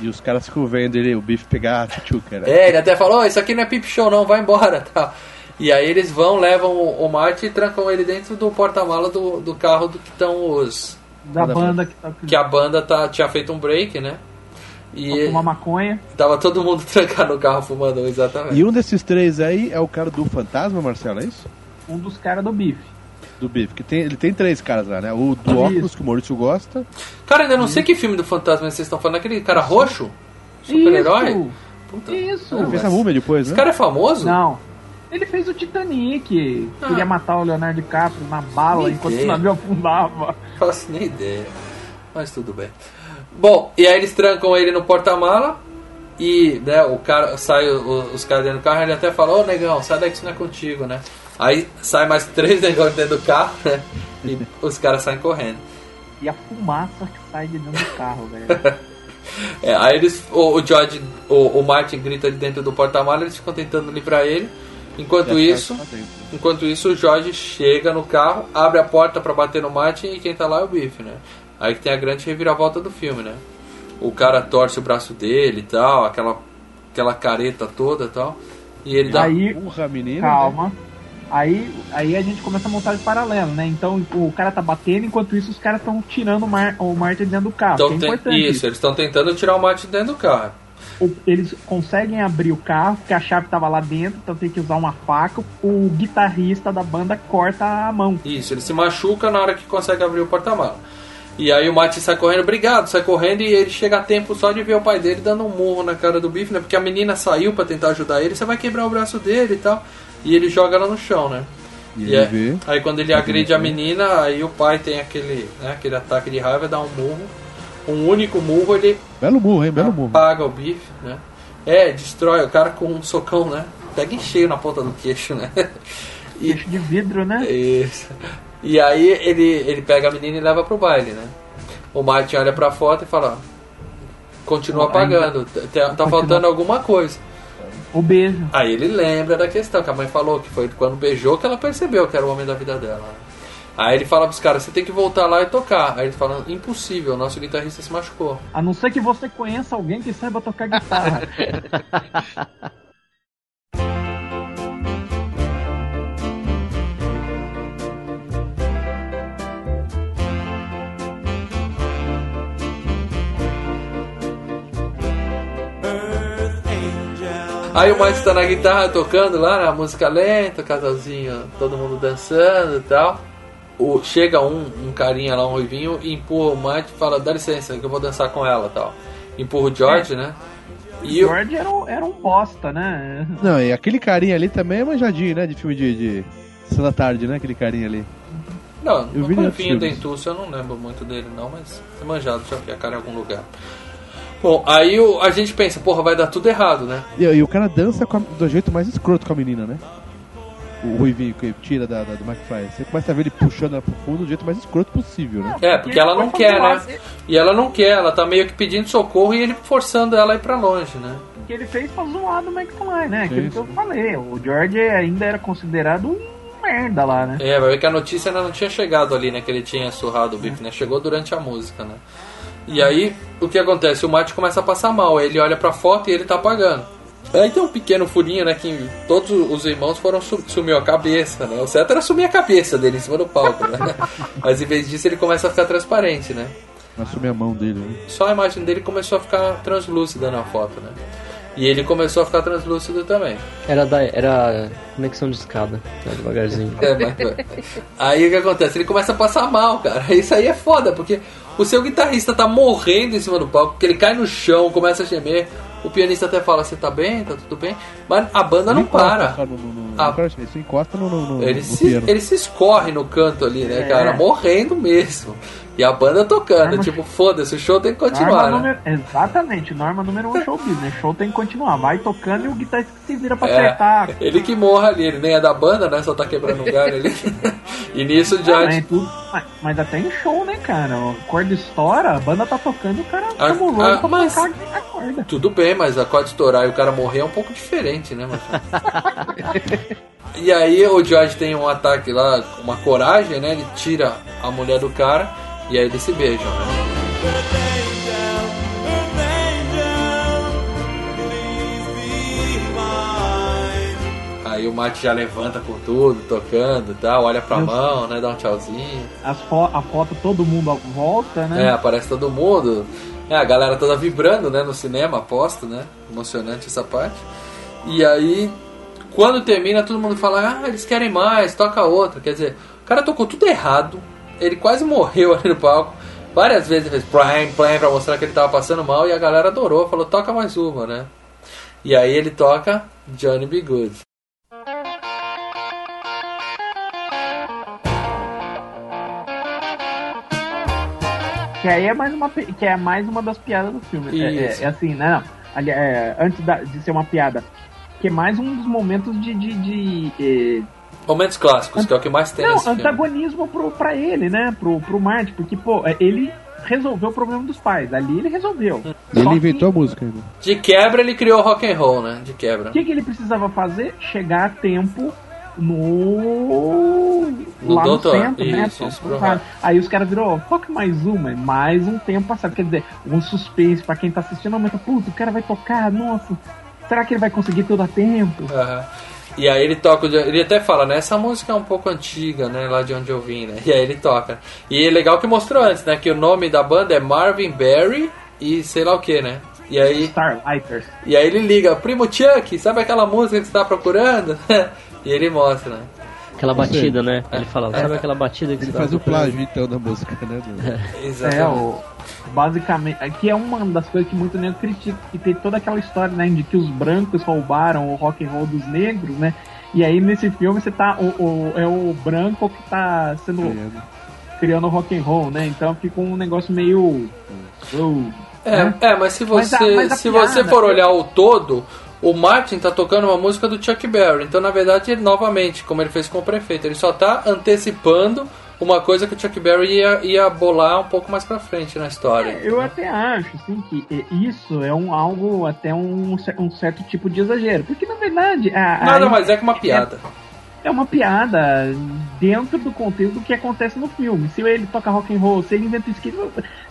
E os caras ficam vendo ele, o bife pegar a tchutchuca, né? É, ele até falou, "Ô, isso aqui não é pip show não, vai embora, tal. E aí eles vão, levam o, o Marty e trancam ele dentro do porta-mala do, do carro do que estão os... Da banda que tá Que a banda tá, tinha feito um break, né? E fumar maconha. tava todo mundo trancado no carro fumando, exatamente. E um desses três aí é o cara do fantasma, Marcelo, é isso? Um dos caras do bife. Do bife, que tem, ele tem três caras lá, né? O do Isso. óculos, que o Maurício gosta. Cara, ainda não sei que filme do fantasma vocês estão falando, aquele cara roxo? Super-herói? Isso! Puta. Isso! Ele fez a múmia depois, Esse né? cara é famoso? Não. Ele fez o Titanic. Ah. Queria matar o Leonardo DiCaprio na bala Nem enquanto o navio afundava. Faço nem ideia. Mas tudo bem. Bom, e aí eles trancam ele no porta-mala. E né, o cara sai o- os caras dentro do carro, ele até fala, ô negão, sai daqui isso não é contigo, né? Aí sai mais três negões dentro do carro, né? E os caras saem correndo. E a fumaça que sai de dentro do carro, velho. É, aí eles. O, o George, o, o Martin grita de dentro do porta-mala, eles ficam tentando livrar ele. Enquanto as isso, enquanto isso, o Jorge chega no carro, abre a porta pra bater no Martin e quem tá lá é o Biff, né? Aí que tem a grande reviravolta do filme, né? O cara torce o braço dele e tal, aquela, aquela careta toda e tal. E ele dá. Aí, Urra, menino. calma. Aí, aí a gente começa a montar de paralelo, né? Então o cara tá batendo, enquanto isso os caras estão tirando o, Mar o Martin dentro do carro. Então que é tem- importante. isso, eles estão tentando tirar o Martin dentro do carro. Eles conseguem abrir o carro, porque a chave tava lá dentro, então tem que usar uma faca. O guitarrista da banda corta a mão. Isso, ele se machuca na hora que consegue abrir o porta-mala. E aí o Mate sai correndo, obrigado, sai correndo e ele chega a tempo só de ver o pai dele dando um murro na cara do bife, né? Porque a menina saiu pra tentar ajudar ele, você vai quebrar o braço dele e tal. E ele joga ela no chão, né? E E ele é- vê. aí quando ele agride a menina, aí o pai tem aquele, né, aquele ataque de raiva, dá um murro. Um único murro, ele Belo murro, hein? Belo murro. apaga o bife, né? É, destrói o cara com um socão, né? Pega em cheio na ponta do queixo, né? E, Queixo de vidro, né? isso. E aí ele, ele pega a menina e leva pro baile, né? O Martin olha pra foto e fala: ó, continua Ainda- apagando, tá, tá Continua. faltando alguma coisa. O beijo. Aí ele lembra da questão que a mãe falou, que foi quando beijou que ela percebeu que era o homem da vida dela. Né? Aí ele fala pros caras, você tem que voltar lá e tocar. Aí ele fala, impossível, nosso guitarrista se machucou. A não ser que você conheça alguém que saiba tocar guitarra. Aí o Mike tá na guitarra tocando lá, na música lenta, casalzinho, todo mundo dançando e tal. O, chega um, um carinha lá, um ruivinho, e empurra o Mike e fala, dá licença, que eu vou dançar com ela e tal. Empurra o George, né? E o, George era um, era um bosta, né? Não, e aquele carinha ali também é manjadinho, né? De filme de, de Sessão da Tarde, né? Aquele carinha ali. Não, Eu o vi filmes. Dentuço eu não lembro muito dele não, mas é manjado, já vi a cara em algum lugar. Bom, aí o- a gente pensa, porra, vai dar tudo errado, né? E, e o cara dança com a- do jeito mais escroto com a menina, né? O Ruivinho que tira da, da- do McFly. Você começa a ver ele puxando ela pro fundo do jeito mais escroto possível, né? É, porque ela não quer, né? E ela não quer, ela tá meio que pedindo socorro e ele forçando ela a ir pra longe, né? que ele fez pra zoar do McFly, né? Aquilo que eu falei. O George ainda era considerado um merda lá, né? É, vai ver que a notícia ainda não tinha chegado ali, né? Que ele tinha surrado o bife, né? Chegou durante a música, né? E aí, o que acontece? O Mate começa a passar mal, ele olha pra foto e ele tá apagando. Aí tem um pequeno furinho, né? Que todos os irmãos foram su sumiu a cabeça, né? O certo era sumir a cabeça dele em cima do palco, né? Mas em vez disso ele começa a ficar transparente, né? Assumir a mão dele, né? Só a imagem dele começou a ficar translúcida na foto, né? E ele começou a ficar translúcido também. Era, da, era conexão de escada, né, devagarzinho. É, mas- Aí o que acontece? Ele começa a passar mal, cara. Isso aí é foda, porque o seu guitarrista tá morrendo em cima do palco, porque ele cai no chão, começa a gemer. O pianista até fala: Você tá bem? Tá tudo bem? Mas a banda não para. No, no, Ah. no cara, Isso encosta no, no, no, Ele no se, piano. ele se escorre no canto ali, né, É. cara? Morrendo mesmo. E a banda tocando, Norma- tipo, foda-se, o show tem que continuar, Norma né? número- Exatamente, norma número um show business. Show tem que continuar. Vai tocando e o guitarrista que se vira pra É, acertar. ele que morra ali, ele nem é da banda, né? Só tá quebrando um galho ali. e nisso o Ah, George. mas, tudo, mas, mas até em show, né, cara? O corda estoura, a banda tá tocando e o cara Ah, chama o ah, pra mas- a corda. Tudo bem, mas a corda estourar e o cara morrer é um pouco diferente, né, mano? e aí o George tem um ataque lá, uma coragem, né? Ele tira a mulher do cara e aí eles se beijam, né? Aí o Mate já levanta com tudo, tocando e tal, olha pra mão, né? Dá um tchauzinho. As fo a foto todo mundo volta, né? É, aparece todo mundo. É, a galera toda vibrando, né, no cinema, aposto, né? Emocionante essa parte. E aí, quando termina, todo mundo fala, ah, eles querem mais, toca outra. Quer dizer, o cara tocou tudo errado, ele quase morreu ali no palco. Várias vezes ele fez plam, plam pra mostrar que ele tava passando mal e a galera adorou, falou, toca mais uma, né? E aí ele toca Johnny B. Good. Que aí é mais uma, que é mais uma das piadas do filme. É, é- é assim, né? Ali- é, antes da- de ser uma piada, que é mais um dos momentos de. de, de, eh, Momentos clássicos, que é o que mais tem não, nesse filme. antagonismo pro, pra ele, né? Pro, pro Marty, porque, pô, é, ele resolveu o problema dos pais. Ali ele resolveu. E ele Só que- inventou a música ainda. De quebra ele criou rock and roll, né? De quebra. O que, que ele precisava fazer? Chegar a tempo no. No lá doutor, no centro, né? isso, isso. Aí os caras virou, toca mais uma, mais um tempo passado. Quer dizer, um suspense pra quem tá assistindo, aumenta, puta, o cara vai tocar, nossa, será que ele vai conseguir tudo a tempo? Aham. E aí ele toca, ele até fala, né? Essa música é um pouco antiga, né? Lá de onde eu vim, né? E aí ele toca. E é legal que mostrou antes, né? Que o nome da banda é Marvin Berry e sei lá o que, né? E aí, Starlighters. e aí ele liga, primo Chuck, sabe aquela música que você tá procurando? e ele mostra, né? Aquela batida, né? Ele fala, sabe aquela batida que Ele você faz tá o plágio, então, da música, né? do- É, o, basicamente, aqui é uma das coisas que muito nego critica, que tem toda aquela história, né, de que os brancos roubaram o rock and roll dos negros, né? E aí nesse filme você tá o, o- é o branco que tá sendo criando o rock and roll, né? Então fica um negócio meio oh, É, né? é, mas se Mas você, a- mas a se piada- você for olhar o todo, o Martin tá tocando uma música do Chuck Berry. Então, na verdade, ele, novamente, como ele fez com o prefeito, ele só tá antecipando uma coisa que o Chuck Berry ia, ia bolar um pouco mais pra frente na história. É, Eu até acho, assim, que é, isso é um algo, até um, um certo tipo de exagero. Porque, na verdade, a, a- Nada mais é que uma piada. é uma piada dentro do contexto do que acontece no filme. Se ele toca rock and roll, se ele inventa skate,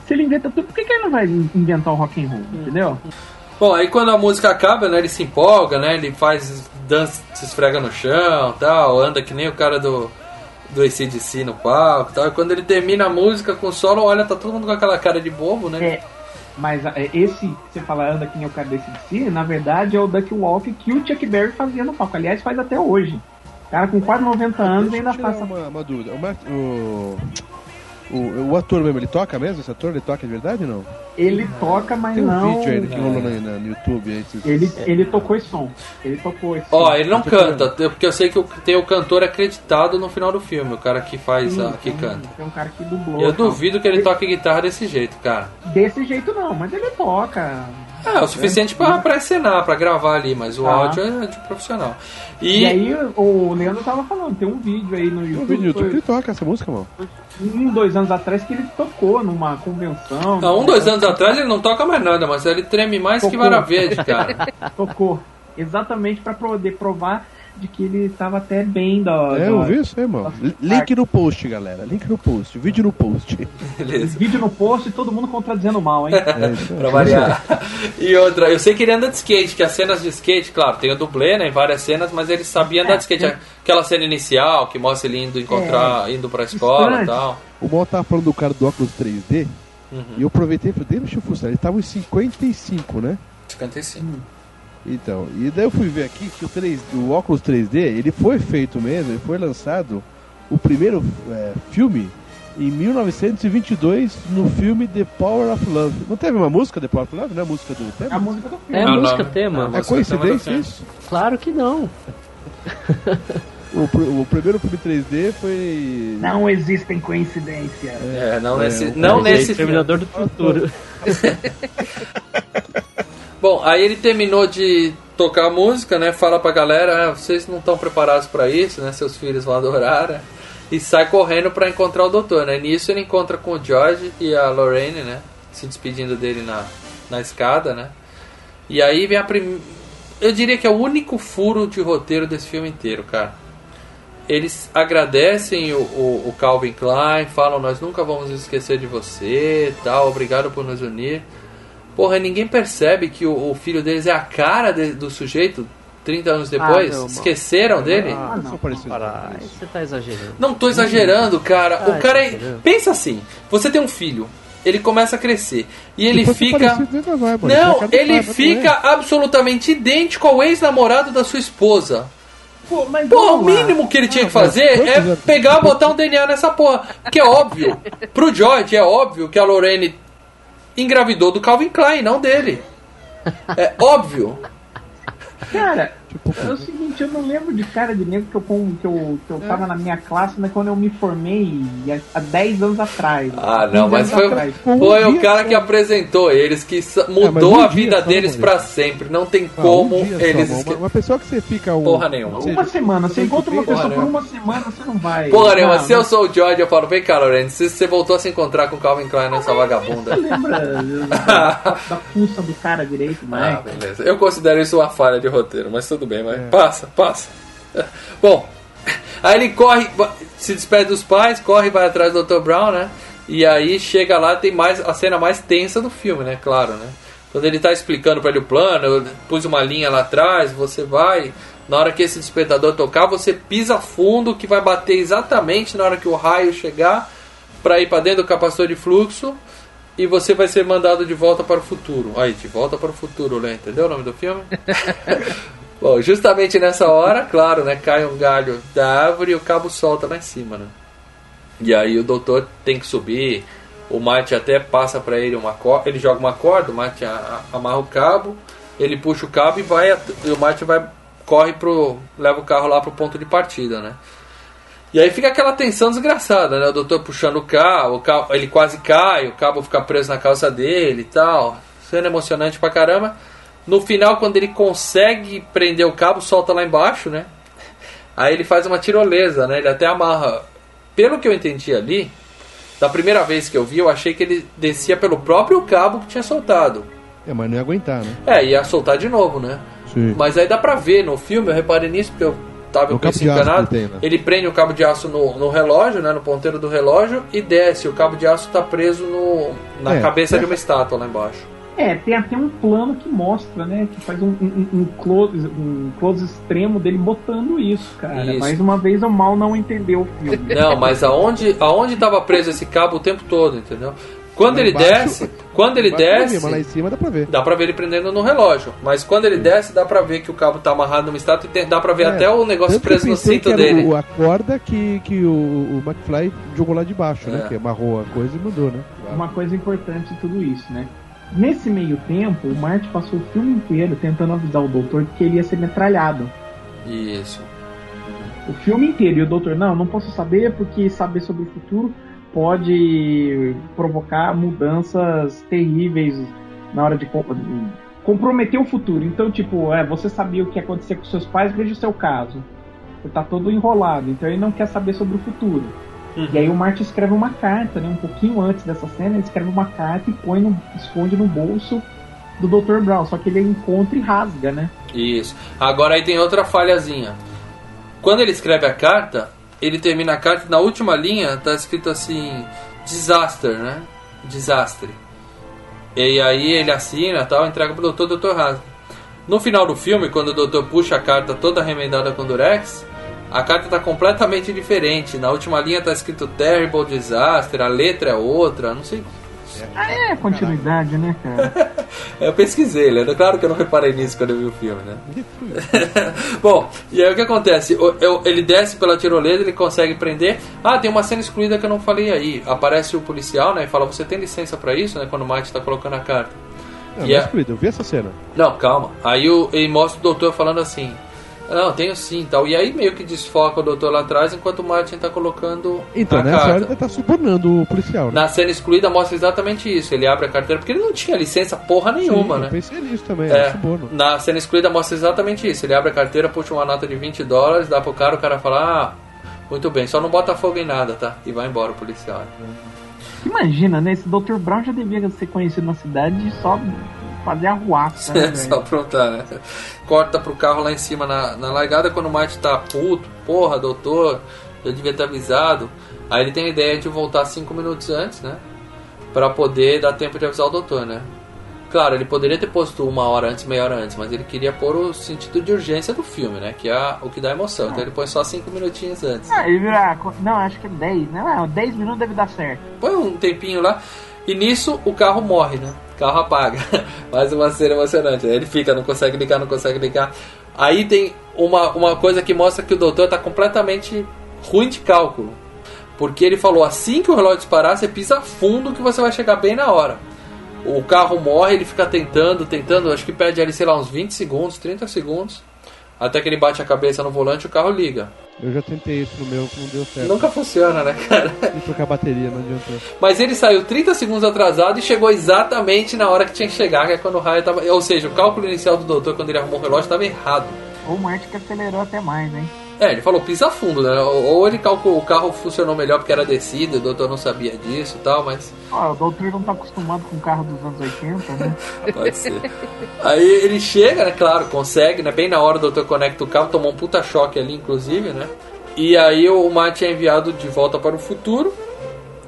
se ele inventa tudo, por que, que ele não vai inventar o rock and roll? Entendeu? Bom, aí quando a música acaba, né, ele se empolga, né, ele faz dança, se esfrega no chão, tal, anda que nem o cara do do ACDC no palco, tal. E quando ele termina a música com o solo, olha, tá todo mundo com aquela cara de bobo, né? É, mas é, esse que você fala, anda quem é o cara desse DC, na verdade é o Duck Walk que o Chuck Berry fazia no palco. Aliás, faz até hoje. O cara com quase 90 anos Deixa eu ainda faz. uma, uma dúvida. O, Matt- o, o, o ator mesmo, ele toca mesmo? Esse ator, ele toca de verdade ou não? Ele toca, mas Tem um não. vídeo aí que rolou no, no YouTube aí. esses- Ele, ele tocou esse som. Ele tocou esse Ó, som. ele não canta, porque eu sei que tem o cantor acreditado no final do filme, o cara que faz, Sim, a, que tem- canta. Tem um cara que dublou. Eu duvido que ele toque guitarra desse jeito, cara. Desse jeito não, mas ele toca. É, o suficiente pra, pra encenar, pra gravar ali, mas o Ah. áudio é de profissional. E, E, aí o Leandro tava falando, tem um vídeo aí no Tem um YouTube, vídeo no YouTube que foi toca essa música, mano. um, dois anos atrás que ele tocou numa convenção. há um, dois anos atrás ele não toca mais nada, mas ele treme mais que Tocou. vara verde, cara. Tocou. Exatamente pra poder provar de que ele estava até bem da. É, da- eu vi isso aí, mano. Link no post, galera. Link no post. Vídeo no post. Beleza. Vídeo no post e todo mundo contradizendo mal, hein? É isso. Pra variar. E outra, eu sei que ele anda de skate, que as cenas de skate, claro, tem o dublê, né, em várias cenas, mas ele sabia andar de skate. Aquela cena inicial, que mostra ele indo encontrar, indo pra escola e tal. O Mal tava falando do cara do óculos 3D. Uhum. E eu aproveitei e falei, deixa eu fuçar. Ele tava em 55, né? 55. Então, e daí eu fui ver aqui que o, 3, o óculos 3D, ele foi feito mesmo, ele foi lançado, o primeiro é, filme, em 1922, no filme The Power of Love. Não teve uma música, The Power of Love? Não é a música do É a tema? música do É filme. a Não, música não. tema. É É coincidência tema isso? Claro que não. O, pr- o primeiro filme 3D foi... Não existem coincidências. É, não nesse, o- não é nesse filme. Terminador do Futuro. Bom, aí ele terminou de tocar a música, né? Fala pra galera, ah, vocês não estão preparados pra isso, né? Seus filhos vão adorar. né? E sai correndo pra encontrar o doutor, né? Nisso ele encontra com o George e a Lorraine, né? Se despedindo dele na, na escada, né? E aí vem a primeira. Eu diria que é o único furo de roteiro desse filme inteiro, cara. Eles agradecem o, o, o Calvin Klein, falam: Nós nunca vamos esquecer de você, tal, obrigado por nos unir. Porra, ninguém percebe que o, o filho deles é a cara de- do sujeito 30 anos depois? meu, mano. Esqueceram dele? Ah, não. Aí você tá exagerando. Não tô exagerando, cara. Ah, o cara é... Pensa assim, você tem um filho, ele começa a crescer e ele Depois fica... vai. Não, ele cara, não é? fica absolutamente idêntico ao ex-namorado da sua esposa. Pô, mas Pô, o mínimo que ele tinha que mas fazer é pegar, botar um DNA nessa porra. Que é óbvio. Pro George é óbvio que a Lorraine engravidou do Calvin Klein, não dele. É óbvio. Cara, Tipo, é o seguinte, eu não lembro de cara de negro que eu, com- que eu, que eu tava na minha classe, né, quando eu me formei há, há 10 anos atrás. Ah, 15 não, mas foi, atrás. foi Um o cara só. que apresentou eles, que sa- mudou um a vida deles pra sempre. Não tem ah, como um só, eles. uma, esque- uma pessoa que você fica um... Porra nenhuma. Uma semana, você encontra uma pessoa por uma semana, você não vai. Porra nenhuma, se eu sou o George, eu falo, vem cá, Lorraine, se você voltou a se encontrar com o Calvin Klein nessa vagabunda. Você lembra da, da fuça do cara direito, mas. Ah, beleza. Eu considero isso uma falha de roteiro, mas tudo bem, É. mas passa, passa. Bom, aí ele corre, se despede dos pais, corre vai atrás do Dr. Brown, né? E aí chega lá, tem mais a cena mais tensa do filme, né? Claro, né? Quando ele tá explicando pra ele o plano, eu pus uma linha lá atrás, você vai. Na hora que esse despertador tocar, você pisa fundo que vai bater exatamente na hora que o raio chegar pra ir pra dentro do capacitor de fluxo e você vai ser mandado de volta para o futuro. Aí, de volta para o futuro, né? Entendeu o nome do filme? Bom, justamente nessa hora, claro, né? Cai um galho da árvore e o cabo solta lá em cima, né? E aí o doutor tem que subir. O Mate até passa para ele uma corda. Ele joga uma corda, o Mate amarra o cabo. Ele puxa o cabo e vai. E o Mate vai. Corre pro. leva o carro lá pro ponto de partida, né? E aí fica aquela tensão desgraçada, né? O doutor puxando o carro, o carro ele quase cai, o cabo fica preso na calça dele e tal. Sendo emocionante pra caramba. No final, quando ele consegue prender o cabo, solta lá embaixo, né? Aí ele faz uma tirolesa, né? Ele até amarra. Pelo que eu entendi ali, da primeira vez que eu vi, eu achei que ele descia pelo próprio cabo que tinha soltado. É, mas não ia aguentar, né? É, ia soltar de novo, né? Sim. Mas aí dá pra ver no filme, eu reparei nisso porque eu tava É o com aço encanado. tem, né? Ele prende o cabo de aço no, no relógio, né? No ponteiro do relógio e desce. O cabo de aço tá preso no, na É. cabeça de uma estátua lá embaixo. É, tem até um plano que mostra, né? Que faz um, um, um close, um close extremo dele botando isso, cara. Isso. Mais uma vez o mal não entendeu o filme. Não, mas aonde, aonde tava preso esse cabo o tempo todo, entendeu? Quando Lá ele embaixo- desce, quando ele desce, vi, Mas lá em cima dá pra ver. dá pra ver ele prendendo no relógio. Mas quando ele desce, dá pra ver que o cabo tá amarrado numa estátua e tem- dá pra ver É, até o negócio preso no cinto que era dele. o- a corda que, que o, o McFly jogou lá de baixo, né? É. Que amarrou a coisa e mandou, né? Uma coisa importante de tudo isso, né? Nesse meio tempo, o Marty passou o filme inteiro tentando avisar o doutor que ele ia ser metralhado. Isso. O filme inteiro. E o doutor, não, não posso saber porque saber sobre o futuro pode provocar mudanças terríveis na hora de co- comprometer o futuro. Então, tipo, é, você sabia o que ia acontecer com seus pais, veja o seu caso. Você tá todo enrolado, então ele não quer saber sobre o futuro. E aí o Martin escreve uma carta, né? Um pouquinho antes dessa cena, ele escreve uma carta e põe no, esconde no bolso do Dr. Brown. Só que ele encontra e rasga, né? Isso. Agora aí tem outra falhazinha. Quando ele escreve a carta, ele termina a carta na última linha tá escrito assim: disaster, né? Desastre. E aí ele assina tal, entrega pro doutor, doutor rasga. No final do filme, quando o doutor puxa a carta toda remendada com durex, a carta tá completamente diferente. Na última linha tá escrito terrible disaster, a letra é outra, não sei. É continuidade, né, cara? Eu pesquisei, Leandro. Claro que eu não reparei nisso quando eu vi o filme, né? Bom, e aí o que acontece? O- eu- ele desce pela tirolesa, ele consegue prender. Ah, tem uma cena excluída que eu não falei aí. Aparece o policial, né? E fala: Você tem licença pra isso, né? Quando o Mike tá colocando a carta. Não, E não é excluído, eu vi essa cena. Não, calma. Aí o, ele mostra o doutor falando assim: Não, tenho sim tal. E aí meio que desfoca o doutor lá atrás enquanto o Martin tá colocando Então, a nessa carta. hora ele tá subornando o policial, né? Na cena excluída mostra exatamente isso. Ele abre a carteira porque ele não tinha licença porra nenhuma, Sim, né? Eu pensei nisso também, É, é. suborno. na cena excluída mostra exatamente isso. Ele abre a carteira, puxa uma nota de 20 dólares, dá pro cara, o cara fala: Ah, muito bem, só não bota fogo em nada, tá? E vai embora o policial. Imagina, né? Esse Dr. Brown já devia ser conhecido na cidade de só fazer arruaça, né, Só velho? aprontar, né? Corta pro carro lá em cima na, na largada quando o Marty tá puto. Porra, doutor, eu devia ter avisado. Aí ele tem a ideia de voltar 5 minutos antes, né? Pra poder dar tempo de avisar o doutor, né? Claro, ele poderia ter posto uma hora antes, meia hora antes, mas ele queria pôr o sentido de urgência do filme, né? Que é o que dá emoção. Então ele põe só 5 minutinhos antes. Ah, ele vira. Não, acho que é 10, né? Não, 10 minutos deve dar certo. Põe um tempinho lá. E nisso o carro morre, né? Carro apaga. Mais uma cena emocionante. Ele fica, não consegue ligar, não consegue ligar. Aí tem uma, uma coisa que mostra que o doutor tá completamente ruim de cálculo. Porque ele falou, assim que o relógio disparar, você pisa fundo que você vai chegar bem na hora. O carro morre, ele fica tentando, tentando, acho que perde ali, sei lá, uns 20 segundos, 30 segundos. Até que ele bate a cabeça no volante e o carro liga. Eu já tentei isso no meu, que não deu certo. Nunca funciona, né, cara? E trocar bateria, não adiantou. Mas ele saiu 30 segundos atrasado e chegou exatamente na hora que tinha que chegar, que é quando o raio tava. Ou seja, o cálculo inicial do doutor quando ele arrumou o relógio estava errado. Ou o Martin que acelerou até mais, hein? É, ele falou pisa fundo, né? Ou ele calculou, o carro funcionou melhor porque era descido, o doutor não sabia disso e tal, mas Ó, o doutor não tá acostumado com carro dos anos 80, né? pode ser. Aí ele chega, né? Claro, consegue, né? Bem na hora o doutor conecta o carro, tomou um puta choque ali, inclusive, né? E aí o Martin é enviado de volta para o futuro.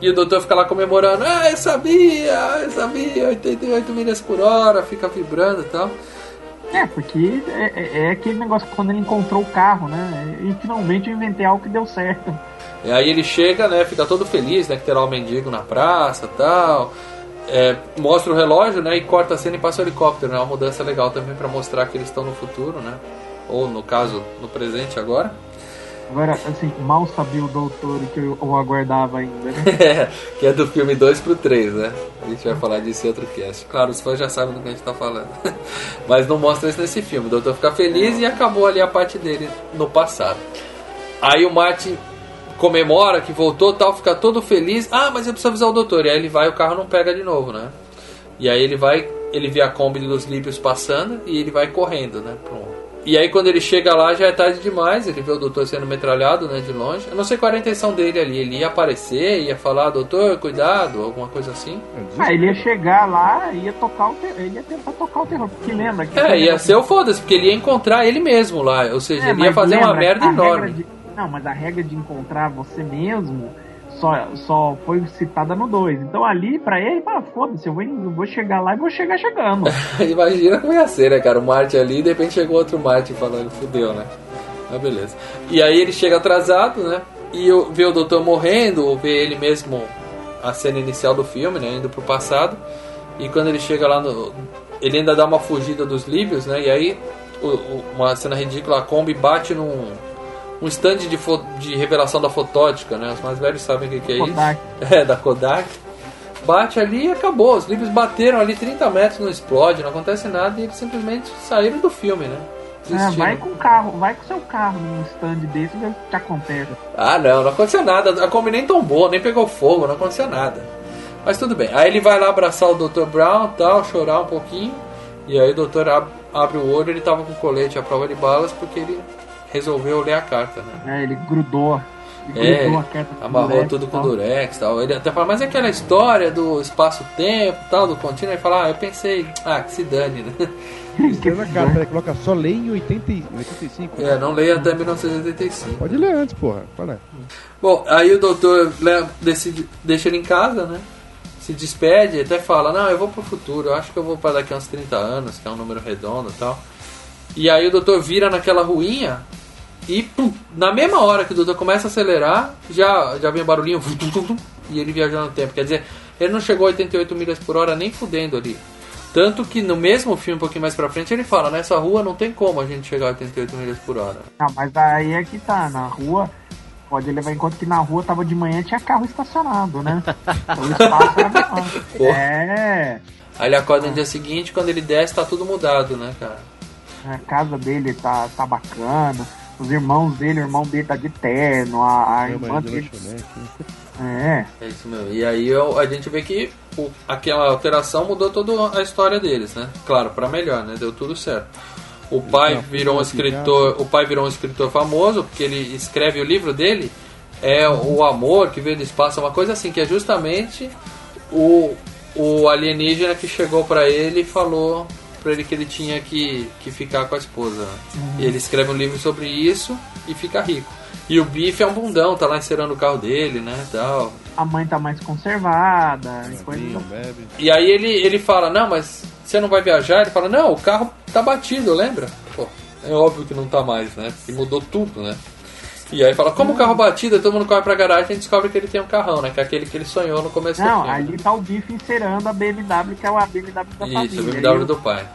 E o doutor fica lá comemorando, ah, eu sabia, eu sabia, 88 milhas por hora, fica vibrando e tal. É, porque é, é- é aquele negócio que quando ele encontrou o carro, né? E finalmente eu inventei algo que deu certo. E aí ele chega, né, fica todo feliz, né, que terá o mendigo na praça tal. é, mostra o relógio, né? E corta a cena e passa o helicóptero, né? Uma mudança legal também pra mostrar que eles estão no futuro, né? Ou no caso, no presente agora. Agora, assim, mal sabia o doutor que eu, aguardava ainda, né? que é do filme 2 pro 3, né? A gente vai falar disso em outro cast. Claro, os fãs já sabem do que a gente tá falando. Mas não mostra isso nesse filme. O doutor fica feliz e acabou ali a parte dele no passado. Aí o Martin comemora que voltou tal, fica todo feliz. Ah, mas eu preciso avisar o doutor. E aí ele vai o carro não pega de novo, né? E aí ele vai, ele vê a Kombi dos Líbios passando e ele vai correndo, né? Pronto. E aí quando ele chega lá já é tarde demais, ele vê o doutor sendo metralhado, né, de longe. Eu não sei qual era a intenção dele ali, ele ia aparecer, ia falar, doutor, cuidado, alguma coisa assim. Ah, ele ia chegar lá e ia tocar o ele ia tentar tocar o terror, porque lembra que... É, ia ser o foda-se, porque ele ia encontrar ele mesmo lá, ou seja, É, ele ia fazer uma merda enorme. de- não, mas a regra de encontrar você mesmo só, só foi citada no 2. Então ali, pra ele, ah, foda-se, eu vou, eu vou chegar lá e vou chegar chegando. Imagina como ia ser, né, cara? O Martin ali de repente chegou outro Martin falando, fudeu, né? Mas beleza. E aí ele chega atrasado, né? E eu- vê o doutor morrendo, ou vê ele mesmo, a cena inicial do filme, né? Indo pro passado. E quando ele chega lá no. Ele ainda dá uma fugida dos líbios, né? E aí, o- o- uma cena ridícula, a Kombi bate num. Um stand de, de revelação da fotótica, né? Os mais velhos sabem o que, que é Kodak. isso. É, da Kodak. Bate ali e acabou. Os livros bateram ali 30 metros, não explode, não acontece nada e eles simplesmente saíram do filme, né? Desistiram. vai com o carro, vai com o seu carro num stand desse e vê o que acontece. Ah, não, não aconteceu nada. A Kombi nem tombou, nem pegou fogo, não aconteceu nada. Mas tudo bem. Aí ele vai lá abraçar o Dr. Brown tal, chorar um pouquinho. E aí o doutor ab- abre o olho ele tava com colete à prova de balas porque ele resolveu ler a carta, né? É, ele grudou. Ele É, grudou a carta com amarrou durex tudo com durex e tal. Ele até fala, mas é aquela história do espaço-tempo tal, do contínuo. Ele fala, ah, eu pensei, ah, que se dane, né? Escreve na cara, peraí, coloca só lei em 80, e- 85. É, não leia até 1985. Pode ler antes, porra. Fala. Bom, aí o doutor decide, deixa ele em casa, né? Se despede e até fala, não, eu vou pro futuro, eu acho que eu vou para daqui a uns 30 anos, que é um número redondo e tal. E aí o doutor vira naquela ruinha e pum, na mesma hora que o doutor começa a acelerar, já, já vem o barulhinho e ele viajando no tempo. Quer dizer, ele não chegou a 88 milhas por hora nem fudendo ali. Tanto que no mesmo filme, um pouquinho mais pra frente, ele fala, nessa rua não tem como a gente chegar a 88 milhas por hora. Não, mas aí é que tá, na rua, pode levar em conta que na rua tava de manhã tinha carro estacionado, né? o espaço era menor. Porra. É, Aí ele acorda no dia seguinte, quando ele desce, tá tudo mudado, né, cara? a casa dele tá, tá bacana, os irmãos dele, o irmão dele tá de terno, a, a irmã marido dele. lanchonete. É, É isso mesmo. E aí eu- a gente vê que o- aquela alteração mudou toda a história deles, né? Claro, pra melhor, né? Deu tudo certo. O pai virou um escritor, o pai virou um escritor famoso porque ele escreve o livro dele é o amor que veio do espaço, é uma coisa assim que é justamente o, o alienígena que chegou pra ele e falou pra ele que ele tinha que, que ficar com a esposa. E ele escreve um livro sobre isso e fica rico. E o Biff é um bundão, tá lá encerando o carro dele, né, tal. a mãe tá mais conservada, e coisa bebe. E aí ele, ele fala, não, mas você não vai viajar? Ele fala, não, o carro tá batido, lembra? Pô, é óbvio que não tá mais, né? Porque mudou tudo, né? E aí fala, como o carro batido, todo mundo corre pra garagem e descobre que ele tem um carrão, né? Que é aquele que ele sonhou no começo Não, do filme. ali tá o Biff encerando a BMW, que é a BMW da família. Isso, Aí BMW o- do pai.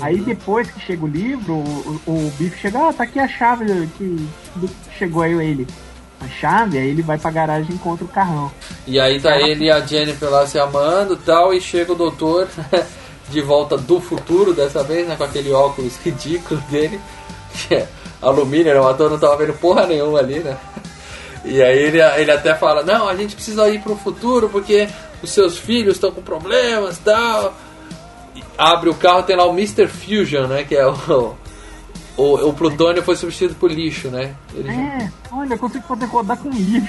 Aí depois que chega o livro, o, o, Biff chega, ah, tá aqui a chave que, chegou aí ele. A chave, aí ele vai pra garagem e encontra o carrão. E aí tá ele e a Jennifer lá se amando e tal, e chega o doutor de volta do futuro dessa vez, né? Com aquele óculos ridículo dele, que é alumínio, né? O ator não tava vendo porra nenhuma ali, né? E aí ele, ele até fala, não, a gente precisa ir pro futuro porque os seus filhos estão com problemas e tal. E abre o carro, tem lá o Mr. Fusion, né? Que é o. O, o plutônio foi substituído por lixo, né? Ele, É, olha, eu consigo fazer rodar com lixo.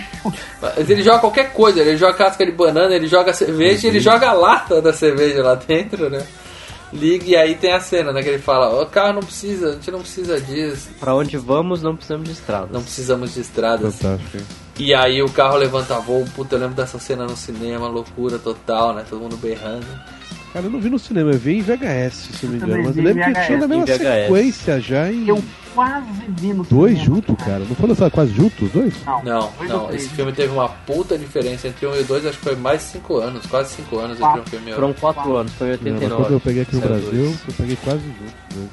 mas ele joga qualquer coisa, ele joga casca de banana, ele joga cerveja, ele joga a lata da cerveja lá dentro, né? Liga e aí tem a cena, né? Que ele fala, o carro não precisa, a gente não precisa disso, Pra onde vamos, não precisamos de estradas. não precisamos de estradas. Fantástico. E aí o carro levanta voo, puta, eu lembro dessa cena no cinema, loucura total, né? Todo mundo berrando. Cara, eu não vi no cinema, eu vi em VHS, se não me engano. Mas eu lembro que VHS. tinha na mesma sequência já em. Eu, quase vi no Dois cinema, juntos, cara? Não foi lançado quase juntos os dois? Não, Não, dois não, ou três. esse filme teve uma puta diferença entre um e o dois, acho que foi mais de 5 anos, quase 5 anos entre um filme e outro. Foram quatro anos, foi em Não, mas 89. quando eu peguei aqui no Brasil, dois. eu peguei quase juntos. Né?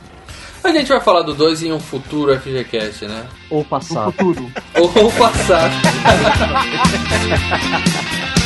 A gente vai falar do 2 em um futuro FGCast, né? Ou passado. futuro. Ou o passado.